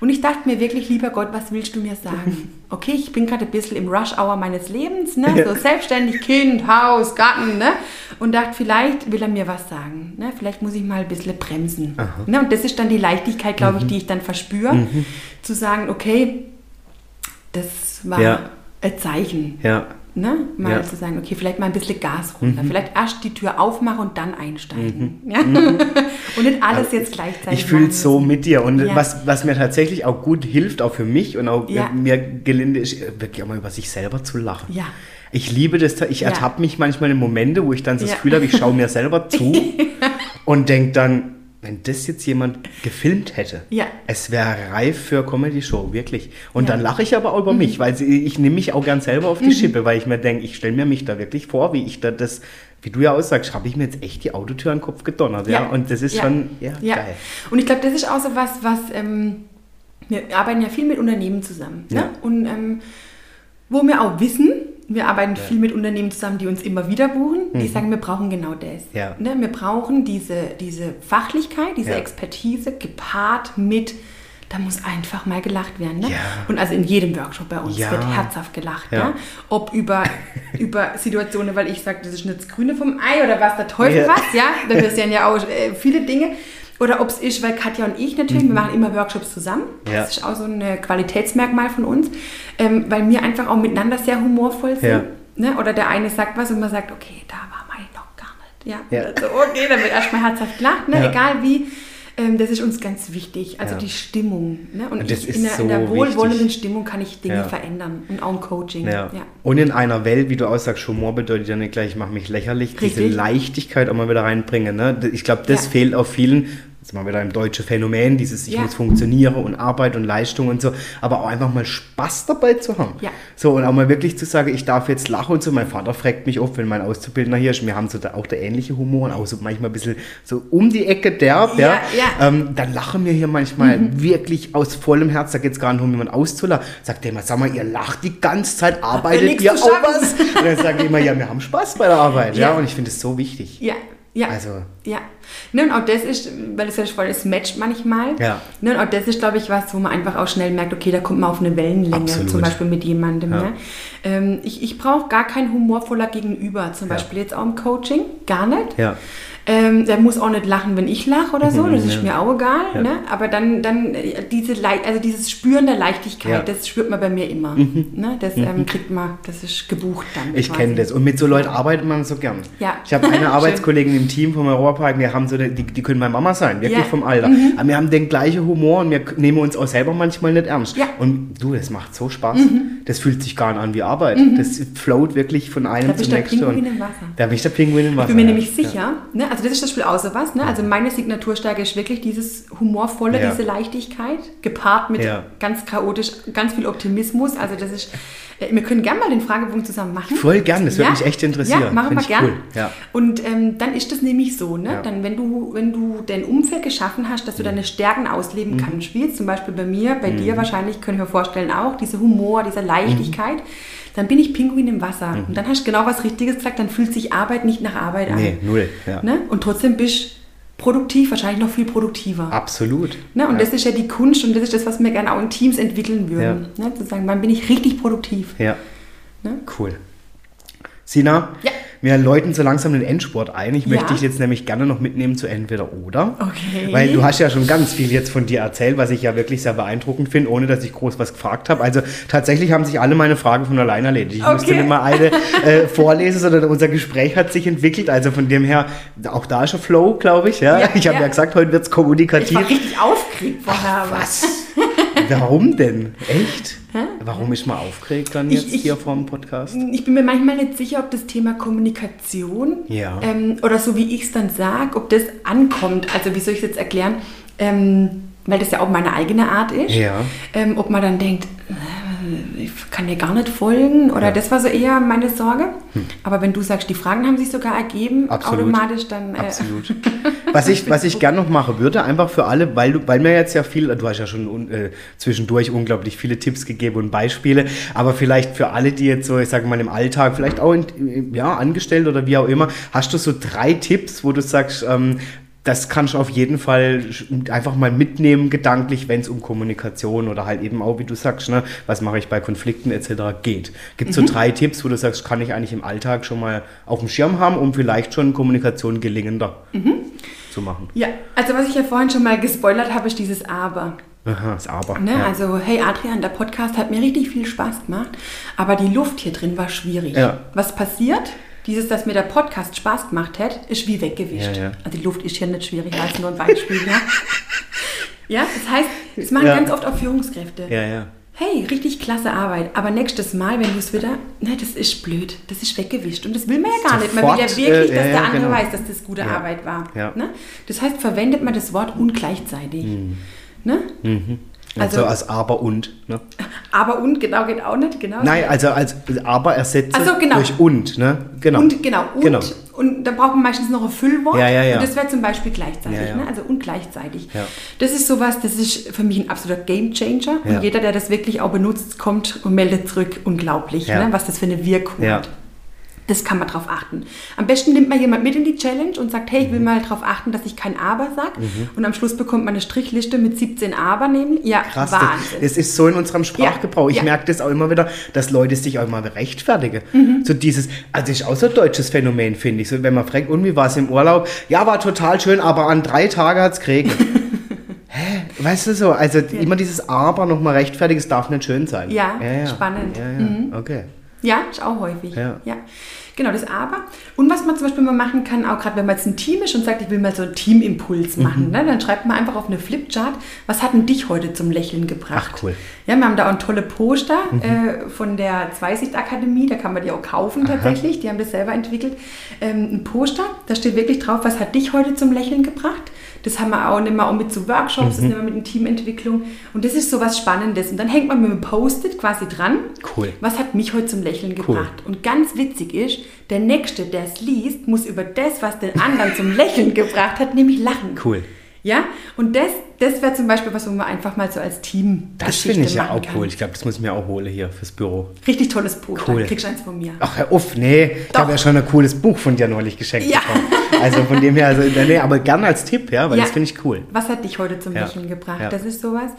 Und ich dachte mir wirklich, lieber Gott, was willst du mir sagen? Okay, ich bin gerade ein bisschen im Rush-Hour meines Lebens, ne? so selbstständig, Kind, Haus, Garten, ne? und dachte, vielleicht will er mir was sagen. Ne? Vielleicht muss ich mal ein bisschen bremsen. Ne? Und das ist dann die Leichtigkeit, glaube ich, mhm. die ich dann verspüre, mhm. zu sagen, okay, das war ja. ein Zeichen. Ja. Ne? Mal ja. zu sagen, okay, vielleicht mal ein bisschen Gas runter. Mhm. Vielleicht erst die Tür aufmachen und dann einsteigen. Mhm. Ja? Mhm. und nicht alles jetzt gleichzeitig. Ich fühle es so mit dir. Und ja. was, was mir tatsächlich auch gut hilft, auch für mich und auch mir gelinde, ist wirklich auch mal über sich selber zu lachen. Ja. Ich liebe das. Ich ertappe mich manchmal in Momente, wo ich dann so das Gefühl habe, ich schaue mir selber zu und denke dann, wenn das jetzt jemand gefilmt hätte, ja. es wäre reif für Comedy-Show, wirklich. Und ja. dann lache ich aber auch über mhm. mich, weil ich nehme mich auch gern selber auf die mhm. Schippe, weil ich mir denke, ich stelle mir mich da wirklich vor, wie ich da das, wie du ja aussagst, habe ich mir jetzt echt die Autotür an den Kopf gedonnert. Ja. ja? Und das ist schon ja, geil. Und ich glaube, das ist auch so was, was ähm, wir arbeiten ja viel mit Unternehmen zusammen. Ne? Und ähm, wo wir auch wissen, wir arbeiten ja. viel mit Unternehmen zusammen, die uns immer wieder buchen. Die mhm. sagen, wir brauchen genau das. Ja. Ne? Wir brauchen diese, diese Fachlichkeit, diese ja. Expertise gepaart mit, da muss einfach mal gelacht werden. Ne? Und also in jedem Workshop bei uns wird herzhaft gelacht. Ja. Ob über, über Situationen, weil ich sage, das ist nicht das Grüne vom Ei oder was der Teufel was, ja. Wir sehen ja auch äh, viele Dinge. Oder ob es ist, weil Katja und ich natürlich, mhm. wir machen immer Workshops zusammen. Ja. Das ist auch so ein Qualitätsmerkmal von uns, ähm, weil wir einfach auch miteinander sehr humorvoll sind. Ja. Ne? Oder der eine sagt was und man sagt, okay, da war meine noch gar nicht. Ja, ja. Also, okay, dann wird erstmal herzhaft gelacht, ne? egal wie. Ähm, das ist uns ganz wichtig, also die Stimmung. Ne? Und, und ich, in, der, so in der wohlwollenden. Stimmung kann ich Dinge verändern und auch im Coaching. Und in einer Welt, wie du aussagst, Humor bedeutet ja nicht gleich, ich mache mich lächerlich, Richtig. diese Leichtigkeit auch mal wieder reinbringen. Ne? Ich glaube, das fehlt auf vielen jetzt mal wieder ein deutsches Phänomen, dieses ich ja. muss funktionieren und Arbeit und Leistung und so, aber auch einfach mal Spaß dabei zu haben. Ja. So und auch mal wirklich zu sagen, ich darf jetzt lachen und so. Mein Vater fragt mich oft, wenn mein Auszubildender hier ist, wir haben so da auch der ähnliche Humor und auch so manchmal ein bisschen so um die Ecke derb, ja. ja. Ähm, dann lachen wir hier manchmal mhm. wirklich aus vollem Herz, da geht es gar nicht um jemanden auszulachen. Sagt der immer, sag mal, ihr lacht die ganze Zeit, arbeitet ihr auch was? Und dann sage ich immer, ja, wir haben Spaß bei der Arbeit, ja, ja? und ich finde es so wichtig. Ja, ja. Also. Ja. Ne, und auch das ist, weil es ja voll es matcht manchmal. Ja. Ne, und auch das ist, glaube ich, was, wo man einfach auch schnell merkt, okay, da kommt man auf eine Wellenlänge, Absolut. zum Beispiel mit jemandem. Ja. Ne? Ähm, ich ich brauche gar kein humorvoller Gegenüber, zum Beispiel ja. jetzt auch im Coaching, gar nicht. Ja. Ähm, der muss auch nicht lachen, wenn ich lache oder so, das ist mir auch egal. Ne? Aber dann, dann äh, diese Le also dieses Spüren der Leichtigkeit, das spürt man bei mir immer. Mhm. Ne? Das ähm, mhm. kriegt man, das ist gebucht dann. Ich kenne das. Und mit so Leuten arbeitet man so gern. Ja. Ich habe eine Arbeitskollegin im Team vom Europapark, wir haben so, die, die können meine Mama sein, wirklich vom Alter. Mhm. Aber wir haben den gleichen Humor und wir nehmen uns auch selber manchmal nicht ernst. Und du, das macht so Spaß. Mhm. Das fühlt sich gar nicht an wie Arbeit. Mhm. Das float wirklich von einem zum nächsten. Da bin ich der Pinguin im Wasser. Da bin ich der Pinguin im Wasser. Ich bin mir nämlich sicher, ne? Also das ist das Spiel außer was. Ne? Also meine Signaturstärke ist wirklich dieses humorvolle, ja. diese Leichtigkeit, gepaart mit ja. ganz chaotisch, ganz viel Optimismus. Also das ist, äh, wir können gerne mal den Fragebogen zusammen machen. Voll gern, das würde mich echt interessieren. Ja, machen wir gern. Cool. Und ähm, dann ist das nämlich so, ne? Dann, wenn du, wenn du dein Umfeld geschaffen hast, dass du mhm. deine Stärken ausleben mhm. kannst, jetzt zum Beispiel bei mir, bei mhm. dir wahrscheinlich, können wir vorstellen auch, diese Humor, diese Leichtigkeit. Mhm dann bin ich Pinguin im Wasser. Mhm. Und dann hast du genau was Richtiges gesagt, dann fühlt sich Arbeit nicht nach Arbeit an. Nee, null. Ja. Ne? Und trotzdem bist du produktiv, wahrscheinlich noch viel produktiver. Absolut. Ne? Und ja. das ist ja die Kunst und das ist das, was wir gerne auch in Teams entwickeln würden. Ja. Ne? Zu sagen, wann bin ich richtig produktiv. Ja. Ne? Cool. Sina, ja. Wir läuten so langsam den Endsport ein. Ich ja. möchte dich jetzt nämlich gerne noch mitnehmen zu entweder oder. Okay. Weil du hast ja schon ganz viel jetzt von dir erzählt, was ich ja wirklich sehr beeindruckend finde, ohne dass ich groß was gefragt habe. Also tatsächlich haben sich alle meine Fragen von alleine erledigt. Ich okay. musste nicht mal eine äh, vorlesen, sondern unser Gespräch hat sich entwickelt. Also von dem her, auch da ist ein Flow, glaube ich. Ja? ja ich habe ja. gesagt, heute wird es kommunikativ. Ich war richtig aufgeregt vorher. Ach, was? Warum denn? Echt? Hä? Warum ist man aufgeregt dann jetzt ich, hier vor dem Podcast? Ich bin mir manchmal nicht sicher, ob das Thema Kommunikation ja. ähm, oder so wie ich es dann sage, ob das ankommt. Also wie soll ich es jetzt erklären? Ähm, weil das ja auch meine eigene Art ist. Ja. Ähm, ob man dann denkt, ich kann dir gar nicht folgen oder ja. das war so eher meine Sorge. Hm. Aber wenn du sagst, die Fragen haben sich sogar ergeben, Absolut. automatisch dann. Äh Absolut. was ich, was ich gerne noch machen würde, einfach für alle, weil du, weil mir jetzt ja viel, du hast ja schon äh, zwischendurch unglaublich viele Tipps gegeben und Beispiele, aber vielleicht für alle, die jetzt so, ich sage mal im Alltag, vielleicht auch in, ja, angestellt oder wie auch immer, hast du so drei Tipps, wo du sagst, ähm, das kannst du auf jeden Fall einfach mal mitnehmen, gedanklich, wenn es um Kommunikation oder halt eben auch, wie du sagst, ne, was mache ich bei Konflikten etc. geht. Gibt es mhm. so drei Tipps, wo du sagst, kann ich eigentlich im Alltag schon mal auf dem Schirm haben, um vielleicht schon Kommunikation gelingender mhm. zu machen? Ja, also was ich ja vorhin schon mal gespoilert habe, ist dieses Aber. Aha, das Aber. Ne? Ja. Also, hey Adrian, der Podcast hat mir richtig viel Spaß gemacht, aber die Luft hier drin war schwierig. Ja. Was passiert? Dieses, dass mir der Podcast Spaß gemacht hat, ist wie weggewischt. Ja, ja. Also die Luft ist hier nicht schwierig, weil nur ein Beispiel. ja. ja, das heißt, das machen ganz oft auch Führungskräfte. Ja, ja. Hey, richtig klasse Arbeit. Aber nächstes Mal, wenn du es wieder, ne, das ist blöd, das ist weggewischt. Und das will man ja gar Sofort, nicht. Man will ja wirklich, dass äh, der andere genau. weiß, dass das gute Arbeit war. Ne? Das heißt, verwendet man das Wort ungleichzeitig. Mhm. Ne? Mhm. Also, also als aber und. Ne? Aber und, genau, geht auch nicht. Genau. Nein, also als aber ersetzt so, genau. durch und. Ne? Genau. Und, genau. Und, genau. und da braucht man meistens noch ein Füllwort. Ja, ja, ja. Und das wäre zum Beispiel gleichzeitig. Ne? Also und gleichzeitig. Das ist sowas, das ist für mich ein absoluter Gamechanger. Und jeder, der das wirklich auch benutzt, kommt und meldet zurück. Unglaublich, ne? was das für eine Wirkung hat. Das kann man drauf achten. Am besten nimmt man jemand mit in die Challenge und sagt, hey, ich will mhm. mal darauf achten, dass ich kein Aber sage. Mhm. Und am Schluss bekommt man eine Strichliste mit 17 Aber nehmen. Ja, Krass, Wahnsinn. Es ist so in unserem Sprachgebrauch. Ja, ich ja. merke das auch immer wieder, dass Leute sich auch mal rechtfertigen. Mhm. So dieses, also ist auch so ein deutsches Phänomen, finde ich. So, wenn man fragt, und wie war es im Urlaub? Ja, war total schön, aber an drei Tagen hat es geregnet. Hä? Weißt du so, also ja. immer dieses Aber nochmal rechtfertigen, es darf nicht schön sein. Ja, spannend. Ja, ja, mhm. okay. Ja, ist auch häufig. Ja. ja. Genau, das Aber. Und was man zum Beispiel mal machen kann, auch gerade wenn man jetzt ein Team ist und sagt, ich will mal so einen Teamimpuls mhm. machen, mhm. ne, dann schreibt man einfach auf eine Flipchart, was hat denn dich heute zum Lächeln gebracht? Ach, cool. Ja, wir haben da auch ein tolle Poster mhm. äh, von der Zweisicht-Akademie, da kann man die auch kaufen Aha. tatsächlich, die haben das selber entwickelt. Ähm, ein Poster, da steht wirklich drauf, was hat dich heute zum Lächeln gebracht? Das haben wir auch, nehmen wir auch mit zu Workshops, mhm. das nehmen wir mit in Teamentwicklung. Und das ist so was Spannendes. Und dann hängt man mit einem Post-it quasi dran. Cool. Was hat mich heute zum Lächeln gebracht? Cool. Und ganz witzig ist, der Nächste, der es liest, muss über das, was den anderen zum Lächeln gebracht hat, nämlich lachen. Cool. Ja, und das, das wäre zum Beispiel was, wo man einfach mal so als Team. Das finde ich ja auch kann. cool. Ich glaube, das muss ich mir auch holen hier fürs Büro. Richtig tolles Buch. Cool. Kriegst du eins von mir. Ach, Herr Uff, nee. Doch. Ich habe ja schon ein cooles Buch von dir neulich geschenkt ja. bekommen. Also von dem her, also, nee, aber gerne als Tipp, ja, weil ja. das finde ich cool. Was hat dich heute zum ja. Lächeln gebracht? Ja. Das ist sowas.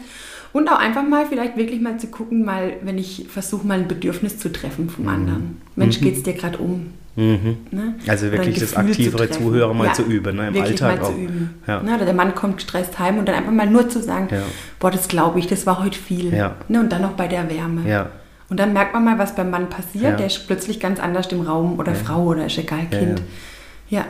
Und auch einfach mal vielleicht wirklich mal zu gucken, mal, wenn ich versuche, mal ein Bedürfnis zu treffen vom mhm. anderen. Mensch, mhm. geht es dir gerade um? Mhm. Ne? Also wirklich das aktivere zu Zuhören mal ja, zu üben, ne? im Alltag auch. Zu üben. Ja. Ne? Oder der Mann kommt gestresst heim und dann einfach mal nur zu sagen, ja. boah, das glaube ich, das war heute viel. Ja. Ne? Und dann noch bei der Wärme. Ja. Und dann merkt man mal, was beim Mann passiert. Der ist plötzlich ganz anders im Raum oder Frau oder ist egal, Kind. ja.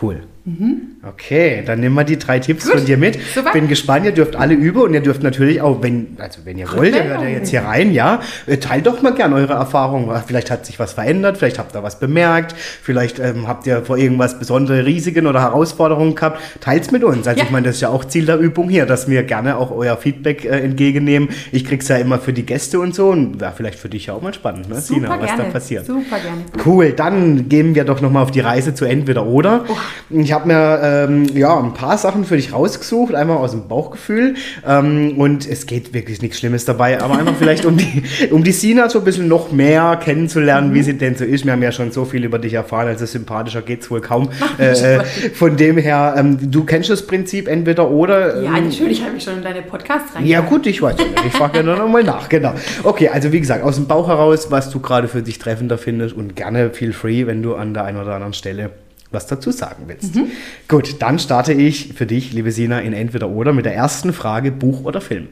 Cool. Mhm. Okay, dann nehmen wir die drei Tipps Gut, von dir mit. Super. Bin gespannt, ihr dürft alle üben und ihr dürft natürlich auch, wenn, also wenn ihr wollt, ihr hört ja jetzt hier rein, ja, äh, teilt doch mal gern eure Erfahrungen. Vielleicht hat sich was verändert, vielleicht habt ihr was bemerkt, vielleicht ähm, habt ihr vor irgendwas besondere Risiken oder Herausforderungen gehabt. Teilt's mit uns. Also ja. ich meine, das ist ja auch Ziel der Übung hier, dass wir gerne auch euer Feedback äh, entgegennehmen. Ich krieg's ja immer für die Gäste und so und wäre vielleicht für dich ja auch mal spannend, ne, Super Sina, was gerne. da passiert. Super gerne. Cool, dann gehen wir doch nochmal auf die Reise zu entweder oder. Oh. Ich habe mir ähm, ja, ein paar Sachen für dich rausgesucht, einmal aus dem Bauchgefühl. Ähm, und es geht wirklich nichts Schlimmes dabei, aber einfach vielleicht um die, um die Sina so ein bisschen noch mehr kennenzulernen, mhm. wie sie denn so ist. Wir haben ja schon so viel über dich erfahren, also sympathischer geht es wohl kaum. Äh, von dem her, ähm, du kennst das Prinzip entweder oder. ja, ähm, natürlich habe ich schon in deine Podcasts rein. Ja, gut, ich weiß. Ich frage ja nur noch mal nach, genau. Okay, also wie gesagt, aus dem Bauch heraus, was du gerade für dich treffender findest und gerne feel free, wenn du an der einen oder anderen Stelle was dazu sagen willst. Mhm. Gut, dann starte ich für dich, liebe Sina, in entweder oder mit der ersten Frage: Buch oder Film?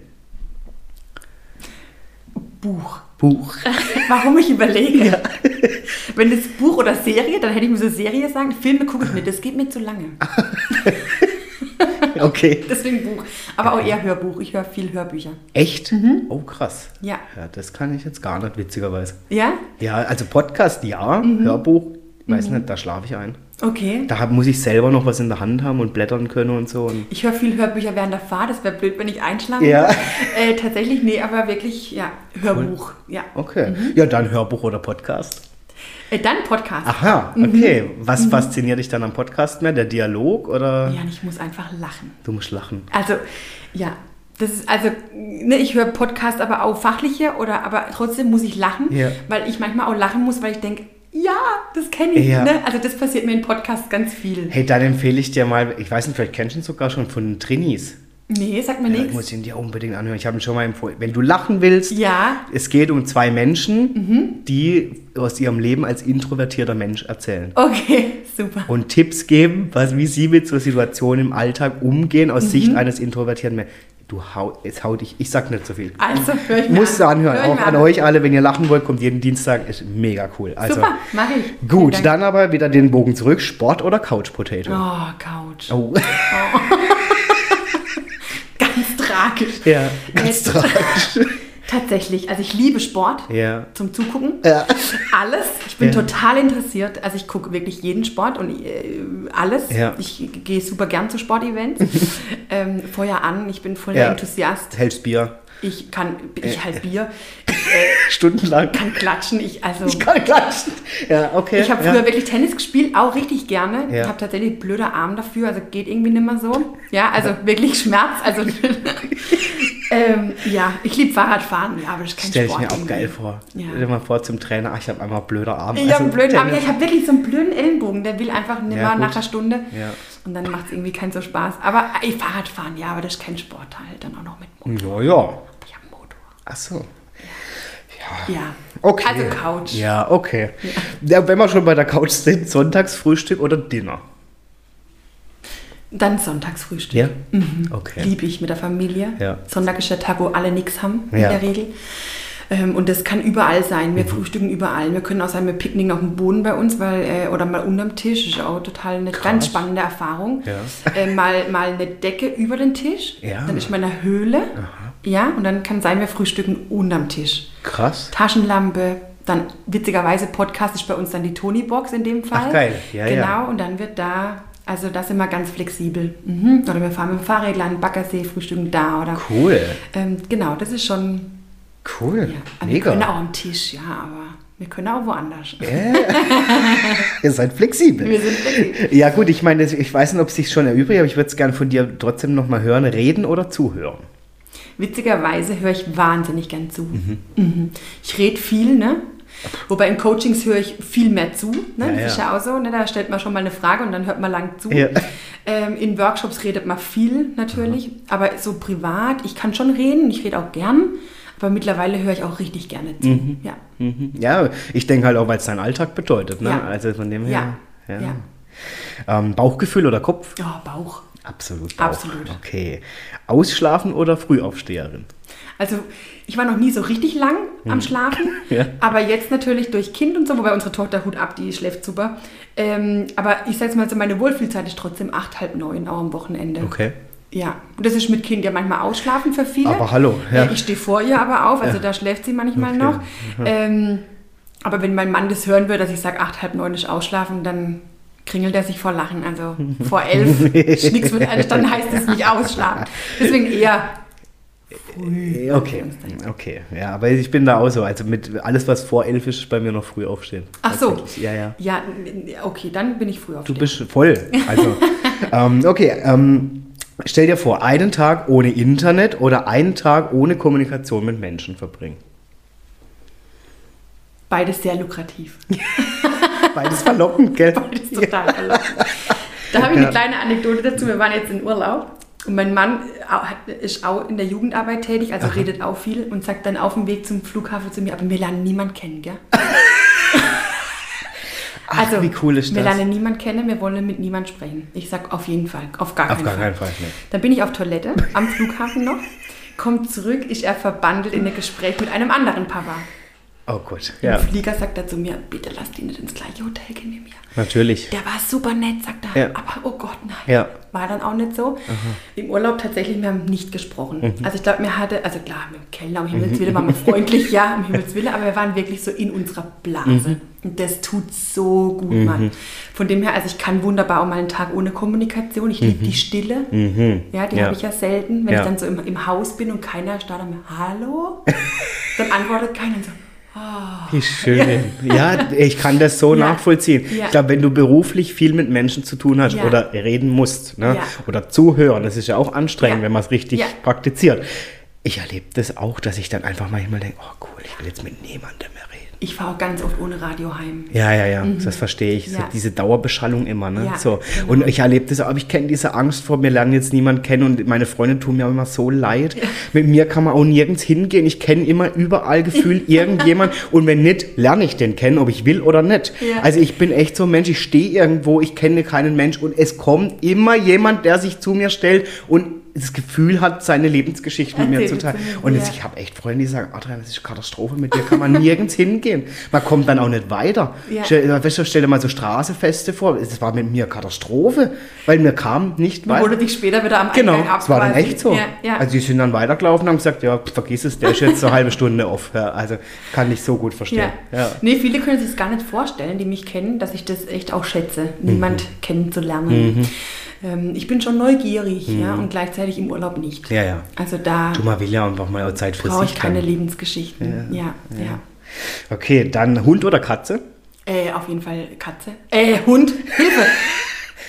Buch. Buch. Warum ich überlege? Ja. Wenn das Buch oder Serie, dann hätte ich mir so Serie sagen. Filme gucke ich nicht, das geht mir zu lange. okay. Deswegen Buch. Aber auch eher Hörbuch. Ich höre viel Hörbücher. Echt? Mhm. Oh, krass. Ja. ja. Das kann ich jetzt gar nicht, witzigerweise. Ja? Ja, also Podcast ja, mhm. Hörbuch, weiß mhm. nicht, da schlafe ich ein. Okay. Da muss ich selber noch was in der Hand haben und blättern können und so. Und ich höre viel Hörbücher während der Fahrt, das wäre blöd, wenn ich einschlafe. Ja. Äh, tatsächlich, nee, aber wirklich, ja, Hörbuch. Cool. Ja. Okay. Mhm. Ja, dann Hörbuch oder Podcast? Äh, dann Podcast. Aha, mhm. okay. Mhm. Was mhm. fasziniert dich dann am Podcast mehr? Der Dialog oder? Ja, ich muss einfach lachen. Du musst lachen. Also, ja, das ist also, ne, ich höre Podcast, aber auch fachliche oder aber trotzdem muss ich lachen, ja. weil ich manchmal auch lachen muss, weil ich denke, ja, das kenne ich. Ja. Ne? Also das passiert mir in Podcasts ganz viel. Hey, dann empfehle ich dir mal, ich weiß nicht, vielleicht kennst du ihn sogar schon von Trinis. Nee, sag mir ja, nichts. Ich muss ihn dir unbedingt anhören. Ich habe ihn schon mal empfohlen. Wenn du lachen willst, ja. es geht um zwei Menschen, mhm. die aus ihrem Leben als introvertierter Mensch erzählen. Okay, super. Und Tipps geben, was, wie sie mit so Situationen im Alltag umgehen aus mhm. Sicht eines introvertierten Menschen. Du hau, jetzt hau dich, ich sag nicht so viel. Also, hör ich mir Musst du anhören. Auch an, an euch alle, wenn ihr lachen wollt, kommt jeden Dienstag, ist mega cool. Also, Super, mach ich. Gut, dann aber wieder den Bogen zurück. Sport oder Couch Potato? Oh, Couch. Oh. oh. ganz tragisch. Ja, ganz tragisch. Tatsächlich, also ich liebe Sport ja. zum Zugucken. Ja. Alles. Ich bin ja. total interessiert. Also ich gucke wirklich jeden Sport und äh, alles. Ja. Ich gehe super gern zu Sportevents. ähm, Feuer an, ich bin voll Enthusiast. Hältst Bier. Ich kann, ich halt Bier. Ich, äh, Stundenlang. kann klatschen. Ich, also, ich kann klatschen. Ja, okay. Ich habe früher wirklich Tennis gespielt, auch richtig gerne. Ich habe tatsächlich blöder Arm dafür, also geht irgendwie nicht mehr so. Ja, also wirklich Schmerz. Also ähm, ja, ich liebe Fahrradfahren, ja, aber das ist kein Stell Sport. Stell ich mir auch geil vor. Ja. Stell dir mal vor zum Trainer, ach, ich habe einmal blöder Arm. Ich also, habe blöden Arm, ja, ich habe wirklich so einen blöden Ellenbogen, der will einfach nicht ja, nach einer Stunde. Ja. Und dann macht es irgendwie keinen so Spaß. Aber ey, Fahrradfahren, ja, aber das ist kein Sport halt, dann auch noch mit Motor. Ja, ja. Ich habe Motor. Ach so. Ja. ja. Okay. Also Couch. Ja, okay. Ja. wenn wir schon bei der Couch sind, Sonntagsfrühstück oder Dinner? Dann Sonntagsfrühstück. Ja? Mhm. Okay. Liebe ich mit der Familie. Ja. Sonntag ist der Tag, wo alle nichts haben, in ja. der Regel. Ähm, und das kann überall sein. Wir mhm. frühstücken überall. Wir können auch sein, wir picknicken auf dem Boden bei uns weil, äh, oder mal unterm Tisch. Ist auch total eine Krass. ganz spannende Erfahrung. Ja. Äh, mal, mal eine Decke über den Tisch. Ja. Dann ist man in einer Höhle. Aha. Ja, und dann kann sein, wir frühstücken unterm Tisch. Krass. Taschenlampe, dann witzigerweise Podcast ist bei uns dann die Tony-Box in dem Fall. Ach, geil. Ja, genau, ja. und dann wird da also das immer ganz flexibel. Mhm. Oder wir fahren mit dem Fahrrädler Baggersee, frühstücken da oder. Cool. Ähm, genau, das ist schon. Cool. Ja. Mega. Wir können auch am Tisch, ja, aber wir können auch woanders. Yeah. Ihr seid flexibel. Wir sind flexibel. Ja gut, ich meine, ich weiß nicht, ob es sich schon erübrigt, aber ich würde es gerne von dir trotzdem nochmal hören, reden oder zuhören. Witzigerweise höre ich wahnsinnig gern zu. Mhm. Mhm. Ich rede viel, ne? Wobei in Coachings höre ich viel mehr zu. Ne? Ja, das ist ja auch so. Ne? Da stellt man schon mal eine Frage und dann hört man lang zu. Ja. Ähm, in Workshops redet man viel natürlich. Mhm. Aber so privat, ich kann schon reden, ich rede auch gern. Aber mittlerweile höre ich auch richtig gerne zu. Mhm. Ja. Mhm. ja, ich denke halt auch, weil es dein Alltag bedeutet. Ne? Ja. Also von dem her. Ja. ja. Ähm, Bauchgefühl oder Kopf? Oh, Bauch. Absolut. Bauch. Absolut. Okay. Ausschlafen oder Frühaufsteherin? Also ich war noch nie so richtig lang am. Schlafen, ja. aber jetzt natürlich durch Kind und so, wobei unsere Tochter Hut ab, die schläft super. Ähm, aber ich sage mal so, meine Wohlfühlzeit ist trotzdem acht, halb neun, auch am Wochenende. Okay. Ja, und das ist mit Kind ja manchmal ausschlafen für viele. Aber hallo. Ja. Ich stehe vor ihr aber auf, also ja. da schläft sie manchmal okay. noch. Ähm, aber wenn mein Mann das hören würde, dass ich sage, acht, halb neun ist ausschlafen, dann kringelt er sich vor Lachen. Also vor elf nichts mit einer Stunde heißt es nicht ausschlafen. Deswegen eher früh. Okay, okay. Ja, aber ich bin da auch so. Also mit alles, was vor elf ist, ist bei mir noch früh aufstehen. Ach so. Ja, ja. Ja, okay, dann bin ich früh aufstehen. Du bist voll. Also, ähm, okay. Ähm, stell dir vor, einen Tag ohne Internet oder einen Tag ohne Kommunikation mit Menschen verbringen. Beides sehr lukrativ. Beides verlockend, gell? Beides total verlockend. Da habe ich eine kleine Anekdote dazu. Wir waren jetzt in Urlaub und mein Mann ist auch in der Jugendarbeit tätig, also Aha. redet auch viel und sagt dann auf dem Weg zum Flughafen zu mir, aber wir lernen niemanden kennen, gell? Ach, also, wie cool ist das? Wir lernen niemanden kennen, wir wollen mit niemandem sprechen. Ich sag auf jeden Fall, auf gar auf keinen gar Fall. Keinen Fall nee. Dann bin ich auf Toilette am Flughafen noch, kommt zurück, ist er verbandelt in ein Gespräch mit einem anderen Papa. Oh Gott, ja. Im Flieger sagt er zu mir, bitte lass die nicht ins gleiche Hotel gehen wie mir. Natürlich. Der war super nett, sagt er. Ja. Aber oh Gott, nein. Ja. War dann auch nicht so. Aha. Im Urlaub tatsächlich, wir haben nicht gesprochen. Mhm. Also ich glaube, mir hatte, also klar, mit dem Kellner, um Himmels Willen, waren wir freundlich, ja, um Himmels Willen, aber wir waren wirklich so in unserer Blase. Mhm. Und das tut so gut, mhm. Mann. Von dem her, also ich kann wunderbar auch mal einen Tag ohne Kommunikation. Ich liebe mhm. die Stille. Mhm. Ja, die ja. habe ich ja selten. Wenn ja. ich dann so im, im Haus bin und keiner startet mir, hallo? dann antwortet keiner und wie schön. Ja, ich kann das so ja. nachvollziehen. Ja. Ich glaube, wenn du beruflich viel mit Menschen zu tun hast ja. oder reden musst ne? oder zuhören, das ist ja auch anstrengend, wenn man es richtig praktiziert. Ich erlebe das auch, dass ich dann einfach manchmal denke, oh cool, ich will jetzt mit niemandem mehr reden. Ich fahre auch ganz oft ohne Radio heim. Ja, ja, ja, mhm. das verstehe ich. Ja. So diese Dauerbeschallung immer, ne? Ja, so. Genau. Und ich erlebe das, aber ich kenne diese Angst vor, mir lernen jetzt niemand kennen und meine Freunde tun mir immer so leid. Ja. Mit mir kann man auch nirgends hingehen. Ich kenne immer überall gefühlt irgendjemand und wenn nicht, lerne ich den kennen, ob ich will oder nicht. Also ich bin echt so ein Mensch, ich stehe irgendwo, ich kenne keinen Mensch und es kommt immer jemand, der sich zu mir stellt und das Gefühl hat, seine Lebensgeschichte mit mir zu teilen. Und jetzt, ja. ich habe echt Freunde, die sagen, Adrian, das ist eine Katastrophe, mit dir kann man nirgends hingehen. Man kommt dann auch nicht weiter. Ja. Stell, stell dir mal so Straßefeste vor, das war mit mir Katastrophe, weil mir kam nicht weiter. Wurde dich später wieder am Eingang Genau, das war dann echt so. Ja, also die sind dann weitergelaufen und haben gesagt, ja, vergiss es, der ist jetzt eine halbe Stunde off. also kann ich so gut verstehen. Ja. Nee, viele können sich das gar nicht vorstellen, die mich kennen, dass ich das echt auch schätze, niemand mhm. kennenzulernen. Mhm ähm, ich bin schon neugierig, mhm. ja, und gleichzeitig im Urlaub nicht. Ja, ja. Also da. Du mal will ja einfach mal Zeit für brauche ich keine dann. Lebensgeschichten. Ja, ja, ja, Okay, dann Hund oder Katze? Äh, auf jeden Fall Katze. Äh, Hund. Hilfe.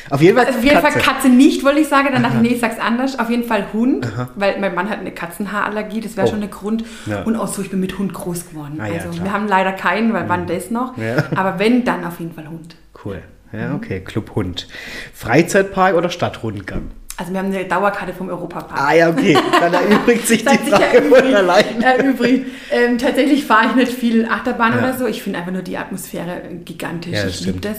Auf jeden Fall, also auf jeden Katze. Fall Katze nicht, wollte ich sagen. Dann dachte ich, nee, ich sag's anders. Auf jeden Fall Hund, Aha. weil mein Mann hat eine Katzenhaarallergie, das wäre oh. schon ein Grund. Ja. Und auch so, ich bin mit Hund groß geworden. Ah, also ja, wir haben leider keinen, weil mhm. wann das noch. Ja. Aber wenn, dann auf jeden Fall Hund. Cool. Ja, okay, Club Hund. Freizeitpark oder Stadtrundgang? Also wir haben eine Dauerkarte vom Europapark. Ah ja, okay. Dann erübrigt sich die Frage von allein. Erübrigt. Ähm, tatsächlich fahre ich nicht viel Achterbahn ja. oder so. Ich finde einfach nur die Atmosphäre gigantisch. Ja, ich liebe das.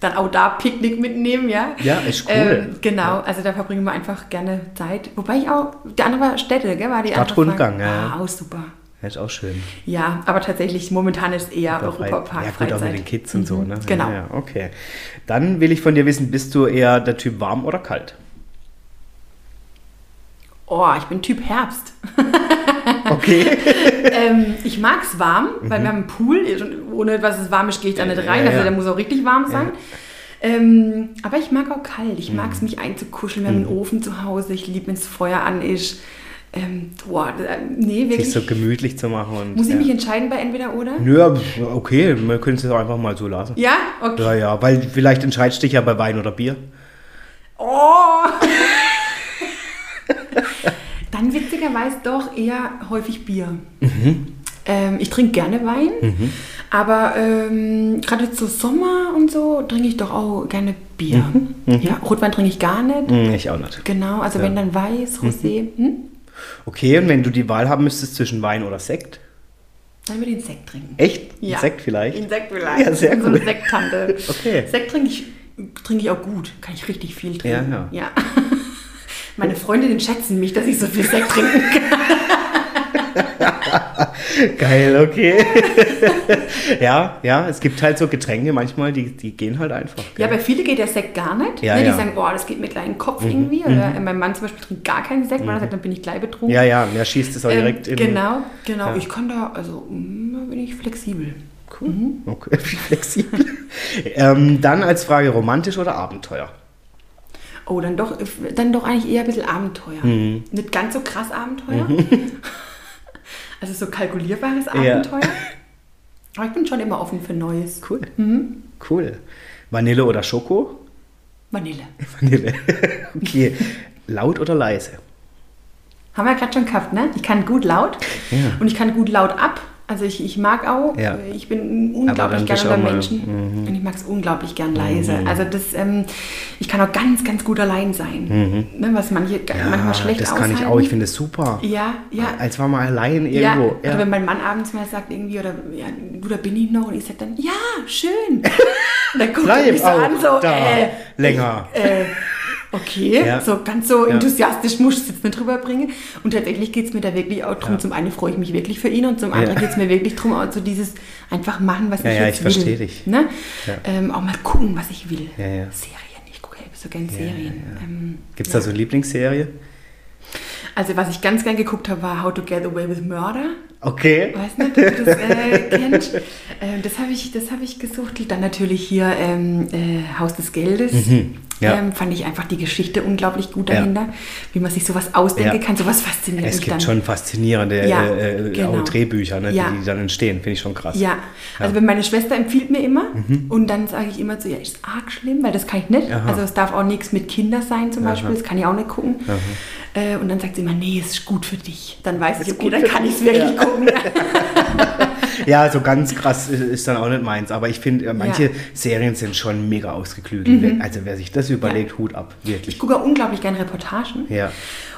Dann auch da Picknick mitnehmen, ja. Ja, ist cool. Ähm, genau, also da verbringen wir einfach gerne Zeit. Wobei ich auch, der andere war Städte, gell? War die Stadtrundgang, ja. Wow, super. Ja, ist auch schön. Ja, aber tatsächlich momentan ist eher Europapark. Ja, gut, auch mit den Kids und mhm. so, ne? Genau. Ja, okay. Dann will ich von dir wissen, bist du eher der Typ warm oder kalt? Oh, ich bin Typ Herbst. Okay. ähm, ich mag es warm, weil mhm. wir haben einen Pool. Ohne was es warm ist, gehe ich da nicht rein. Ja, also der muss auch richtig warm sein. Ja. Ähm, aber ich mag auch kalt. Ich mag es, mhm. mich einzukuscheln. Wir haben einen mhm. Ofen zu Hause. Ich liebe, wenn das Feuer an ist. Ähm, boah, äh, nee, wirklich. Sich so gemütlich zu machen. Und, Muss ich ja. mich entscheiden bei entweder oder? Nö, okay, wir können es jetzt einfach mal so lassen. Ja? Okay. Ja, ja, weil vielleicht entscheidest du dich ja bei Wein oder Bier. Oh! Dann witzigerweise doch eher häufig Bier. Mhm. Ähm, ich trinke gerne Wein, mhm. aber ähm, gerade zu Sommer und so trinke ich doch auch gerne Bier. Mhm. mhm. Ja, Rotwein trinke ich gar nicht. Mhm, ich auch nicht. Genau, also ja. wenn dann Weiß, Rosé. Mhm. Hm? Okay, und wenn du die Wahl haben müsstest zwischen Wein oder Sekt? Dann würde ich den Sekt trinken. Echt? Ja. Sekt vielleicht? Den Sekt vielleicht. Ja, sehr gut. So eine Sekttante. okay. Sekt trinke ich, trinke ich auch gut. Kann ich richtig viel trinken. Ja, ja. ja. Meine Freundinnen schätzen mich, dass ich so viel Sekt trinken kann. Geil, okay. ja, ja, es gibt halt so Getränke manchmal, die, die gehen halt einfach. Gell? Ja, bei viele geht der Sekt gar nicht. Ja, ne? Die ja. sagen, boah, das geht mir gleich in den Kopf mhm. irgendwie. Oder mhm. mein Mann zum Beispiel trinkt gar keinen Sekt, mhm. weil er sagt, dann bin ich gleich betrunken. Ja, ja, er schießt es auch ähm, direkt in. Genau, genau. Ja. Ich kann da, also mm, bin ich flexibel. Cool. Mhm. Okay, flexibel. ähm, dann als Frage, romantisch oder Abenteuer? Oh, dann doch, dann doch eigentlich eher ein bisschen Abenteuer. Mhm. Nicht ganz so krass Abenteuer. Also so kalkulierbares Abenteuer. Ja. Aber ich bin schon immer offen für Neues. Cool. Mhm. Cool. Vanille oder Schoko? Vanille. Vanille. okay. laut oder leise? Haben wir gerade schon gehabt, ne? Ich kann gut laut ja. und ich kann gut laut ab. Also ich, ich mag auch, ja. ich bin unglaublich gerne unter Menschen mhm. und ich mag es unglaublich gern leise. Mhm. Also das, ähm, ich kann auch ganz, ganz gut allein sein. Mhm. Ne, was manche ja, manchmal schlecht Das kann ich auch, ich finde es super. Ja, ja. Als war mal allein irgendwo. Ja. Oder wenn mein Mann abends mal sagt irgendwie, oder ja, du, da bin ich noch und ich sage dann, ja, schön. dann guckt er mich so an, so, da, äh, länger. Ich, äh, okay, ja. so ganz so ja. enthusiastisch muss ich es jetzt nicht drüber bringen. Und tatsächlich geht es mir da wirklich auch darum, ja. zum einen freue ich mich wirklich für ihn und zum anderen geht es mir wirklich darum, auch so dieses einfach machen, was ich ja, jetzt ich will. verstehe dich. Ne? Ähm, auch mal gucken, was ich will. Serien, ich gucke so gerne Serien. Ähm, Gibt es da so eine Lieblingsserie? Also was ich ganz gern geguckt habe, war How to Get Away with Murder. Okay. Weiß nicht, ob du das äh, kennst. Äh, das habe ich, hab ich gesucht. Dann natürlich hier ähm, äh, Haus des Geldes. Mhm. Ja. Ähm, fand ich einfach die Geschichte unglaublich gut dahinter, ja. wie man sich sowas ausdenken ja. kann, sowas fasziniert Es gibt dann. schon faszinierende ja, äh, genau. Drehbücher, ne, die, dann entstehen, finde ich schon krass. Ja, also meine Schwester empfiehlt mir immer mhm. und dann sage ich immer so, ja, ist arg schlimm, weil das kann ich nicht. Aha. Also es darf auch nichts mit Kindern sein zum Beispiel, Aha. das kann ich auch nicht gucken. Äh, und dann sagt sie immer, nee, es ist gut für dich. Dann weiß ich, okay, dann kann ich es wirklich gucken. ja, so ganz krass ist dann auch nicht meins. Aber ich finde, manche ja. Serien sind schon mega ausgeklügelt. Mhm. Also wer sich das überlegt, ja. Hut ab, wirklich. Ich gucke unglaublich gerne Reportagen. Ja.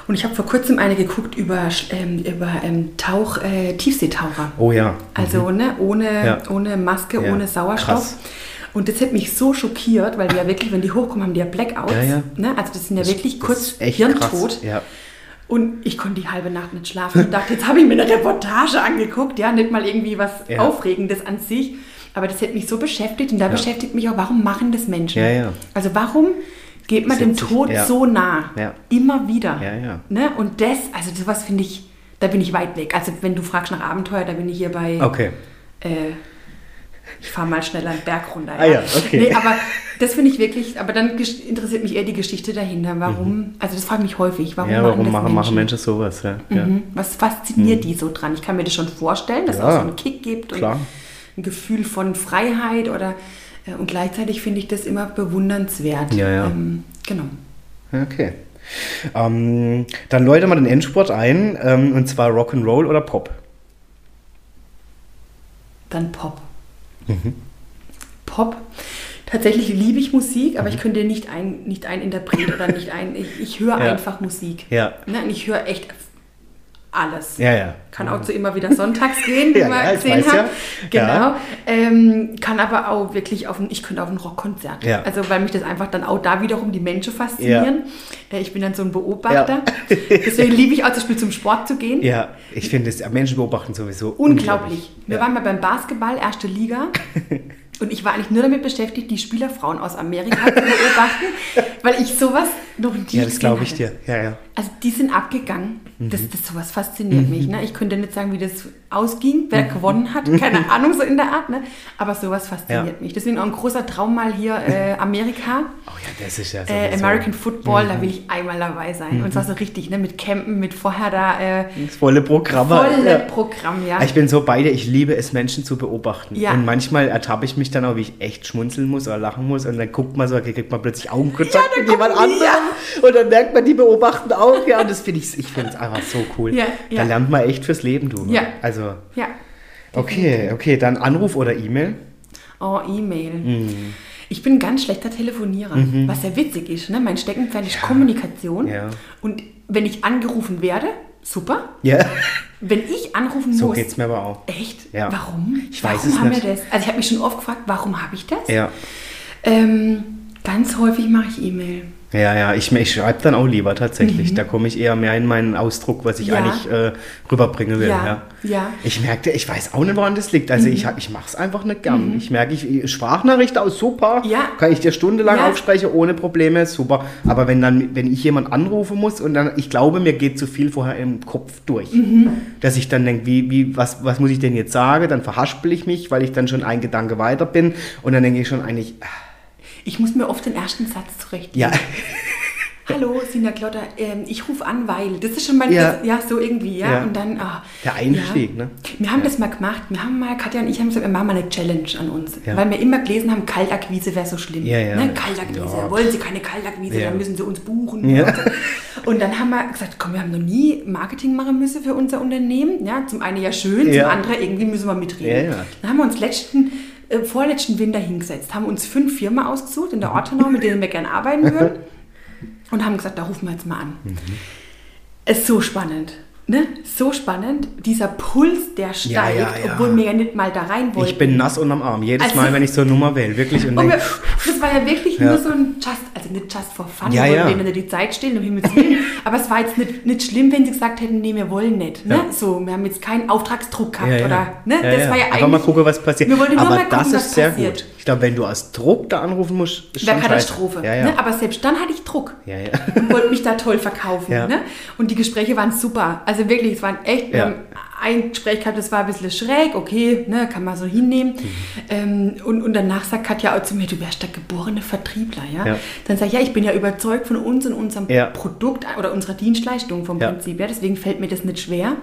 Und ich habe vor kurzem eine geguckt über, ähm, über ähm, Tauch, äh, Tiefseetaucher. Oh ja. Also mhm. ne, ohne, ja. ohne Maske, ohne Sauerstoff. Krass. Und das hat mich so schockiert, weil die ja wirklich, wenn die hochkommen, haben die ja Blackouts. Ja, ja. Ne? Also das sind ja das, wirklich kurz Hirntod. Ja. Und ich konnte die halbe Nacht nicht schlafen und dachte, jetzt habe ich mir eine Reportage angeguckt, ja, nicht mal irgendwie was. Aufregendes an sich. Aber das hat mich so beschäftigt und da beschäftigt mich auch, warum machen das Menschen? Ja, ja. Also warum geht man dem Tod ja. so nah? Ja. Immer wieder. Ja, ja. Ne? Und das, also sowas finde ich, da bin ich weit weg. Also wenn du fragst nach Abenteuer, da bin ich hier bei... Okay. Äh, ich fahre mal schneller einen Berg runter. Ja. Ah ja, okay. Nee, aber das finde ich wirklich, aber dann interessiert mich eher die Geschichte dahinter. Warum, mhm. also das frage mich häufig, warum, ja, warum machen, Menschen? machen Menschen sowas? Ja. Mhm. Was fasziniert mhm. die so dran? Ich kann mir das schon vorstellen, dass es auch so einen Kick gibt und klar. ein Gefühl von Freiheit oder äh, und gleichzeitig finde ich das immer bewundernswert. Ja, ja. Ähm, genau. Okay. Ähm, dann läute mal den Endsport ein, ähm, und zwar Rock'n'Roll oder Pop? Dann Pop. Mhm. Pop. Tatsächlich liebe ich Musik, aber mhm. ich könnte nicht ein, nicht ein Interpret oder nicht ein. Ich, ich höre ja. einfach Musik. Ja. Ne? Und ich höre echt alles. Ja, ja. Kann auch zu immer wieder sonntags gehen, wie ja, wir ja, gesehen haben. Ja. Genau. Ähm, kann aber auch wirklich auf ein, ich könnte auf ein Rockkonzert. Ja. Also weil mich das einfach dann auch da wiederum die Menschen faszinieren. Äh, ich bin dann so ein Beobachter. Deswegen liebe ich auch zum Beispiel zum Sport zu gehen. Ja, ich finde es Menschen beobachten sowieso unglaublich. unglaublich. Wir waren mal beim Basketball, erste Liga. Und ich war eigentlich nur damit beschäftigt, die Spielerfrauen aus Amerika zu beobachten, weil ich sowas noch nie Ja, das glaube ich dir. Ja, ja. Also die sind abgegangen. Mhm. Das, das sowas fasziniert mhm. mich. Ne? Ich könnte nicht sagen, wie das ausging, wer mhm. gewonnen hat, keine Ahnung so in der Art. Ne? Aber sowas fasziniert ja. mich. Deswegen auch ein großer Traum mal hier äh, Amerika. Oh ja, das ist ja so. Äh, American Football, da mhm. will ich einmal dabei sein. Und zwar so richtig, ne? mit Campen, mit vorher da. Äh, das volle Programm. Volle ja. Programm, ja. Ich bin so beide, ich liebe es, Menschen zu beobachten. Ja. Und manchmal ertappe ich mich dann auch, wie ich echt schmunzeln muss oder lachen muss. Und dann guckt man so, okay, kriegt man plötzlich Augenkontakt ja, mit jemand anderem. Und dann merkt man, die beobachten auch. Ja, und das finde ich, ich finde es einfach so cool. Ja, ja. Da lernt man echt fürs Leben, du. Ja. Also. Ja. Okay, okay, dann Anruf oder E-Mail? Oh, E-Mail. Mhm. Ich bin ein ganz schlechter Telefonierer, mhm. was ja witzig ist. Ne? Mein Steckenpferd ist ja. Kommunikation. Ja. Und wenn ich angerufen werde, super. Ja. Wenn ich anrufen so muss. So geht es mir aber auch. Echt? Ja. Warum? Ich weiß warum es haben nicht. Wir das? Also ich habe mich schon oft gefragt, warum habe ich das? Ja. Ähm, ganz häufig mache ich E-Mail. Ja, ja, ich, ich schreibe dann auch lieber tatsächlich. Mhm. Da komme ich eher mehr in meinen Ausdruck, was ich ja. eigentlich äh, rüberbringen will. Ja. ja. ja. Ich merkte, ich weiß auch nicht, woran das liegt. Also mhm. ich, ich mache es einfach nicht gern. Mhm. Ich merke, ich, Sprachnachricht aus, super. Ja. Kann ich dir stundenlang ja. aufsprechen, ohne Probleme, super. Aber wenn dann, wenn ich jemand anrufen muss und dann, ich glaube, mir geht zu viel vorher im Kopf durch. Mhm. Dass ich dann denke, wie, wie, was, was muss ich denn jetzt sagen? Dann verhaspel ich mich, weil ich dann schon ein Gedanke weiter bin. Und dann denke ich schon eigentlich. Ich muss mir oft den ersten Satz zurechtlegen. Ja. Hallo, Sina Klotter, ähm, ich rufe an, weil. Das ist schon mal, ja, ja so irgendwie, ja. ja. Und dann, ah, Der Einstieg, ja. ne? Wir haben das mal gemacht. Wir haben mal, Katja und ich haben gesagt, wir machen mal eine Challenge an uns. Weil wir immer gelesen haben, Kaltakquise wäre so schlimm. Ja, ja. Ne? Kaltakquise. Wollen Sie keine Kaltakquise, dann müssen Sie uns buchen. Ja. Und dann haben wir gesagt, komm, wir haben noch nie Marketing machen müssen für unser Unternehmen. Ja, zum einen ja schön, zum anderen irgendwie müssen wir mitreden. Dann haben wir uns letzten äh, vorletzten Winter hingesetzt, haben uns fünf Firmen ausgesucht in der Ortenau, mit denen wir gerne arbeiten würden und haben gesagt, da rufen wir jetzt mal an. Mhm. Es ist so spannend. Ne? So spannend, dieser Puls, der steigt, ja, ja, ja. obwohl wir ja nicht mal da rein wollten. Ich bin nass unterm Arm, jedes also, Mal, wenn ich so eine Nummer wähle, wirklich. Und, und wir, das war ja wirklich nur so ein Just, also nicht Just for Fun, ja, wir wollten denen die Zeit stehen, um Himmels Willen, aber es war jetzt nicht, nicht schlimm, wenn sie gesagt hätten, nee, wir wollen nicht. Ne? So, wir haben jetzt keinen Auftragsdruck gehabt oder, ne? das war ja eigentlich... Einfach mal gucken, was passiert. Wir wollten aber mal gucken, das ist sehr passiert. gut. Ich glaube, wenn du als Druck da anrufen musst, ist Wäre Katastrophe. Ja, ja. Ne? Aber selbst dann hatte ich Druck ja, ja. und wollte mich da toll verkaufen. Ne? Und die Gespräche waren super. Also wirklich, es waren echt, wir haben ein Gespräch gehabt, das war ein bisschen schräg, okay, ne, kann man so hinnehmen. Mhm. Ähm, und, und danach sagt Katja auch zu mir, du wärst der geborene Vertriebler, ja? ja. Dann sage ich, ja, ich bin ja überzeugt von uns und unserem ja. Produkt oder unserer Dienstleistung vom ja. Prinzip, ja, deswegen fällt mir das nicht schwer.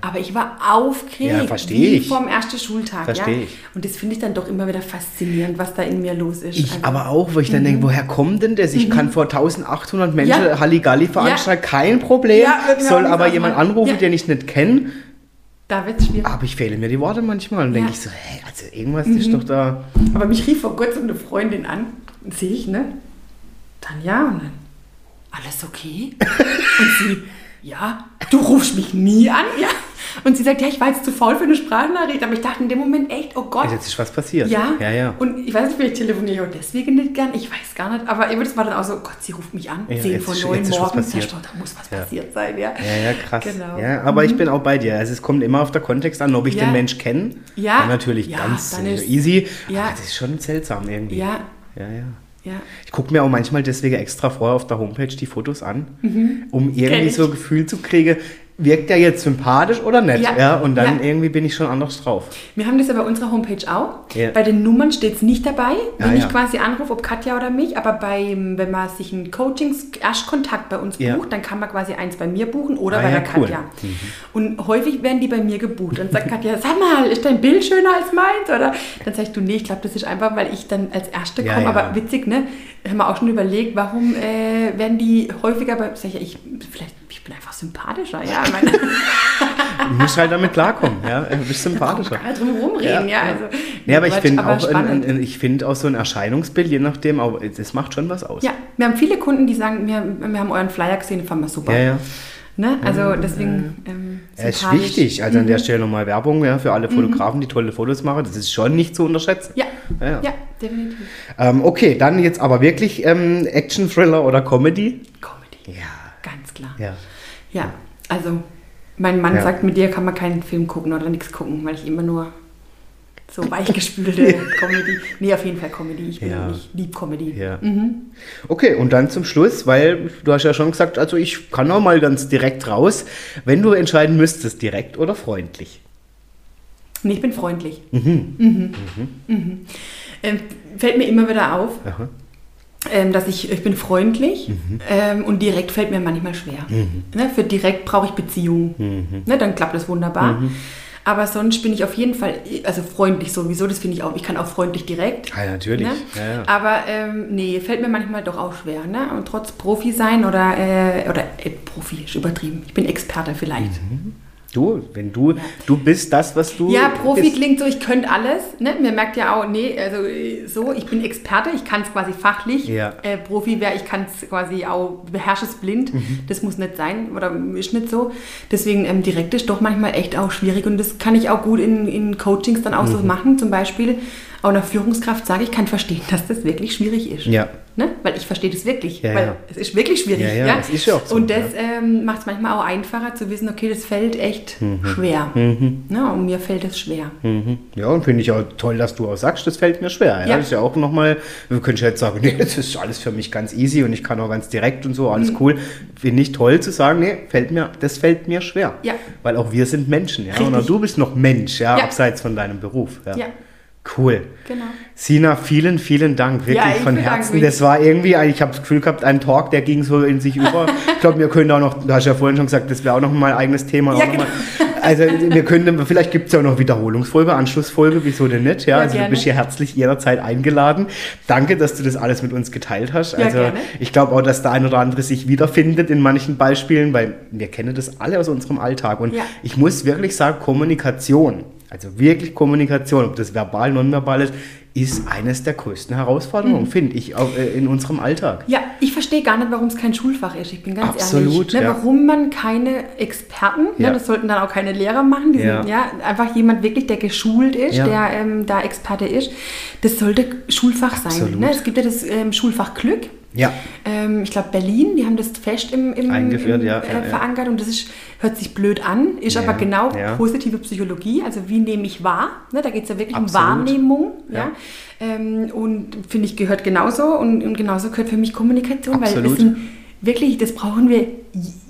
Aber ich war aufgeregt, ja, wie ich. vom ersten Schultag. Verstehe ja? ich. Und das finde ich dann doch immer wieder faszinierend, was da in mir los ist. Ich also, aber auch, wo ich dann mhm. denke, woher kommt denn das? Ich mhm. kann vor 1800 Menschen Halligalli veranstalten, kein Problem. Soll aber jemand anrufen, den ich nicht kenne Da wird es schwierig. Aber ich fehle mir die Worte manchmal und Ja. denke ich so, hey, also irgendwas ist doch da. Aber mich rief vor kurzem eine Freundin an, sehe ich, ne? Tanja, und dann, alles okay? und sie, ja, du rufst mich nie an, ja. Und sie sagt, ja, ich war jetzt zu faul für eine Sprachnachricht, aber ich dachte in dem Moment echt, oh Gott. Jetzt ist was passiert. Ja, Ja, ja. Und ich weiß nicht, vielleicht telefoniere ich auch deswegen nicht gern. Ich weiß gar nicht. Aber eben, das war dann auch so, oh Gott, sie ruft mich an. Ja, 10 jetzt vor ist- 9 jetzt ist was morgens. Ja, passiert. da muss was Ja. passiert sein, ja. Ja, ja, krass. Genau. Ja, aber ich bin auch bei dir. Also es kommt immer auf der Kontext an, ob ich den Mensch kenne. Ja. Dann natürlich ganz easy. Ja. Aber das ist schon seltsam irgendwie. Ja, Ja, ja. Ja. Ich gucke mir auch manchmal deswegen extra vorher auf der Homepage die Fotos an, um Kenn irgendwie so ein Gefühl zu kriegen, wirkt der jetzt sympathisch oder nicht? Ja. Ja. und dann Ja. irgendwie bin ich schon anders drauf. Wir haben das ja bei unserer Homepage auch. Ja. Bei den Nummern steht es nicht dabei, wenn ich quasi anrufe, ob Katja oder mich. Aber beim, wenn man sich einen Coachings-Erstkontakt bei uns bucht, dann kann man quasi eins bei mir buchen oder Ah, bei der cool. Katja. Und häufig werden die bei mir gebucht. Dann sagt Katja, sag mal, ist dein Bild schöner als meins? Oder dann sagst du, nee, ich glaube, das ist einfach, weil ich dann als Erste komme. Aber witzig, ne? Haben wir auch schon überlegt, warum äh, werden die häufiger bei, sag ich, ja, ich, vielleicht, ich bin einfach sympathischer, ja. Ich Meine, Du musst halt damit klarkommen. Ja, du bist sympathischer. gar nicht drum rumreden, ja. Also, Ja, aber ich finde aber auch, ein, spannend. ein, ich finde auch so ein Erscheinungsbild, je nachdem, auch, das macht schon was aus. Ja, wir haben viele Kunden, die sagen, wir, wir haben euren Flyer gesehen, fanden wir super. ja. ja. Ne? Also deswegen ähm, Es ist wichtig. Also an der Stelle nochmal Werbung ja, für alle Fotografen, die tolle Fotos machen. Das ist schon nicht zu unterschätzen. Ja, Ja, ja, ja. definitiv. Ähm, okay, dann jetzt aber wirklich ähm, Action, Thriller oder Comedy? Comedy, Ja. ganz klar. Ja. Ja, also mein Mann Ja. sagt, mit dir kann man keinen Film gucken oder nichts gucken, weil ich immer nur so weichgespülte Comedy. Nee, auf jeden Fall Comedy. Ich bin Ja. ich lieb Comedy. Ja. Okay, und dann zum Schluss, weil du hast ja schon gesagt, also ich kann auch mal ganz direkt raus, wenn du entscheiden müsstest, direkt oder freundlich. Nee, ich bin freundlich. Mhm. Mhm. Ähm, fällt mir immer wieder auf, Aha. Ähm, dass ich, ich bin freundlich ähm, und direkt fällt mir manchmal schwer. Ne, für direkt brauche ich Beziehung. Ne, dann klappt das wunderbar. Aber sonst bin ich auf jeden Fall, also freundlich sowieso, das finde ich auch. Ich kann auch freundlich direkt. Ja, natürlich. Ne? Ja, ja. Aber ähm, nee, fällt mir manchmal doch auch schwer. Ne? Und trotz Profi sein oder, äh, oder äh, Profi ist übertrieben. Ich bin Experte vielleicht. Du, wenn du, du bist das, was du Ja, Profi bist. klingt so, ich könnte alles. Ne? Mir merkt ja auch, nee, also äh, so, ich bin Experte, ich kann es quasi fachlich. Ja. Äh, Profi wäre, ich kann es quasi auch, beherrsche es blind. Mhm. Das muss nicht sein oder ist nicht so. Deswegen ähm, direkt ist doch manchmal echt auch schwierig und das kann ich auch gut in, in Coachings dann auch Mhm. so machen. Zum Beispiel auch einer Führungskraft sage, ich kann verstehen, dass das wirklich schwierig ist. Ja. Ne? Weil ich verstehe das wirklich. Ja, weil ja. es ist wirklich schwierig. Ja, ja, es ist ja auch so, Und das ja. ähm, macht es manchmal auch einfacher zu wissen, okay, das fällt echt schwer. Ne? Und mir fällt es schwer. Mhm. Ja, und finde ich auch toll, dass du auch sagst, das fällt mir schwer. Ja, Ja. Das ist ja auch nochmal, wir können jetzt sagen, nee, das ist alles für mich ganz easy und ich kann auch ganz direkt und so, Mhm. alles cool. Finde ich toll zu sagen, nee, fällt mir, das fällt mir schwer. Ja. Weil auch wir sind Menschen, ja. Und auch Richtig. du bist noch Mensch, ja, Ja. abseits von deinem Beruf. Ja. Cool. Genau. Sina, vielen, vielen Dank, wirklich Ja, von Herzen. mich. Das war irgendwie, ich habe das Gefühl gehabt, ein Talk, der ging so in sich über. Ich glaube, wir können auch noch, du hast ja vorhin schon gesagt, das wäre auch noch mal ein eigenes Thema. Ja, mal, also wir können, vielleicht gibt es ja auch noch Wiederholungsfolge, Anschlussfolge, wieso denn nicht? Ja, Ja, also gerne. du bist hier herzlich jederzeit eingeladen. Danke, dass du das alles mit uns geteilt hast. Ja, also gerne. ich glaube auch, dass der ein oder andere sich wiederfindet in manchen Beispielen, weil wir kennen das alle aus unserem Alltag. Und ich muss wirklich sagen, Kommunikation, also wirklich Kommunikation, ob das verbal, nonverbal ist, ist eines der größten Herausforderungen, Mhm. finde ich, auch, äh, in unserem Alltag. Ja, ich verstehe gar nicht, warum es kein Schulfach ist. Ich bin ganz Absolut, ehrlich. Ne, ja. Warum man keine Experten, Ja. ne, das sollten dann auch keine Lehrer machen, die Ja. sind, ja, einfach jemand wirklich, der geschult ist, der ähm, da Experte ist. Das sollte Schulfach sein. Absolut. Ne? Es gibt ja das ähm, Schulfach Glück. Ja, Ähm, ich glaube, Berlin, die haben das fest im, im, Eingeführt, im, ja, äh, ja, verankert und das ist, hört sich blöd an, ist Ja, aber genau positive Psychologie, also wie nehme ich wahr, ne? da geht es ja wirklich Absolut. um Wahrnehmung ja. Ähm, und finde ich gehört genauso und, und genauso gehört für mich Kommunikation, weil Absolut. Wissen wirklich, das brauchen wir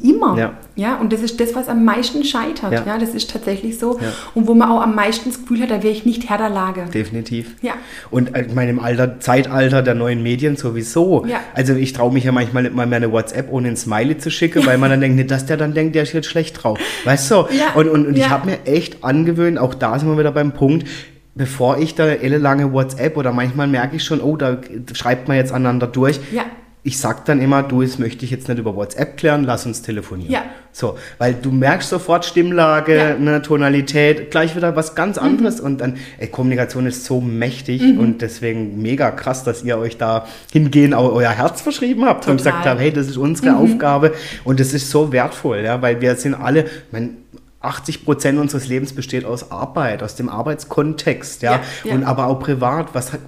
immer. Ja. Ja, und das ist das, was am meisten scheitert. Ja. Ja, das ist tatsächlich so. Ja. Und wo man auch am meisten das Gefühl hat, da wäre ich nicht Herr der Lage. definitiv. Ja. Und äh, ich meine, im Alter, Zeitalter der neuen Medien sowieso. Ja. Also ich traue mich ja manchmal nicht mal mehr eine WhatsApp ohne ein Smiley zu schicken, weil man dann denkt, nicht, dass der dann denkt, der ist jetzt schlecht drauf. Weißt du? Ja. Und, und, und ich habe mir echt angewöhnt, auch da sind wir wieder beim Punkt, bevor ich da ellenlange WhatsApp oder manchmal merke ich schon, oh, da schreibt man jetzt aneinander durch. Ja. Ich sag dann immer, du, das möchte ich jetzt nicht über WhatsApp klären, lass uns telefonieren. Ja. So, weil du merkst sofort Stimmlage, ja. ne, Tonalität, gleich wieder was ganz mhm. anderes mhm. und dann, ey, Kommunikation ist so mächtig mhm. und deswegen mega krass, dass ihr euch da hingehen, euer Herz verschrieben habt Total. und gesagt habt, hey, das ist unsere mhm. Aufgabe und das ist so wertvoll, ja, weil wir sind alle, mein, 80 Prozent unseres Lebens besteht aus Arbeit, aus dem Arbeitskontext, ja? ja, ja. Und aber auch privat. Was hat,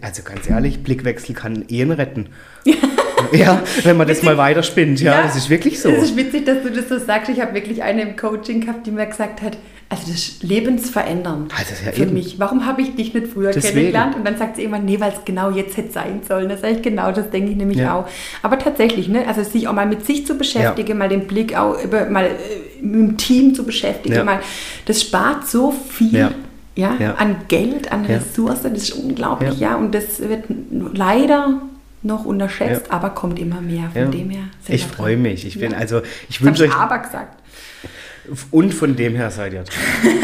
also ganz ehrlich, Blickwechsel kann Ehen retten. ja, wenn man das mal weiterspinnt, ja, ja, das ist wirklich so. Es ist witzig, dass du das so sagst. Ich habe wirklich eine im Coaching gehabt, die mir gesagt hat, also das ist lebensverändernd also das ja für eben. mich. Warum habe ich dich nicht früher Deswegen. kennengelernt? Und dann sagt sie irgendwann, nee, weil es genau jetzt hätte sein sollen. Das sage ich genau, das denke ich nämlich ja. auch. Aber tatsächlich, ne, also sich auch mal mit sich zu beschäftigen, ja. mal den Blick auch über, mal äh, mit dem Team zu beschäftigen, mal, das spart so viel. Ja, an Geld, an Ressourcen, das ist unglaublich, ja. Und das wird leider noch unterschätzt, aber kommt immer mehr. Von dem her. Ich freue mich. Ich bin also, ich wünsche euch. aber gesagt. Und von dem her seid ihr dran.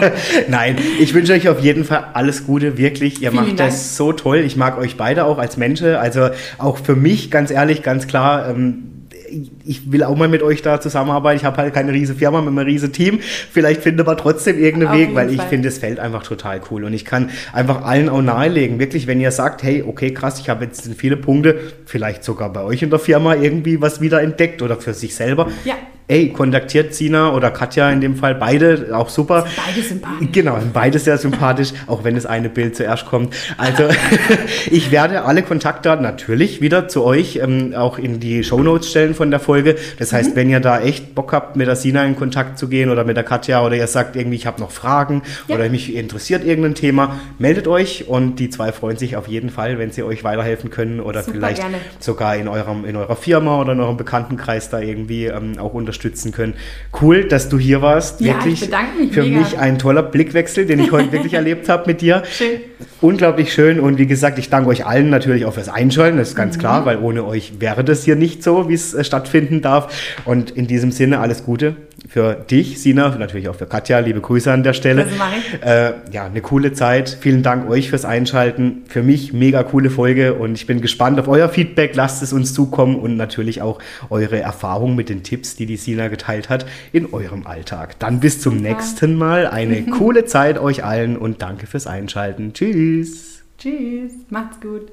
Nein, ich wünsche euch auf jeden Fall alles Gute, wirklich. Ihr Vielen macht Dank. das so toll. Ich mag euch beide auch als Menschen. Also auch für mich, ganz ehrlich, ganz klar, ähm, ich will auch mal mit euch da zusammenarbeiten. Ich habe halt keine riesige Firma mit einem riesigen Team. Vielleicht findet man trotzdem irgendeinen Weg, weil ich finde das Feld einfach total cool. Und ich kann einfach allen auch nahelegen, wirklich, wenn ihr sagt, hey, okay, krass, ich habe jetzt viele Punkte, vielleicht sogar bei euch in der Firma irgendwie was wieder entdeckt oder für sich selber. Ja ey, kontaktiert Sina oder Katja in dem Fall, beide auch super. Beide sympathisch. Genau, beide sehr sympathisch, auch wenn das eine Bild zuerst kommt. Also ich werde alle Kontaktdaten natürlich wieder zu euch ähm, auch in die Shownotes stellen von der Folge. Das heißt, mhm. wenn ihr da echt Bock habt, mit der Sina in Kontakt zu gehen oder mit der Katja oder ihr sagt irgendwie, ich habe noch Fragen ja. oder mich interessiert irgendein Thema, meldet euch und die zwei freuen sich auf jeden Fall, wenn sie euch weiterhelfen können oder Super vielleicht gerne. sogar in eurem in eurer Firma oder in eurem Bekanntenkreis da irgendwie ähm, auch unterstützen unterstützen können. Cool, dass du hier warst. Ja, wirklich ich bedanke mich für mega. mich ein toller Blickwechsel, den ich heute wirklich erlebt habe mit dir. Schön. Unglaublich schön und wie gesagt, ich danke euch allen natürlich auch fürs Einschalten, das ist ganz mhm. klar, weil ohne euch wäre das hier nicht so, wie es äh, stattfinden darf. Und in diesem Sinne alles Gute für dich, Sina, natürlich auch für Katja. Liebe Grüße an der Stelle. Äh, ja, eine coole Zeit. Vielen Dank euch fürs Einschalten. Für mich mega coole Folge und ich bin gespannt auf euer Feedback. Lasst es uns zukommen und natürlich auch eure Erfahrungen mit den Tipps, die die Sina geteilt hat in eurem Alltag. Dann bis zum Super. nächsten Mal. Eine coole Zeit euch allen und danke fürs Einschalten. Tschüss. Tschüss. Macht's gut.